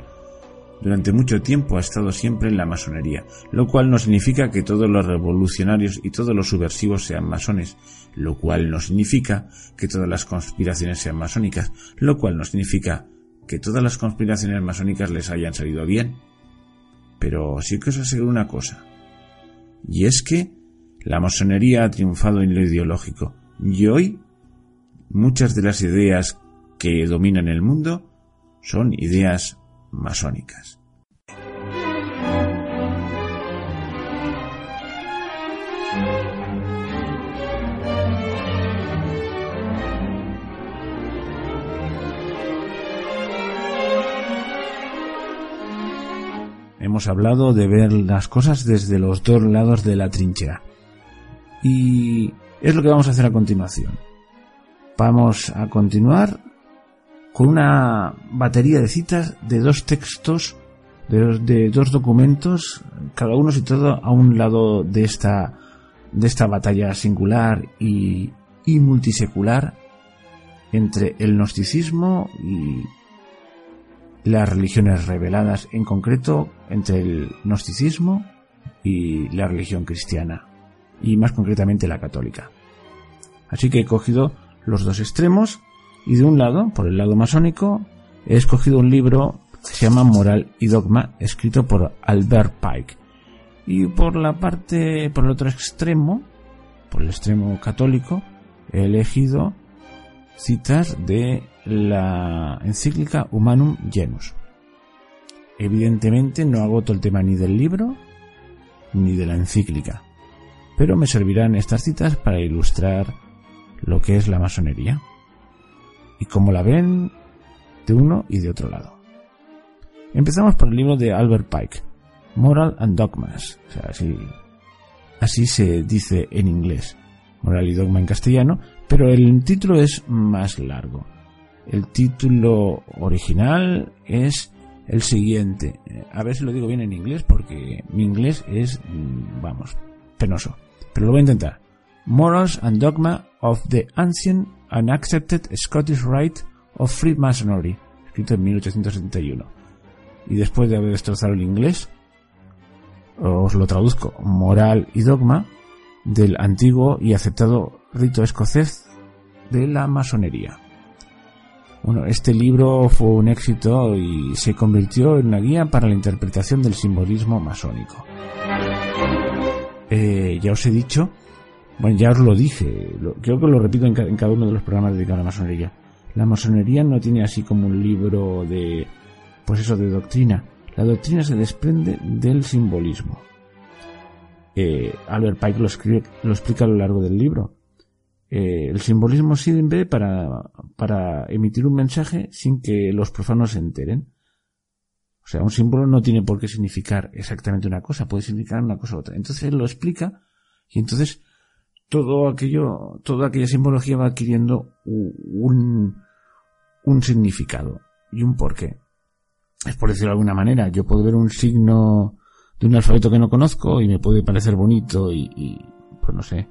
Speaker 1: durante mucho tiempo ha estado siempre en la masonería, lo cual no significa que todos los revolucionarios y todos los subversivos sean masones, lo cual no significa que todas las conspiraciones sean masónicas, lo cual no significa que todas las conspiraciones masónicas les hayan salido bien. Pero sí que os aseguro una cosa, y es que la masonería ha triunfado en lo ideológico, y hoy muchas de las ideas que dominan el mundo son ideas masónicas. Hemos hablado de ver las cosas desde los dos lados de la trinchera. Y es lo que vamos a hacer a continuación. Vamos a continuar con una batería de citas de dos textos, de, dos documentos, cada uno situado a un lado de esta, de esta batalla singular y, y multisecular entre el gnosticismo y las religiones reveladas, en concreto entre el gnosticismo y la religión cristiana, y más concretamente la católica. Así que he cogido los dos extremos y de un lado, por el lado masónico, he escogido un libro que se llama Moral y Dogma, escrito por Albert Pike. Y por la parte, por el otro extremo, por el extremo católico, he elegido citas de la encíclica Humanum Genus. Evidentemente no agoto el tema ni del libro ni de la encíclica, pero me servirán estas citas para ilustrar lo que es la masonería y cómo la ven de uno y de otro lado. Empezamos por el libro de Albert Pike, Moral and Dogmas, así, así se dice en inglés, Moral y Dogma en castellano, pero el título es más largo. El título original es el siguiente. A ver si lo digo bien en inglés porque mi inglés es, mm, vamos, penoso. Pero lo voy a intentar. Morals and Dogma of the Ancient and Accepted Scottish Rite of Freemasonry, escrito en 1871. Y después de haber destrozado el inglés, os lo traduzco, Moral y Dogma del antiguo y aceptado rito escocés de la masonería. Bueno, este libro fue un éxito y se convirtió en una guía para la interpretación del simbolismo masónico. Eh, ya os he dicho bueno, ya os lo dije, creo que lo repito en, cada uno de los programas dedicados a la masonería. La masonería no tiene así como un libro de, pues eso, de doctrina. La doctrina se desprende del simbolismo. Eh, Albert Pike lo, escribe, lo explica a lo largo del libro. Eh, el simbolismo sirve para, para emitir un mensaje sin que los profanos se enteren. O sea, un símbolo no tiene por qué significar exactamente una cosa, puede significar una cosa u otra. Entonces él lo explica y entonces todo aquello, toda aquella simbología va adquiriendo un, un significado y un porqué. Es por decirlo de alguna manera, yo puedo ver un signo de un alfabeto que no conozco y me puede parecer bonito y, pues no sé,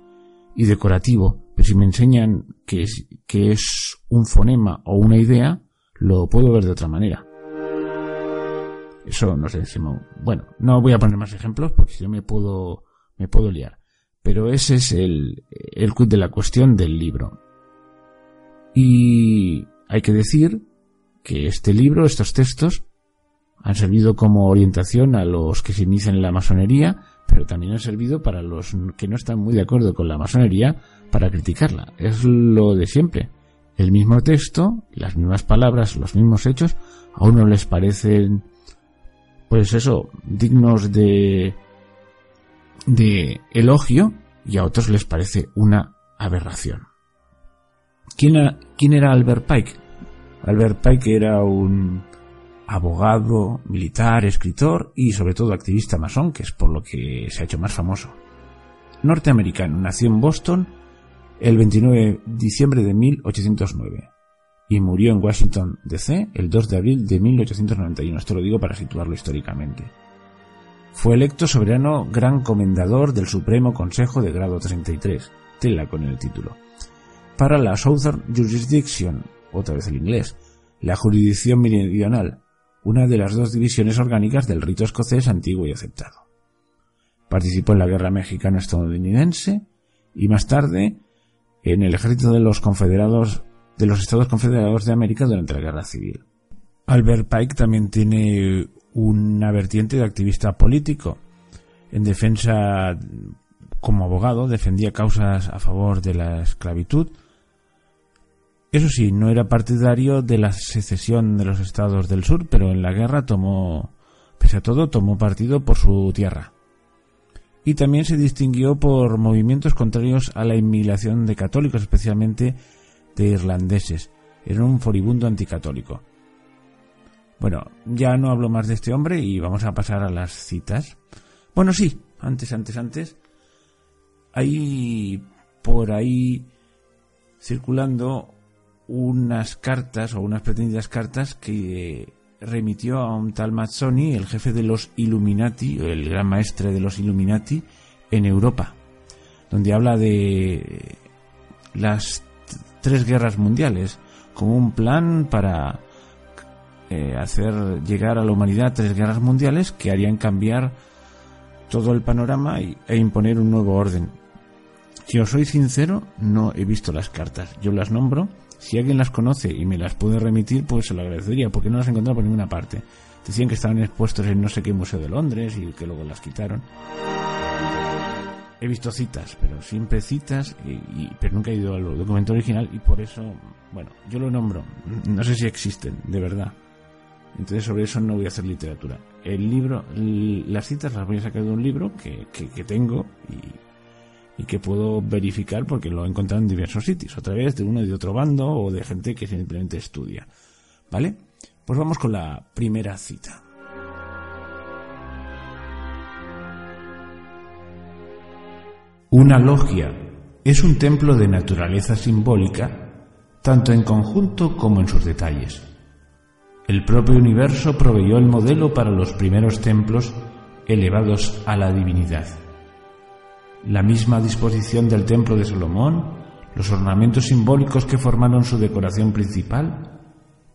Speaker 1: y decorativo, pero si me enseñan que es, que es un fonema o una idea, lo puedo ver de otra manera. Eso no sé si bueno, no voy a poner más ejemplos porque si yo me puedo me puedo liar. Pero ese es el el de la cuestión del libro. Y hay que decir que este libro, estos textos, han servido como orientación a los que se inician en la masonería, pero también han servido para los que no están muy de acuerdo con la masonería para criticarla. Es lo de siempre. El mismo texto, las mismas palabras, los mismos hechos, a uno les parecen, pues eso, dignos de, de elogio y a otros les parece una aberración. ¿Quién, ¿Quién era Albert Pike? Albert Pike era un abogado, militar, escritor y sobre todo activista masón, que es por lo que se ha hecho más famoso. Norteamericano, nació en Boston el 29 de diciembre de 1809 y murió en Washington, D.C. el 2 de abril de 1891. Esto lo digo para situarlo históricamente. Fue electo soberano gran comendador del Supremo Consejo de grado 33, tela con el título, para la Southern Jurisdiction, otra vez el inglés, la jurisdicción meridional, una de las dos divisiones orgánicas del rito escocés antiguo y aceptado. Participó en la Guerra Mexicano-Estadounidense y más tarde en el ejército de los confederados de los Estados Confederados de América durante la Guerra Civil. Albert Pike también tiene una vertiente de activista político. En defensa, como abogado, defendía causas a favor de la esclavitud. Eso sí, no era partidario de la secesión de los estados del sur, pero en la guerra tomó, pese a todo, tomó partido por su tierra y también se distinguió por movimientos contrarios a la inmigración de católicos, especialmente de irlandeses. Era un furibundo anticatólico. Bueno, ya no hablo más de este hombre y vamos a pasar a las citas. Bueno, sí, antes, antes, antes. Hay por ahí circulando unas cartas o unas pretendidas cartas que remitió a un tal Mazzoni, el jefe de los Illuminati, el gran maestre de los Illuminati, en Europa, donde habla de las tres guerras mundiales como un plan para eh, hacer llegar a la humanidad tres guerras mundiales que harían cambiar todo el panorama e imponer un nuevo orden. Si os soy sincero, no he visto las cartas. Yo las nombro si alguien las conoce y me las puede remitir, pues se lo agradecería, porque no las he encontrado por ninguna parte. Decían que estaban expuestos en no sé qué museo de Londres y que luego las quitaron. He visto citas, pero siempre citas, y, pero nunca he ido al documento original y por eso, bueno, yo lo nombro. No sé si existen, de verdad. Entonces sobre eso no voy a hacer literatura. El libro, las citas las voy a sacar de un libro que, que, tengo y, que puedo verificar porque lo he encontrado en diversos sitios, otra vez de uno y de otro bando o de gente que simplemente estudia. ¿Vale? Pues vamos con la primera cita. Una logia es un templo de naturaleza simbólica, tanto en conjunto como en sus detalles. El propio universo proveyó el modelo para los primeros templos elevados a la divinidad la misma disposición del templo de Salomón, los ornamentos simbólicos que formaron su decoración principal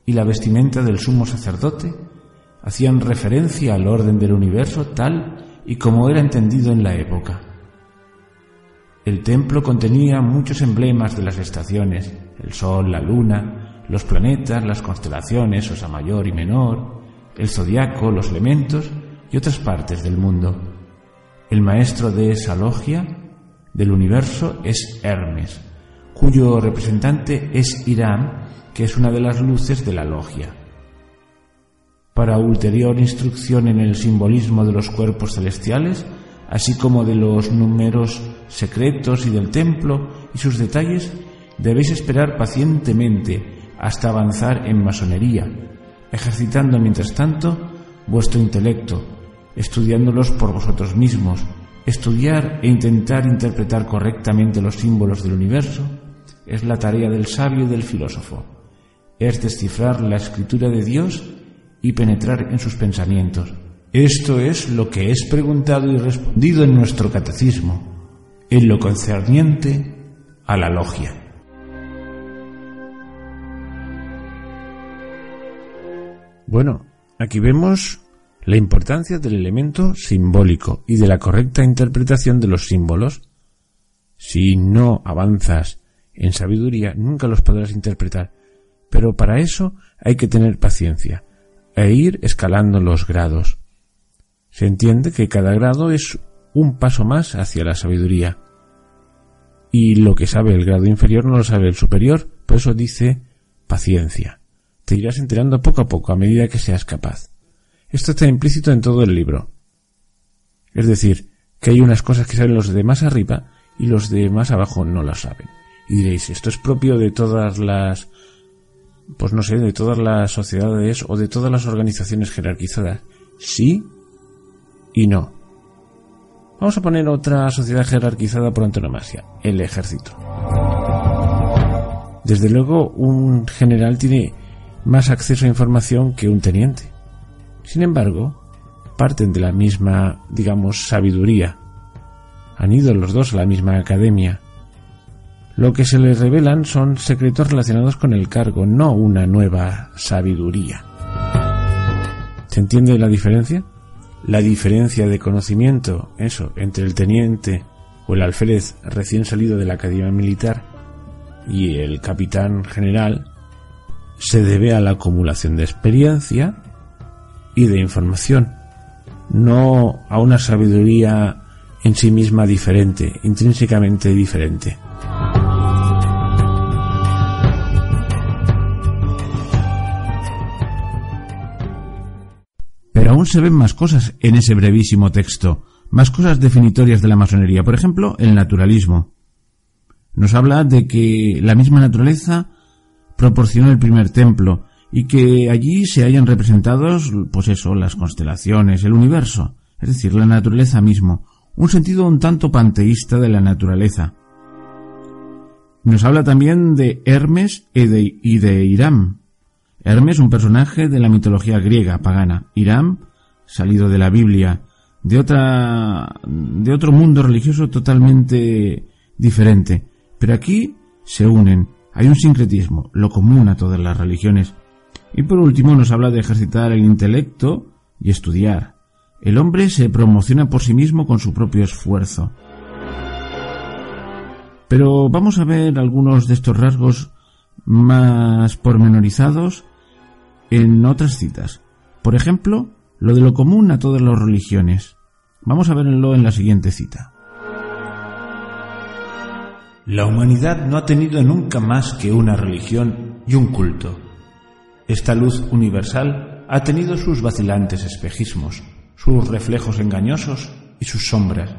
Speaker 1: y la vestimenta del sumo sacerdote hacían referencia al orden del universo tal y como era entendido en la época. El templo contenía muchos emblemas de las estaciones, el sol, la luna, los planetas, las constelaciones, Osa Mayor y Menor, el zodiaco, los elementos y otras partes del mundo. El maestro de esa logia del universo es Hermes, cuyo representante es Irán, que es una de las luces de la logia. Para ulterior instrucción en el simbolismo de los cuerpos celestiales, así como de los números secretos y del templo y sus detalles, debéis esperar pacientemente hasta avanzar en masonería, ejercitando mientras tanto vuestro intelecto, estudiándolos por vosotros mismos. Estudiar e intentar interpretar correctamente los símbolos del universo es la tarea del sabio y del filósofo. Es descifrar la escritura de Dios y penetrar en sus pensamientos. Esto es lo que es preguntado y respondido en nuestro catecismo, en lo concerniente a la logia. Bueno, aquí vemos la importancia del elemento simbólico y de la correcta interpretación de los símbolos. Si no avanzas en sabiduría, nunca los podrás interpretar, pero para eso hay que tener paciencia e ir escalando los grados. Se entiende que cada grado es un paso más hacia la sabiduría. Y lo que sabe el grado inferior no lo sabe el superior, por eso dice paciencia. Te irás enterando poco a poco a medida que seas capaz. Esto está implícito en todo el libro. Es decir, que hay unas cosas que saben los de más arriba y los de más abajo no las saben. Y diréis, esto es propio de todas las, pues no sé, de todas las sociedades o de todas las organizaciones jerarquizadas. Sí y no. Vamos a poner otra sociedad jerarquizada por antonomasia, el ejército. Desde luego, un general tiene más acceso a información que un teniente. Sin embargo, parten de la misma, digamos, sabiduría. Han ido los dos a la misma academia. Lo que se les revelan son secretos relacionados con el cargo, no una nueva sabiduría. ¿Se entiende la diferencia? La diferencia de conocimiento, eso, entre el teniente o el alférez recién salido de la academia militar y el capitán general se debe a la acumulación de experiencia y de información, no a una sabiduría en sí misma diferente, intrínsecamente diferente. Pero aún se ven más cosas en ese brevísimo texto, más cosas definitorias de la masonería. Por ejemplo, el naturalismo. Nos habla de que la misma naturaleza proporcionó el primer templo y que allí se hayan representados, pues eso, las constelaciones, el universo, es decir, la naturaleza mismo, un sentido un tanto panteísta de la naturaleza. Nos habla también de Hermes y de, y de Irán. Hermes, un personaje de la mitología griega pagana. Irán, salido de la Biblia, de otra, de otro mundo religioso totalmente diferente. Pero aquí se unen. Hay un sincretismo, lo común a todas las religiones. Y por último nos habla de ejercitar el intelecto y estudiar. El hombre se promociona por sí mismo con su propio esfuerzo. Pero vamos a ver algunos de estos rasgos más pormenorizados en otras citas. Por ejemplo, lo de lo común a todas las religiones. Vamos a verlo en la siguiente cita. La humanidad no ha tenido nunca más que una religión y un culto. Esta luz universal ha tenido sus vacilantes espejismos, sus reflejos engañosos y sus sombras,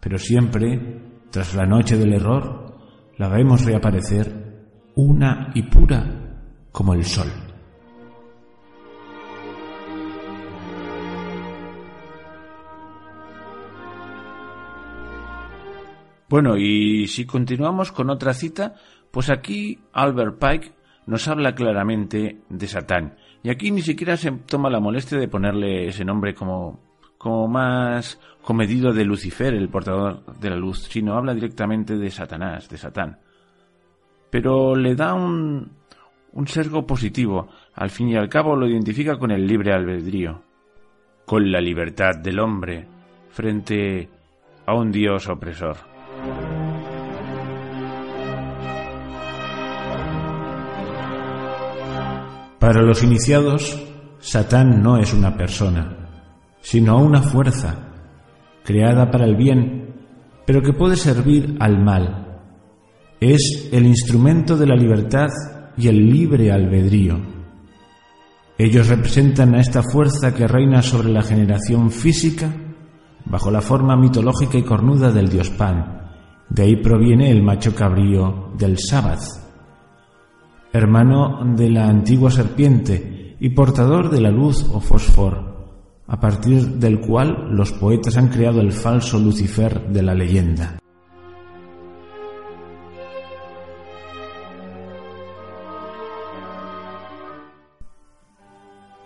Speaker 1: pero siempre, tras la noche del error, la vemos reaparecer una y pura como el sol. Bueno, y si continuamos con otra cita, pues aquí Albert Pike nos habla claramente de Satán. Y aquí ni siquiera se toma la molestia de ponerle ese nombre como, como más comedido de Lucifer, el portador de la luz, sino habla directamente de Satanás, de Satán. Pero le da un, un sesgo positivo, al fin y al cabo lo identifica con el libre albedrío, con la libertad del hombre frente a un dios opresor. Para los iniciados, Satán no es una persona, sino una fuerza, creada para el bien, pero que puede servir al mal. Es el instrumento de la libertad y el libre albedrío. Ellos representan a esta fuerza que reina sobre la generación física bajo la forma mitológica y cornuda del dios Pan. De ahí proviene el macho cabrío del Sabbath hermano de la antigua serpiente y portador de la luz o fósforo, a partir del cual los poetas han creado el falso Lucifer de la leyenda.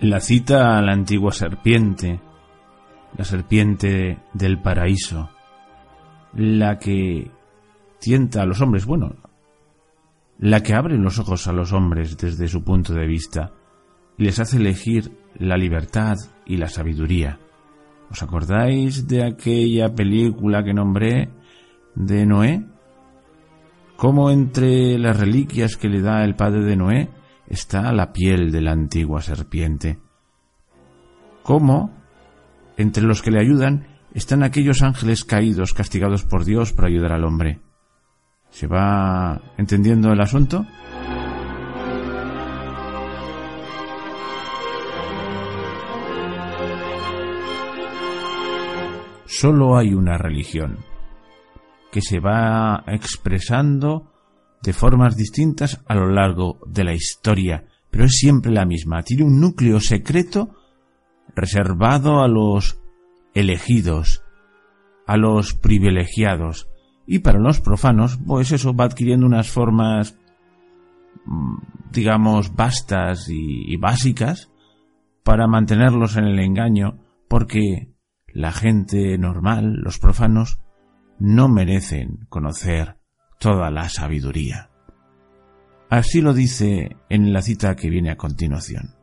Speaker 1: La cita a la antigua serpiente, la serpiente del paraíso, la que tienta a los hombres, bueno, la que abre los ojos a los hombres desde su punto de vista y les hace elegir la libertad y la sabiduría. ¿Os acordáis de aquella película que nombré de Noé? Cómo entre las reliquias que le da el padre de Noé está la piel de la antigua serpiente. Cómo entre los que le ayudan están aquellos ángeles caídos castigados por Dios para ayudar al hombre. ¿Se va entendiendo el asunto? Solo hay una religión que se va expresando de formas distintas a lo largo de la historia, pero es siempre la misma. Tiene un núcleo secreto reservado a los elegidos, a los privilegiados, y para los profanos, pues eso va adquiriendo unas formas, mm, digamos, vastas y, y básicas para mantenerlos en el engaño, porque la gente normal, los profanos, no merecen conocer toda la sabiduría. Así lo dice en la cita que viene a continuación.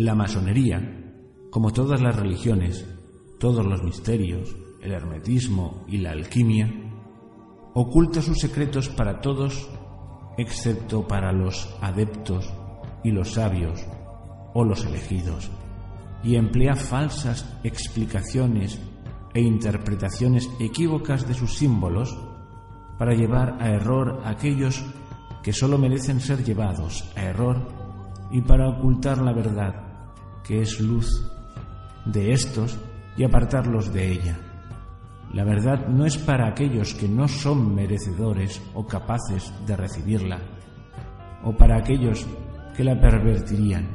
Speaker 1: La masonería, como todas las religiones, todos los misterios, el hermetismo y la alquimia, oculta sus secretos para todos excepto para los adeptos y los sabios o los elegidos, y emplea falsas explicaciones e interpretaciones equívocas de sus símbolos para llevar a error a aquellos que sólo merecen ser llevados a error y para ocultar la verdad, que es luz, de estos y apartarlos de ella. La verdad no es para aquellos que no son merecedores o capaces de recibirla, o para aquellos que la pervertirían.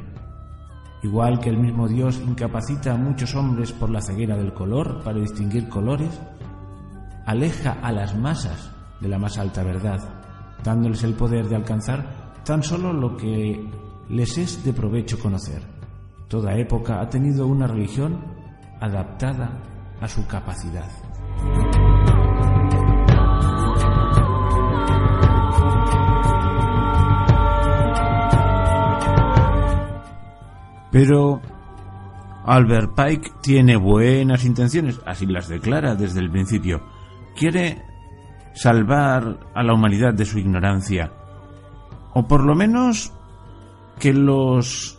Speaker 1: Igual que el mismo Dios incapacita a muchos hombres por la ceguera del color para distinguir colores, aleja a las masas de la más alta verdad, dándoles el poder de alcanzar tan solo lo que les es de provecho conocer. Toda época ha tenido una religión adaptada a su capacidad. Pero Albert Pike tiene buenas intenciones, así las declara desde el principio. Quiere salvar a la humanidad de su ignorancia, o por lo menos que los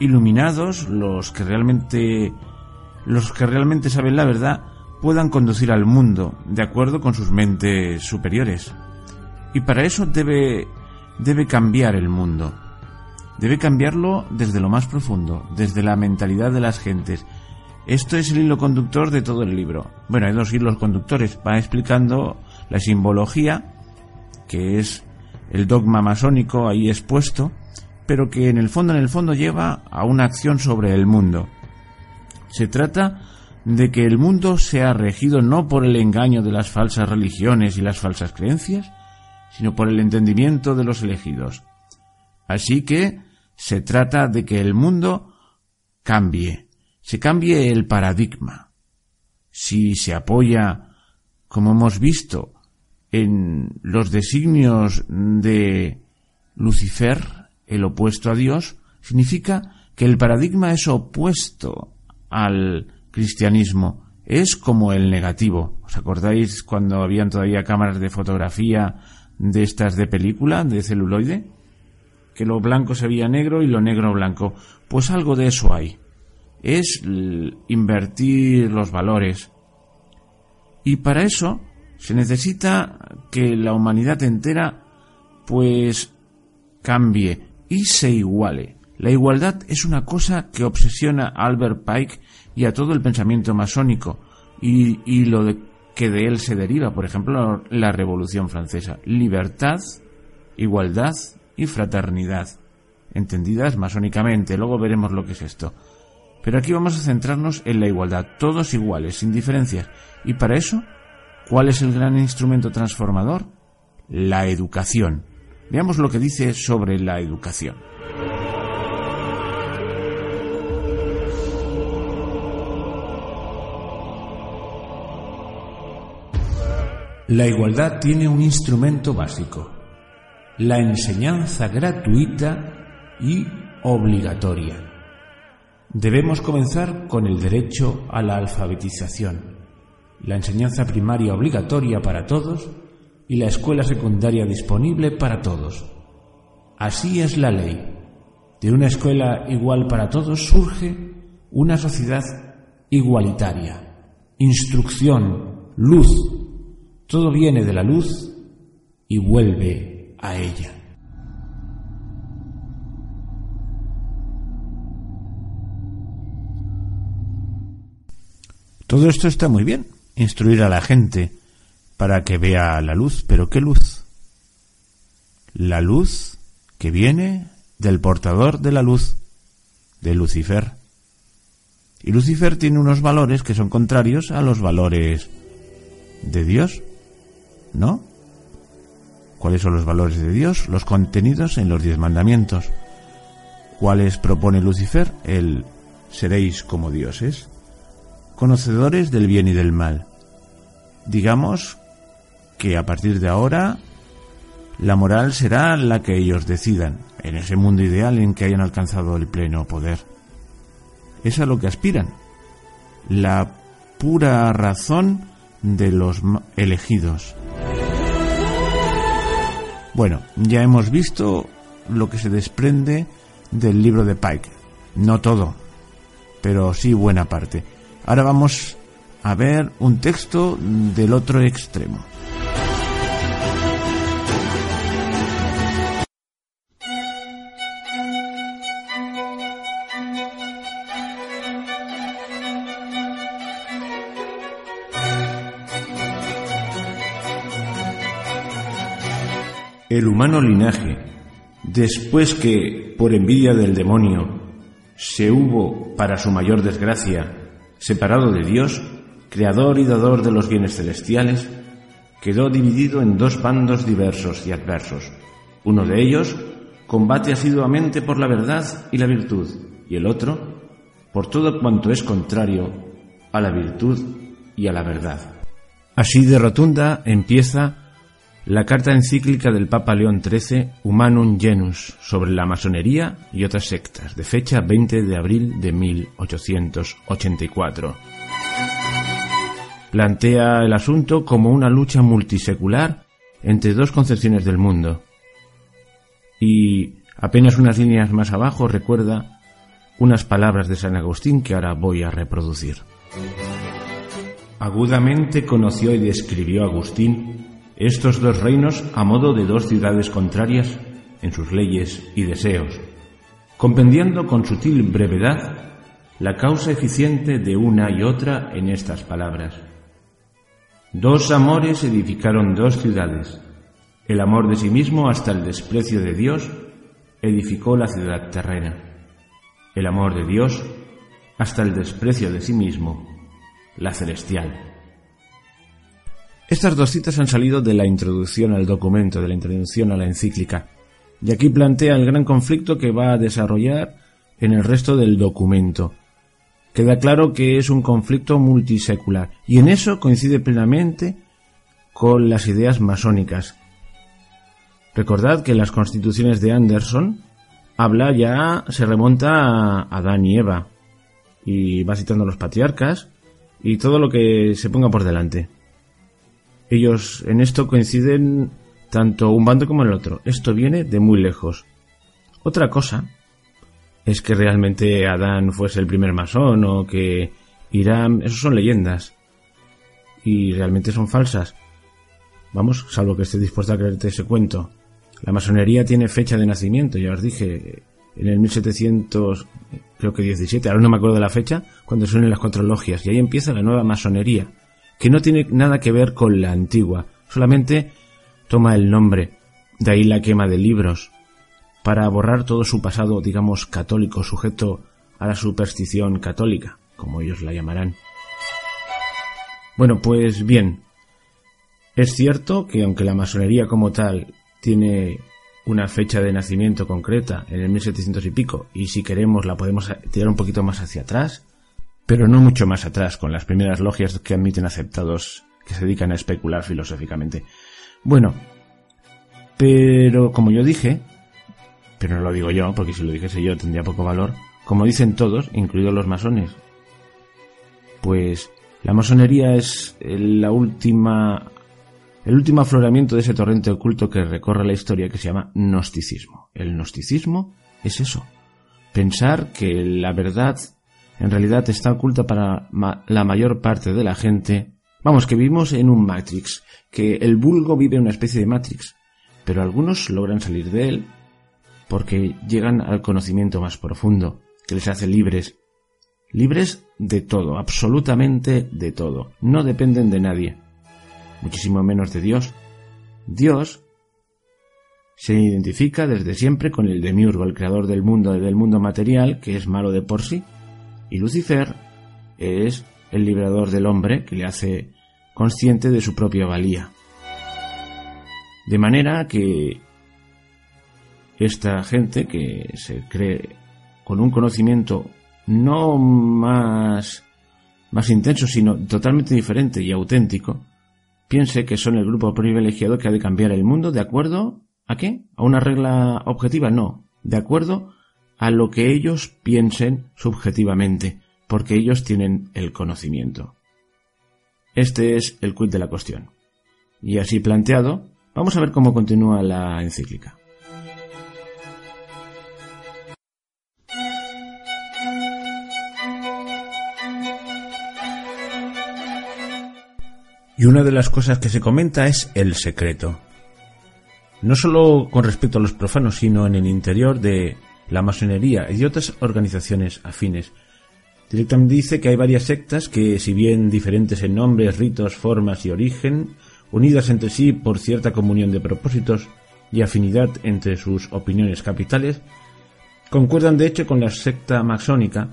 Speaker 1: iluminados, los que realmente los que realmente saben la verdad, puedan conducir al mundo de acuerdo con sus mentes superiores. Y para eso debe, debe cambiar el mundo. Debe cambiarlo desde lo más profundo, desde la mentalidad de las gentes. Esto es el hilo conductor de todo el libro. Bueno, hay dos hilos conductores. Va explicando la simbología, que es el dogma masónico ahí expuesto, pero que en el fondo, en el fondo lleva a una acción sobre el mundo. Se trata de que el mundo sea regido no por el engaño de las falsas religiones y las falsas creencias, sino por el entendimiento de los elegidos. Así que se trata de que el mundo cambie, se cambie el paradigma. Si se apoya, como hemos visto, en los designios de Lucifer, el opuesto a Dios, significa que el paradigma es opuesto al cristianismo es como el negativo. ¿Os acordáis cuando habían todavía cámaras de fotografía de estas de película, de celuloide? Que lo blanco se veía negro y lo negro blanco. Pues algo de eso hay. Es invertir los valores. Y para eso se necesita que la humanidad entera pues cambie y se iguale. La igualdad es una cosa que obsesiona a Albert Pike y a todo el pensamiento masónico y, lo que de él se deriva, por ejemplo, la Revolución Francesa. Libertad, igualdad y fraternidad, entendidas masónicamente. Luego veremos lo que es esto. Pero aquí vamos a centrarnos en la igualdad, todos iguales, sin diferencias. Y para eso, ¿cuál es el gran instrumento transformador? La educación. Veamos lo que dice sobre la educación. La igualdad tiene un instrumento básico, la enseñanza gratuita y obligatoria. Debemos comenzar con el derecho a la alfabetización, la enseñanza primaria obligatoria para todos y la escuela secundaria disponible para todos. Así es la ley. De una escuela igual para todos surge una sociedad igualitaria. Instrucción, luz, todo viene de la luz y vuelve a ella. Todo esto está muy bien, instruir a la gente para que vea la luz, pero ¿qué luz? La luz que viene del portador de la luz, de Lucifer. Y Lucifer tiene unos valores que son contrarios a los valores de Dios, ¿no? ¿Cuáles son los valores de Dios? Los contenidos en los diez mandamientos. ¿Cuáles propone Lucifer? El seréis como dioses conocedores del bien y del mal. Digamos que a partir de ahora la moral será la que ellos decidan, en ese mundo ideal en que hayan alcanzado el pleno poder. Es a lo que aspiran, la pura razón de los elegidos. Bueno, ya hemos visto lo que se desprende del libro de Pike. No todo, pero sí buena parte. Ahora vamos a ver un texto del otro extremo. El humano linaje, después que, por envidia del demonio, se hubo, para su mayor desgracia, separado de Dios, creador y dador de los bienes celestiales, quedó dividido en dos bandos diversos y adversos. Uno de ellos combate asiduamente por la verdad y la virtud, y el otro por todo cuanto es contrario a la virtud y a la verdad. Así de rotunda empieza la carta encíclica del Papa León XIII Humanum Genus sobre la masonería y otras sectas, de fecha 20 de abril de 1884. Plantea el asunto como una lucha multisecular entre dos concepciones del mundo. Y apenas unas líneas más abajo recuerda unas palabras de San Agustín que ahora voy a reproducir. Agudamente conoció y describió Agustín estos dos reinos a modo de dos ciudades contrarias en sus leyes y deseos, compendiando con sutil brevedad la causa eficiente de una y otra en estas palabras. Dos amores edificaron dos ciudades. El amor de sí mismo hasta el desprecio de Dios edificó la ciudad terrena. El amor de Dios hasta el desprecio de sí mismo, la celestial. Estas dos citas han salido de la introducción al documento, de la introducción a la encíclica, y aquí plantea el gran conflicto que va a desarrollar en el resto del documento. Queda claro que es un conflicto multisecular, y en eso coincide plenamente con las ideas masónicas. Recordad que las constituciones de Anderson habla ya, se remonta a Adán y Eva, y va citando a los patriarcas y todo lo que se ponga por delante. Ellos en esto coinciden tanto un bando como el otro. Esto viene de muy lejos. Otra cosa es que realmente Adán fuese el primer masón o que Irán... Eso son leyendas. Y realmente son falsas. Vamos, salvo que esté dispuesto a creerte ese cuento. La masonería tiene fecha de nacimiento, ya os dije, en el 1700, creo que 17, ahora no me acuerdo de la fecha, cuando suenen las cuatro logias, y ahí empieza la nueva masonería que no tiene nada que ver con la antigua, solamente toma el nombre, de ahí la quema de libros, para borrar todo su pasado, digamos, católico, sujeto a la superstición católica, como ellos la llamarán. Bueno, pues bien, es cierto que aunque la masonería como tal tiene una fecha de nacimiento concreta en el 1700 y pico, y si queremos la podemos tirar un poquito más hacia atrás, pero no mucho más atrás, con las primeras logias que admiten aceptados que se dedican a especular filosóficamente. Bueno, pero como yo dije, pero no lo digo yo, porque si lo dijese yo tendría poco valor, como dicen todos, incluidos los masones, pues la masonería es la última el último afloramiento de ese torrente oculto que recorre la historia que se llama gnosticismo. El gnosticismo es eso, pensar que la verdad en realidad está oculta para la mayor parte de la gente. Vamos, que vivimos en un Matrix, que el vulgo vive en una especie de Matrix, pero algunos logran salir de él porque llegan al conocimiento más profundo, que les hace libres. Libres de todo, absolutamente de todo. No dependen de nadie, muchísimo menos de Dios. Dios se identifica desde siempre con el demiurgo, el creador del mundo del mundo material, que es malo de por sí, y Lucifer es el liberador del hombre que le hace consciente de su propia valía. De manera que esta gente que se cree con un conocimiento no más, más intenso, sino totalmente diferente y auténtico, piense que son el grupo privilegiado que ha de cambiar el mundo de acuerdo ¿A qué? ¿A una regla objetiva? No, de acuerdo a lo que ellos piensen subjetivamente, porque ellos tienen el conocimiento. Este es el quid de la cuestión. Y así planteado, vamos a ver cómo continúa la encíclica. Y una de las cosas que se comenta es el secreto no solo con respecto a los profanos, sino en el interior de la masonería y otras organizaciones afines. Directamente dice que hay varias sectas que, si bien diferentes en nombres, ritos, formas y origen, unidas entre sí por cierta comunión de propósitos y afinidad entre sus opiniones capitales, concuerdan de hecho con la secta masónica,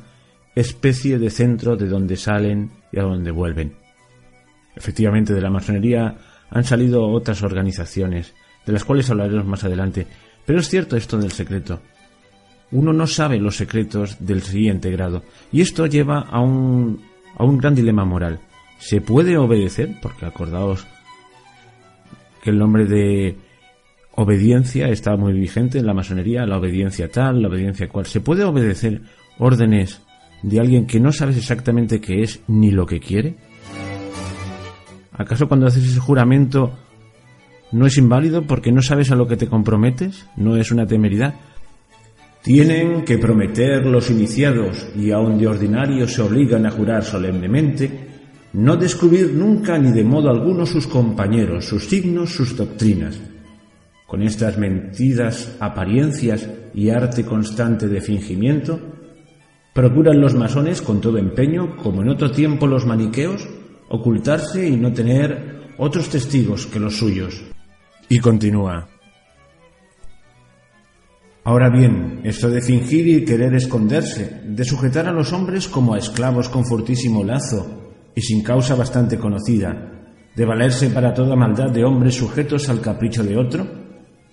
Speaker 1: especie de centro de donde salen y a donde vuelven. Efectivamente, de la masonería han salido otras organizaciones, de las cuales hablaremos más adelante. Pero es cierto esto del secreto. Uno no sabe los secretos del siguiente grado. Y esto lleva a un, a un gran dilema moral. ¿Se puede obedecer? Porque acordaos que el nombre de obediencia está muy vigente en la masonería, la obediencia tal, la obediencia cual. ¿Se puede obedecer órdenes de alguien que no sabes exactamente qué es ni lo que quiere? ¿Acaso cuando haces ese juramento no es inválido porque no sabes a lo que te comprometes, no es una temeridad. Tienen que prometer los iniciados, y aun de ordinario se obligan a jurar solemnemente, no descubrir nunca ni de modo alguno sus compañeros, sus signos, sus doctrinas. Con estas mentidas apariencias y arte constante de fingimiento, procuran los masones con todo empeño, como en otro tiempo los maniqueos, ocultarse y no tener otros testigos que los suyos. Y continúa. Ahora bien, esto de fingir y querer esconderse, de sujetar a los hombres como a esclavos con fortísimo lazo y sin causa bastante conocida, de valerse para toda maldad de hombres sujetos al capricho de otro,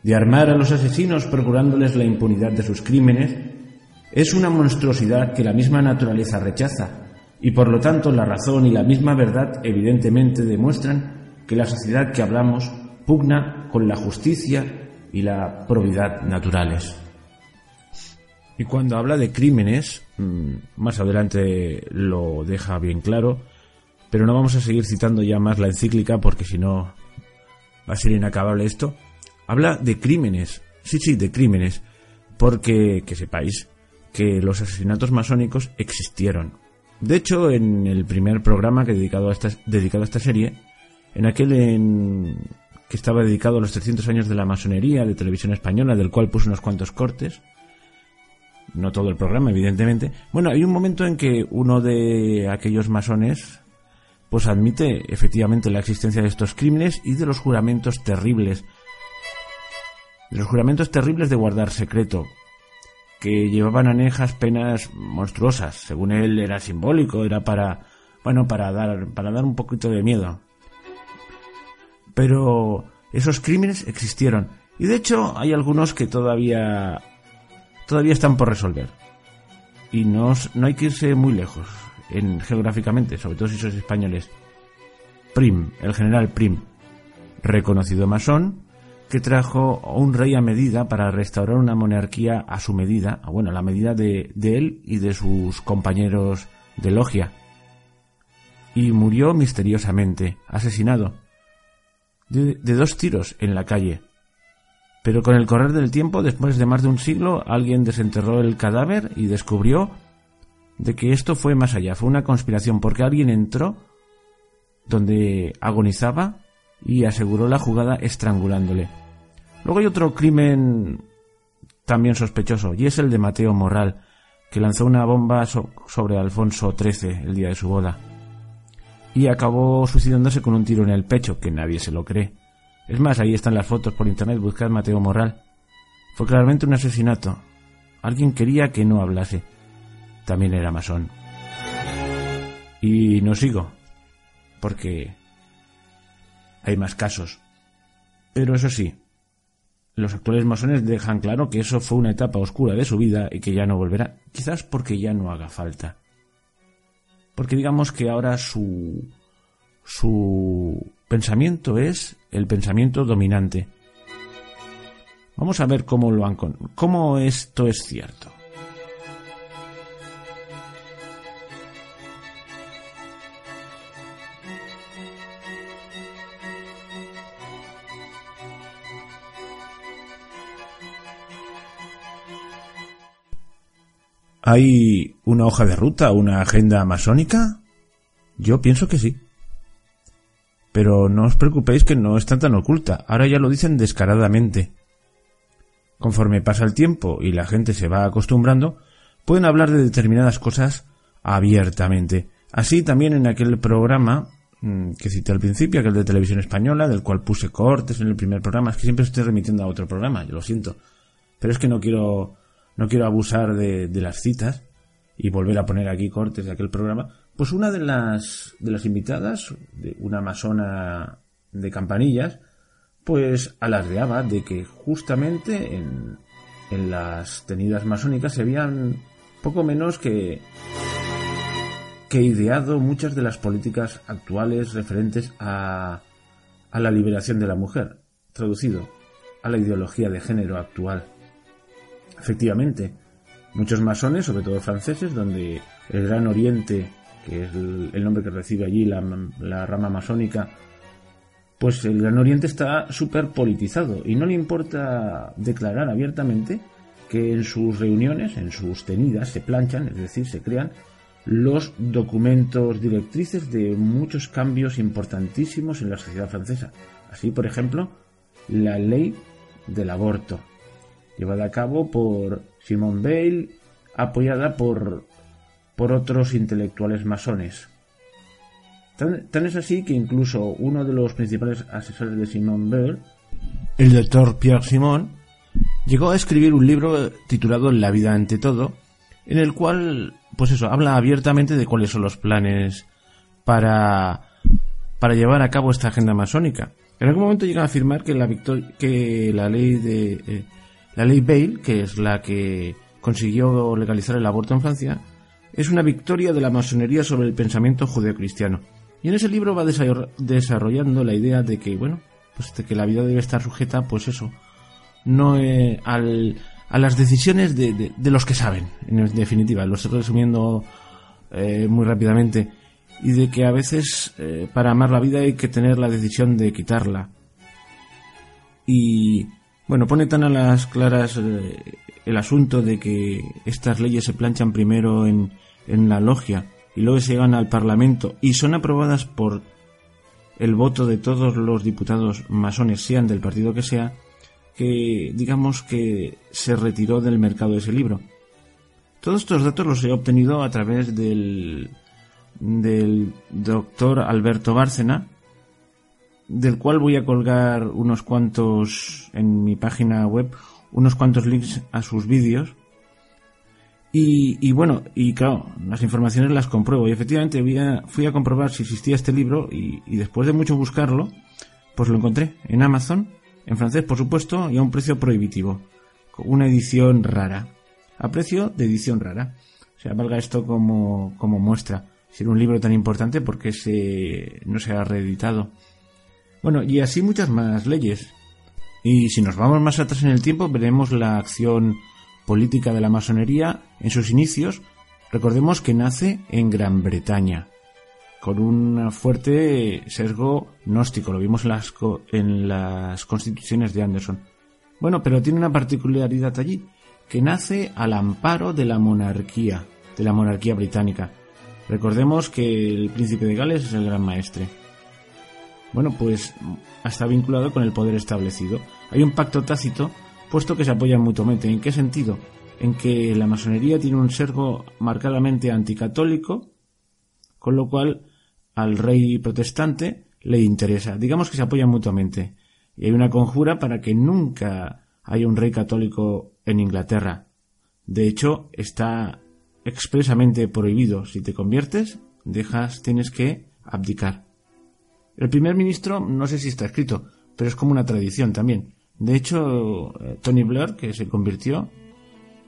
Speaker 1: de armar a los asesinos procurándoles la impunidad de sus crímenes, es una monstruosidad que la misma naturaleza rechaza, y por lo tanto la razón y la misma verdad evidentemente demuestran que la sociedad que hablamos pugna con la justicia y la probidad naturales. Y cuando habla de crímenes, mm, más adelante lo deja bien claro, pero no vamos a seguir citando ya más la encíclica porque si no va a ser inacabable esto. Habla de crímenes, sí, sí, de crímenes, porque que sepáis que los asesinatos masónicos existieron. De hecho, en el primer programa que dedicado a esta, dedicado a esta serie, en aquel en que estaba dedicado a los 300 años de la masonería de televisión española, del cual puse unos cuantos cortes. No todo el programa, evidentemente. Bueno, hay un momento en que uno de aquellos masones pues admite efectivamente la existencia de estos crímenes y de los juramentos terribles. De los juramentos terribles de guardar secreto, que llevaban anejas penas monstruosas. Según él era simbólico, era para, bueno, para dar, para dar un poquito de miedo. Pero esos crímenes existieron. Y de hecho hay algunos que todavía, todavía están por resolver. Y no, no hay que irse muy lejos en, geográficamente, sobre todo si sois españoles. Prim, el general Prim, reconocido masón, que trajo un rey a medida para restaurar una monarquía a su medida, bueno, a la medida de, de él y de sus compañeros de logia. Y murió misteriosamente, asesinado, de, de dos tiros en la calle. Pero con el correr del tiempo, después de más de un siglo, alguien desenterró el cadáver y descubrió de que esto fue más allá, fue una conspiración, porque alguien entró donde agonizaba y aseguró la jugada estrangulándole. Luego hay otro crimen también sospechoso, y es el de Mateo Morral, que lanzó una bomba sobre Alfonso XIII el día de su boda. Y acabó suicidándose con un tiro en el pecho, que nadie se lo cree. Es más, ahí están las fotos por internet, buscad Mateo Morral. Fue claramente un asesinato. Alguien quería que no hablase. También era masón. Y no sigo, porque hay más casos. Pero eso sí, los actuales masones dejan claro que eso fue una etapa oscura de su vida y que ya no volverá, quizás porque ya no haga falta. Porque digamos que ahora su su pensamiento es el pensamiento dominante. Vamos a ver cómo lo han cómo esto es cierto. ¿Hay una hoja de ruta, una agenda masónica? Yo pienso que sí. Pero no os preocupéis que no está tan oculta, ahora ya lo dicen descaradamente. Conforme pasa el tiempo y la gente se va acostumbrando, pueden hablar de determinadas cosas abiertamente. Así también en aquel programa mm, que cité al principio, aquel de televisión española, del cual puse cortes en el primer programa, es que siempre estoy remitiendo a otro programa, yo lo siento. Pero es que no quiero no quiero abusar de, las citas y volver a poner aquí cortes de aquel programa, pues una de las, de las invitadas, de una masona de campanillas, pues alardeaba de que justamente en, en las tenidas masónicas se habían poco menos que, que ideado muchas de las políticas actuales referentes a, a la liberación de la mujer, traducido a la ideología de género actual. Efectivamente, muchos masones, sobre todo franceses, donde el Gran Oriente, que es el, nombre que recibe allí la, rama masónica, pues el Gran Oriente está súper politizado y no le importa declarar abiertamente que en sus reuniones, en sus tenidas, se planchan, es decir, se crean los documentos directrices de muchos cambios importantísimos en la sociedad francesa. Así, por ejemplo, la ley del aborto, llevada a cabo por Simone Bale, apoyada por, por otros intelectuales masones. Tan, es así que incluso uno de los principales asesores de Simone Bale, el doctor Pierre Simon, llegó a escribir un libro titulado La vida ante todo, en el cual, pues eso, habla abiertamente de cuáles son los planes para, para llevar a cabo esta agenda masónica. En algún momento llega a afirmar que la, que la ley de, eh, la ley Bale, que es la que consiguió legalizar el aborto en Francia, es una victoria de la masonería sobre el pensamiento judeocristiano. Y en ese libro va desarrollando la idea de que, bueno, pues de que la vida debe estar sujeta, pues eso, no eh, a las decisiones de, los que saben, en definitiva, lo estoy resumiendo eh, muy rápidamente, y de que a veces eh, para amar la vida hay que tener la decisión de quitarla. Y bueno, pone tan a las claras el asunto de que estas leyes se planchan primero en, en la logia y luego se llegan al Parlamento y son aprobadas por el voto de todos los diputados masones, sean del partido que sea, que digamos que se retiró del mercado ese libro. Todos estos datos los he obtenido a través del, del doctor Alberto Bárcena, del cual voy a colgar unos cuantos en mi página web, unos cuantos links a sus vídeos. Y, bueno, y claro, las informaciones las compruebo. Y efectivamente fui a comprobar si existía este libro y, después de mucho buscarlo, pues lo encontré en Amazon, en francés por supuesto, y a un precio prohibitivo. Una edición rara. A precio de edición rara. O sea, valga esto como, como muestra. Si era un libro tan importante, ¿por qué se, no se ha reeditado? Bueno, y así muchas más leyes. Y si nos vamos más atrás en el tiempo, veremos la acción política de la masonería en sus inicios. Recordemos que nace en Gran Bretaña, con un fuerte sesgo gnóstico, lo vimos en las, en las constituciones de Anderson. Bueno, pero tiene una particularidad allí, que nace al amparo de la monarquía, de la monarquía británica. Recordemos que el príncipe de Gales es el gran maestre. Bueno, pues está vinculado con el poder establecido. Hay un pacto tácito, puesto que se apoyan mutuamente. ¿En qué sentido? En que la masonería tiene un servo marcadamente anticatólico, con lo cual al rey protestante le interesa. Digamos que se apoyan mutuamente. Y hay una conjura para que nunca haya un rey católico en Inglaterra. De hecho, está expresamente prohibido. Si te conviertes, dejas, tienes que abdicar. El primer ministro, no sé si está escrito, pero es como una tradición también. De hecho, eh, Tony Blair, que se convirtió,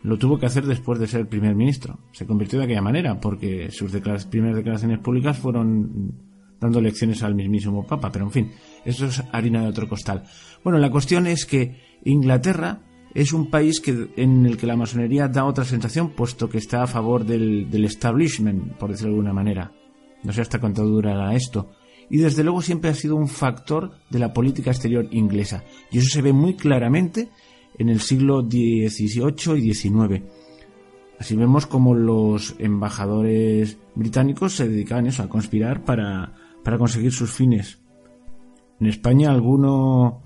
Speaker 1: lo tuvo que hacer después de ser primer ministro. Se convirtió de aquella manera, porque sus primeras declaraciones públicas fueron dando lecciones al mismísimo Papa, pero en fin, eso es harina de otro costal. Bueno, la cuestión es que Inglaterra es un país que, en el que la masonería da otra sensación, puesto que está a favor del, del establishment, por decirlo de alguna manera. No sé hasta cuánto durará esto. Y desde luego siempre ha sido un factor de la política exterior inglesa. Y eso se ve muy claramente en el siglo XVIII y XIX. Así vemos como los embajadores británicos se dedicaban eso, a conspirar para, para conseguir sus fines. En España alguno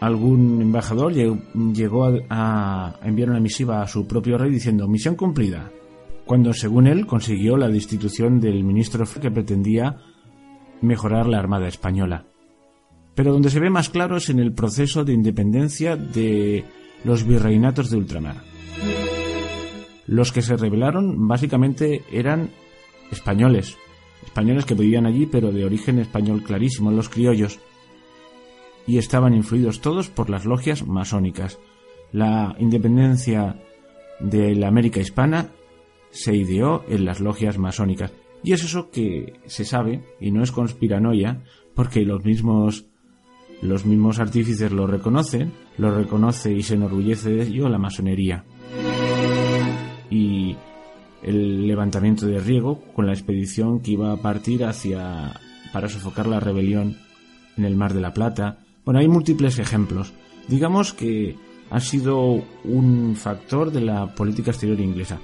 Speaker 1: algún embajador llegó a, enviar una misiva a su propio rey diciendo misión cumplida, cuando según él consiguió la destitución del ministro que pretendía mejorar la Armada Española. Pero donde se ve más claro es en el proceso de independencia de los virreinatos de ultramar. Los que se rebelaron básicamente eran españoles, españoles que vivían allí pero de origen español clarísimo, los criollos, y estaban influidos todos por las logias masónicas. La independencia de la América hispana se ideó en las logias masónicas. Y es eso que se sabe, y no es conspiranoia, porque los mismos los mismos artífices lo reconocen, lo reconoce y se enorgullece de ello la masonería. Y el levantamiento de Riego con la expedición que iba a partir hacia para sofocar la rebelión en el Mar de la Plata, bueno, hay múltiples ejemplos. Digamos que ha sido un factor de la política exterior inglesa.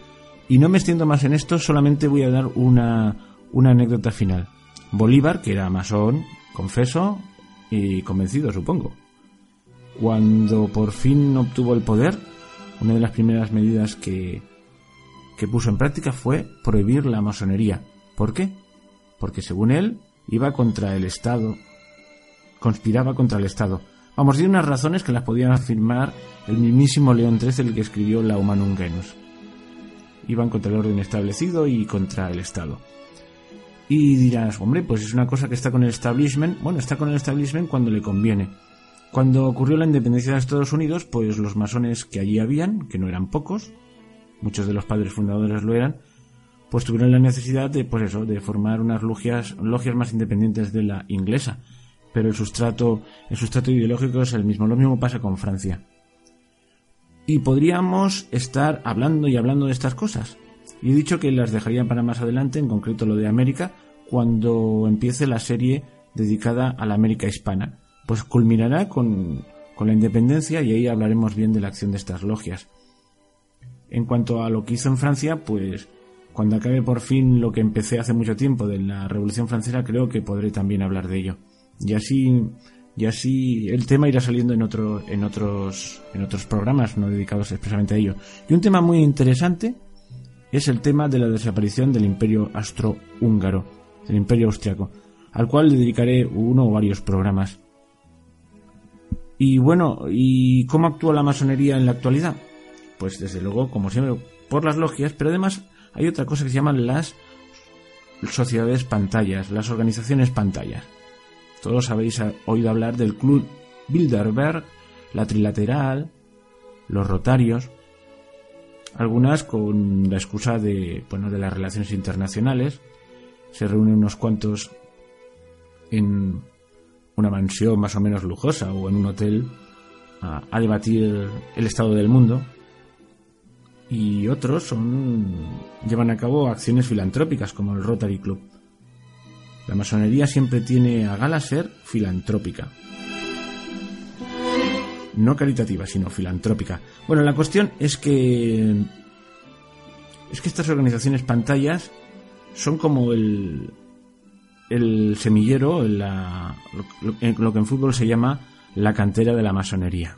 Speaker 1: Y no me extiendo más en esto, solamente voy a dar una, una anécdota final. Bolívar, que era masón, confeso y convencido, supongo. Cuando por fin obtuvo el poder, una de las primeras medidas que, que puso en práctica fue prohibir la masonería. ¿Por qué? Porque según él, iba contra el Estado conspiraba contra el Estado. Vamos, de unas razones que las podían afirmar el mismísimo León XIII, el que escribió La Humanum Genus. Iban contra el orden establecido y contra el Estado. Y dirás, hombre, pues es una cosa que está con el establishment. Bueno, está con el establishment cuando le conviene. Cuando ocurrió la independencia de Estados Unidos, pues los masones que allí habían, que no eran pocos, muchos de los padres fundadores lo eran, pues tuvieron la necesidad de, pues eso, de formar unas logias, logias más independientes de la inglesa pero el sustrato, el sustrato ideológico es el mismo. Lo mismo pasa con Francia. Y podríamos estar hablando y hablando de estas cosas. Y he dicho que las dejaría para más adelante, en concreto lo de América, cuando empiece la serie dedicada a la América hispana. Pues culminará con, con la independencia y ahí hablaremos bien de la acción de estas logias. En cuanto a lo que hizo en Francia, pues cuando acabe por fin lo que empecé hace mucho tiempo de la Revolución Francesa, creo que podré también hablar de ello. Y así, y así el tema irá saliendo en, otro, en, otros, en otros programas no dedicados expresamente a ello. Y un tema muy interesante es el tema de la desaparición del imperio astrohúngaro, del imperio austriaco, al cual le dedicaré uno o varios programas. Y bueno, ¿y cómo actúa la masonería en la actualidad? Pues desde luego, como siempre, por las logias, pero además hay otra cosa que se llaman las sociedades pantallas, las organizaciones pantallas. Todos habéis oído hablar del Club Bilderberg, la Trilateral, los Rotarios, algunas con la excusa de, bueno, de las relaciones internacionales, se reúnen unos cuantos en una mansión más o menos lujosa o en un hotel a, a debatir el estado del mundo y otros son llevan a cabo acciones filantrópicas como el Rotary Club. La masonería siempre tiene a gala ser filantrópica. No caritativa, sino filantrópica. Bueno, la cuestión es que es que estas organizaciones pantallas son como el el semillero, la, lo, lo que en fútbol se llama la cantera de la masonería.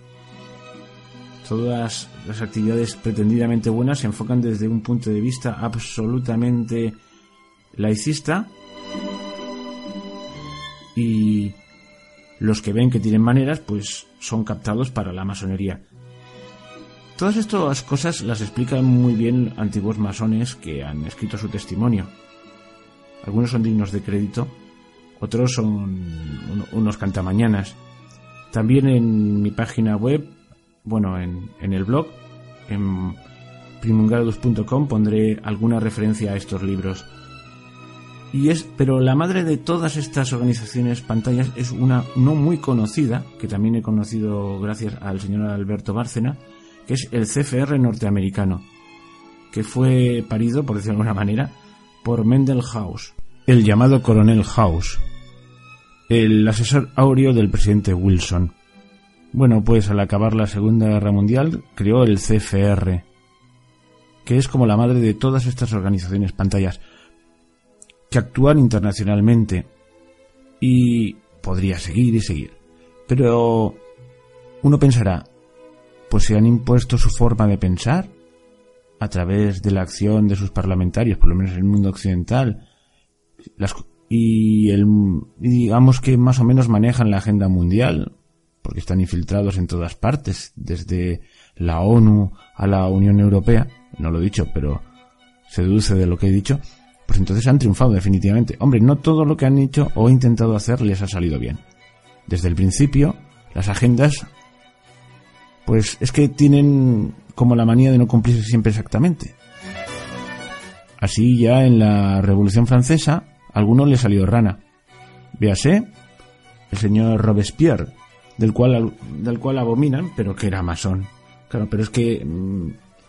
Speaker 1: Todas las actividades pretendidamente buenas se enfocan desde un punto de vista absolutamente laicista y los que ven que tienen maneras pues son captados para la masonería. Todas estas cosas las explican muy bien antiguos masones que han escrito su testimonio. Algunos son dignos de crédito, otros son unos cantamañanas. También en mi página web bueno, en, en el blog, en primungradus.com pondré alguna referencia a estos libros. Y es, pero la madre de todas estas organizaciones pantallas es una no muy conocida, que también he conocido gracias al señor Alberto Bárcena, que es el CFR norteamericano, que fue parido, por decirlo de alguna manera, por Mendel House, el llamado Coronel House, el asesor áureo del presidente Wilson. Bueno, pues al acabar la Segunda Guerra Mundial creó el CFR, que es como la madre de todas estas organizaciones pantallas, que actúan internacionalmente. Y podría seguir y seguir. Pero uno pensará, pues se han impuesto su forma de pensar a través de la acción de sus parlamentarios, por lo menos en el mundo occidental, las, y, el, y digamos que más o menos manejan la agenda mundial, porque están infiltrados en todas partes, desde la ONU a la Unión Europea, no lo he dicho, pero se deduce de lo que he dicho, pues entonces han triunfado definitivamente. Hombre, no todo lo que han hecho o intentado hacer les ha salido bien. Desde el principio, las agendas, pues es que tienen como la manía de no cumplirse siempre exactamente. Así ya en la Revolución Francesa, a alguno le salió rana. Véase, el señor Robespierre, del cual, del cual abominan, pero que era masón. Claro, pero es que mm,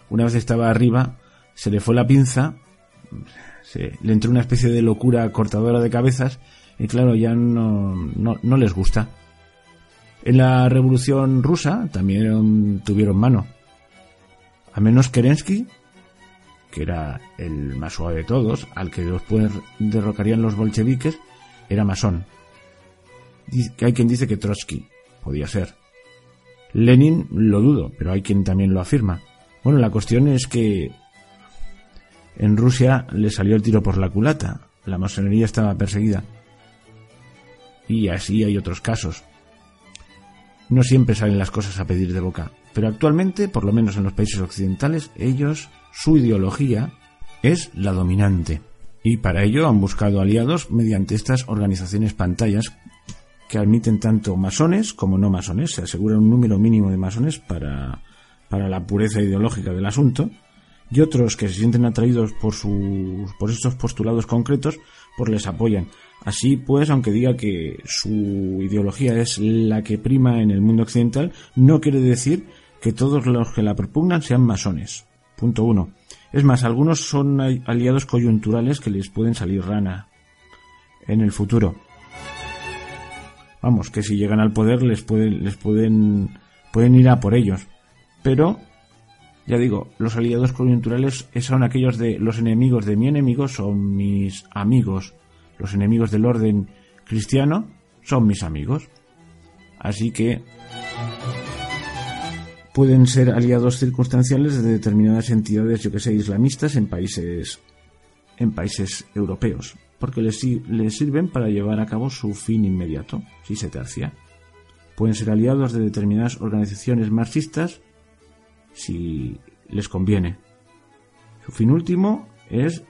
Speaker 1: una vez estaba arriba, se le fue la pinza, se, le entró una especie de locura cortadora de cabezas, y claro, ya no, no, no les gusta. En la Revolución Rusa también tuvieron mano. A menos Kerensky, que era el más suave de todos, al que después derrocarían los bolcheviques, era masón. Hay quien dice que Trotsky, podía ser. Lenin lo dudo, pero hay quien también lo afirma. Bueno, la cuestión es que en Rusia le salió el tiro por la culata. La masonería estaba perseguida. Y así hay otros casos. No siempre salen las cosas a pedir de boca, pero actualmente, por lo menos en los países occidentales, ellos, su ideología es la dominante. Y para ello han buscado aliados mediante estas organizaciones pantallas que admiten tanto masones como no masones. Se asegura un número mínimo de masones para, para la pureza ideológica del asunto y otros que se sienten atraídos por, sus, por estos postulados concretos, pues les apoyan. Así pues, aunque diga que su ideología es la que prima en el mundo occidental, no quiere decir que todos los que la propugnan sean masones. Punto uno. Es más, algunos son aliados coyunturales que les pueden salir rana en el futuro. Vamos, que si llegan al poder les pueden, les pueden, pueden ir a por ellos. Pero, ya digo, los aliados coyunturales son aquellos de los enemigos de mi enemigo son mis amigos. Los enemigos del orden cristiano son mis amigos. Así que pueden ser aliados circunstanciales de determinadas entidades, yo que sé, islamistas en países en países europeos porque les, sirven para llevar a cabo su fin inmediato, si se tercia. Pueden ser aliados de determinadas organizaciones marxistas si les conviene. Su fin último es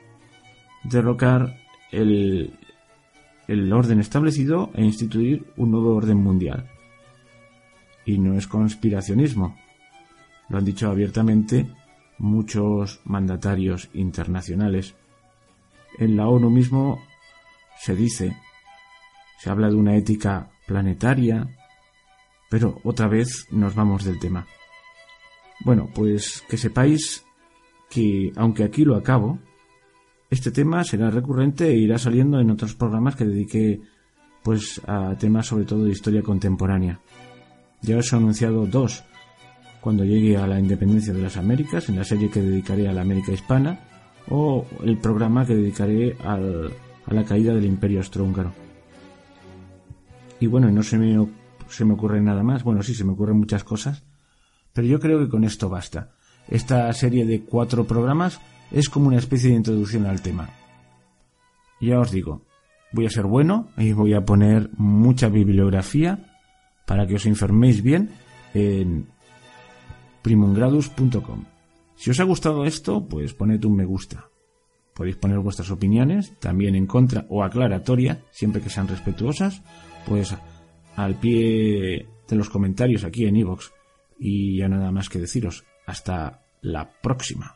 Speaker 1: derrocar el, el orden establecido e instituir un nuevo orden mundial. Y no es conspiracionismo. Lo han dicho abiertamente muchos mandatarios internacionales en la ONU mismo se dice, se habla de una ética planetaria, pero otra vez nos vamos del tema. Bueno, pues que sepáis que, aunque aquí lo acabo, este tema será recurrente e irá saliendo en otros programas que dediqué pues a temas sobre todo de historia contemporánea. Ya os he anunciado dos cuando llegue a la independencia de las Américas, en la serie que dedicaré a la América hispana, o el programa que dedicaré a la caída del Imperio Austrohúngaro. Y bueno, no se me, se me ocurre nada más, bueno, sí, se me ocurren muchas cosas, pero yo creo que con esto basta. Esta serie de cuatro programas es como una especie de introducción al tema. Ya os digo, voy a ser bueno y voy a poner mucha bibliografía para que os informéis bien en primungradus.com. Si os ha gustado esto, pues poned un me gusta. Podéis poner vuestras opiniones, también en contra o aclaratoria, siempre que sean respetuosas, pues al pie de los comentarios aquí en iVoox. Y ya nada más que deciros. Hasta la próxima.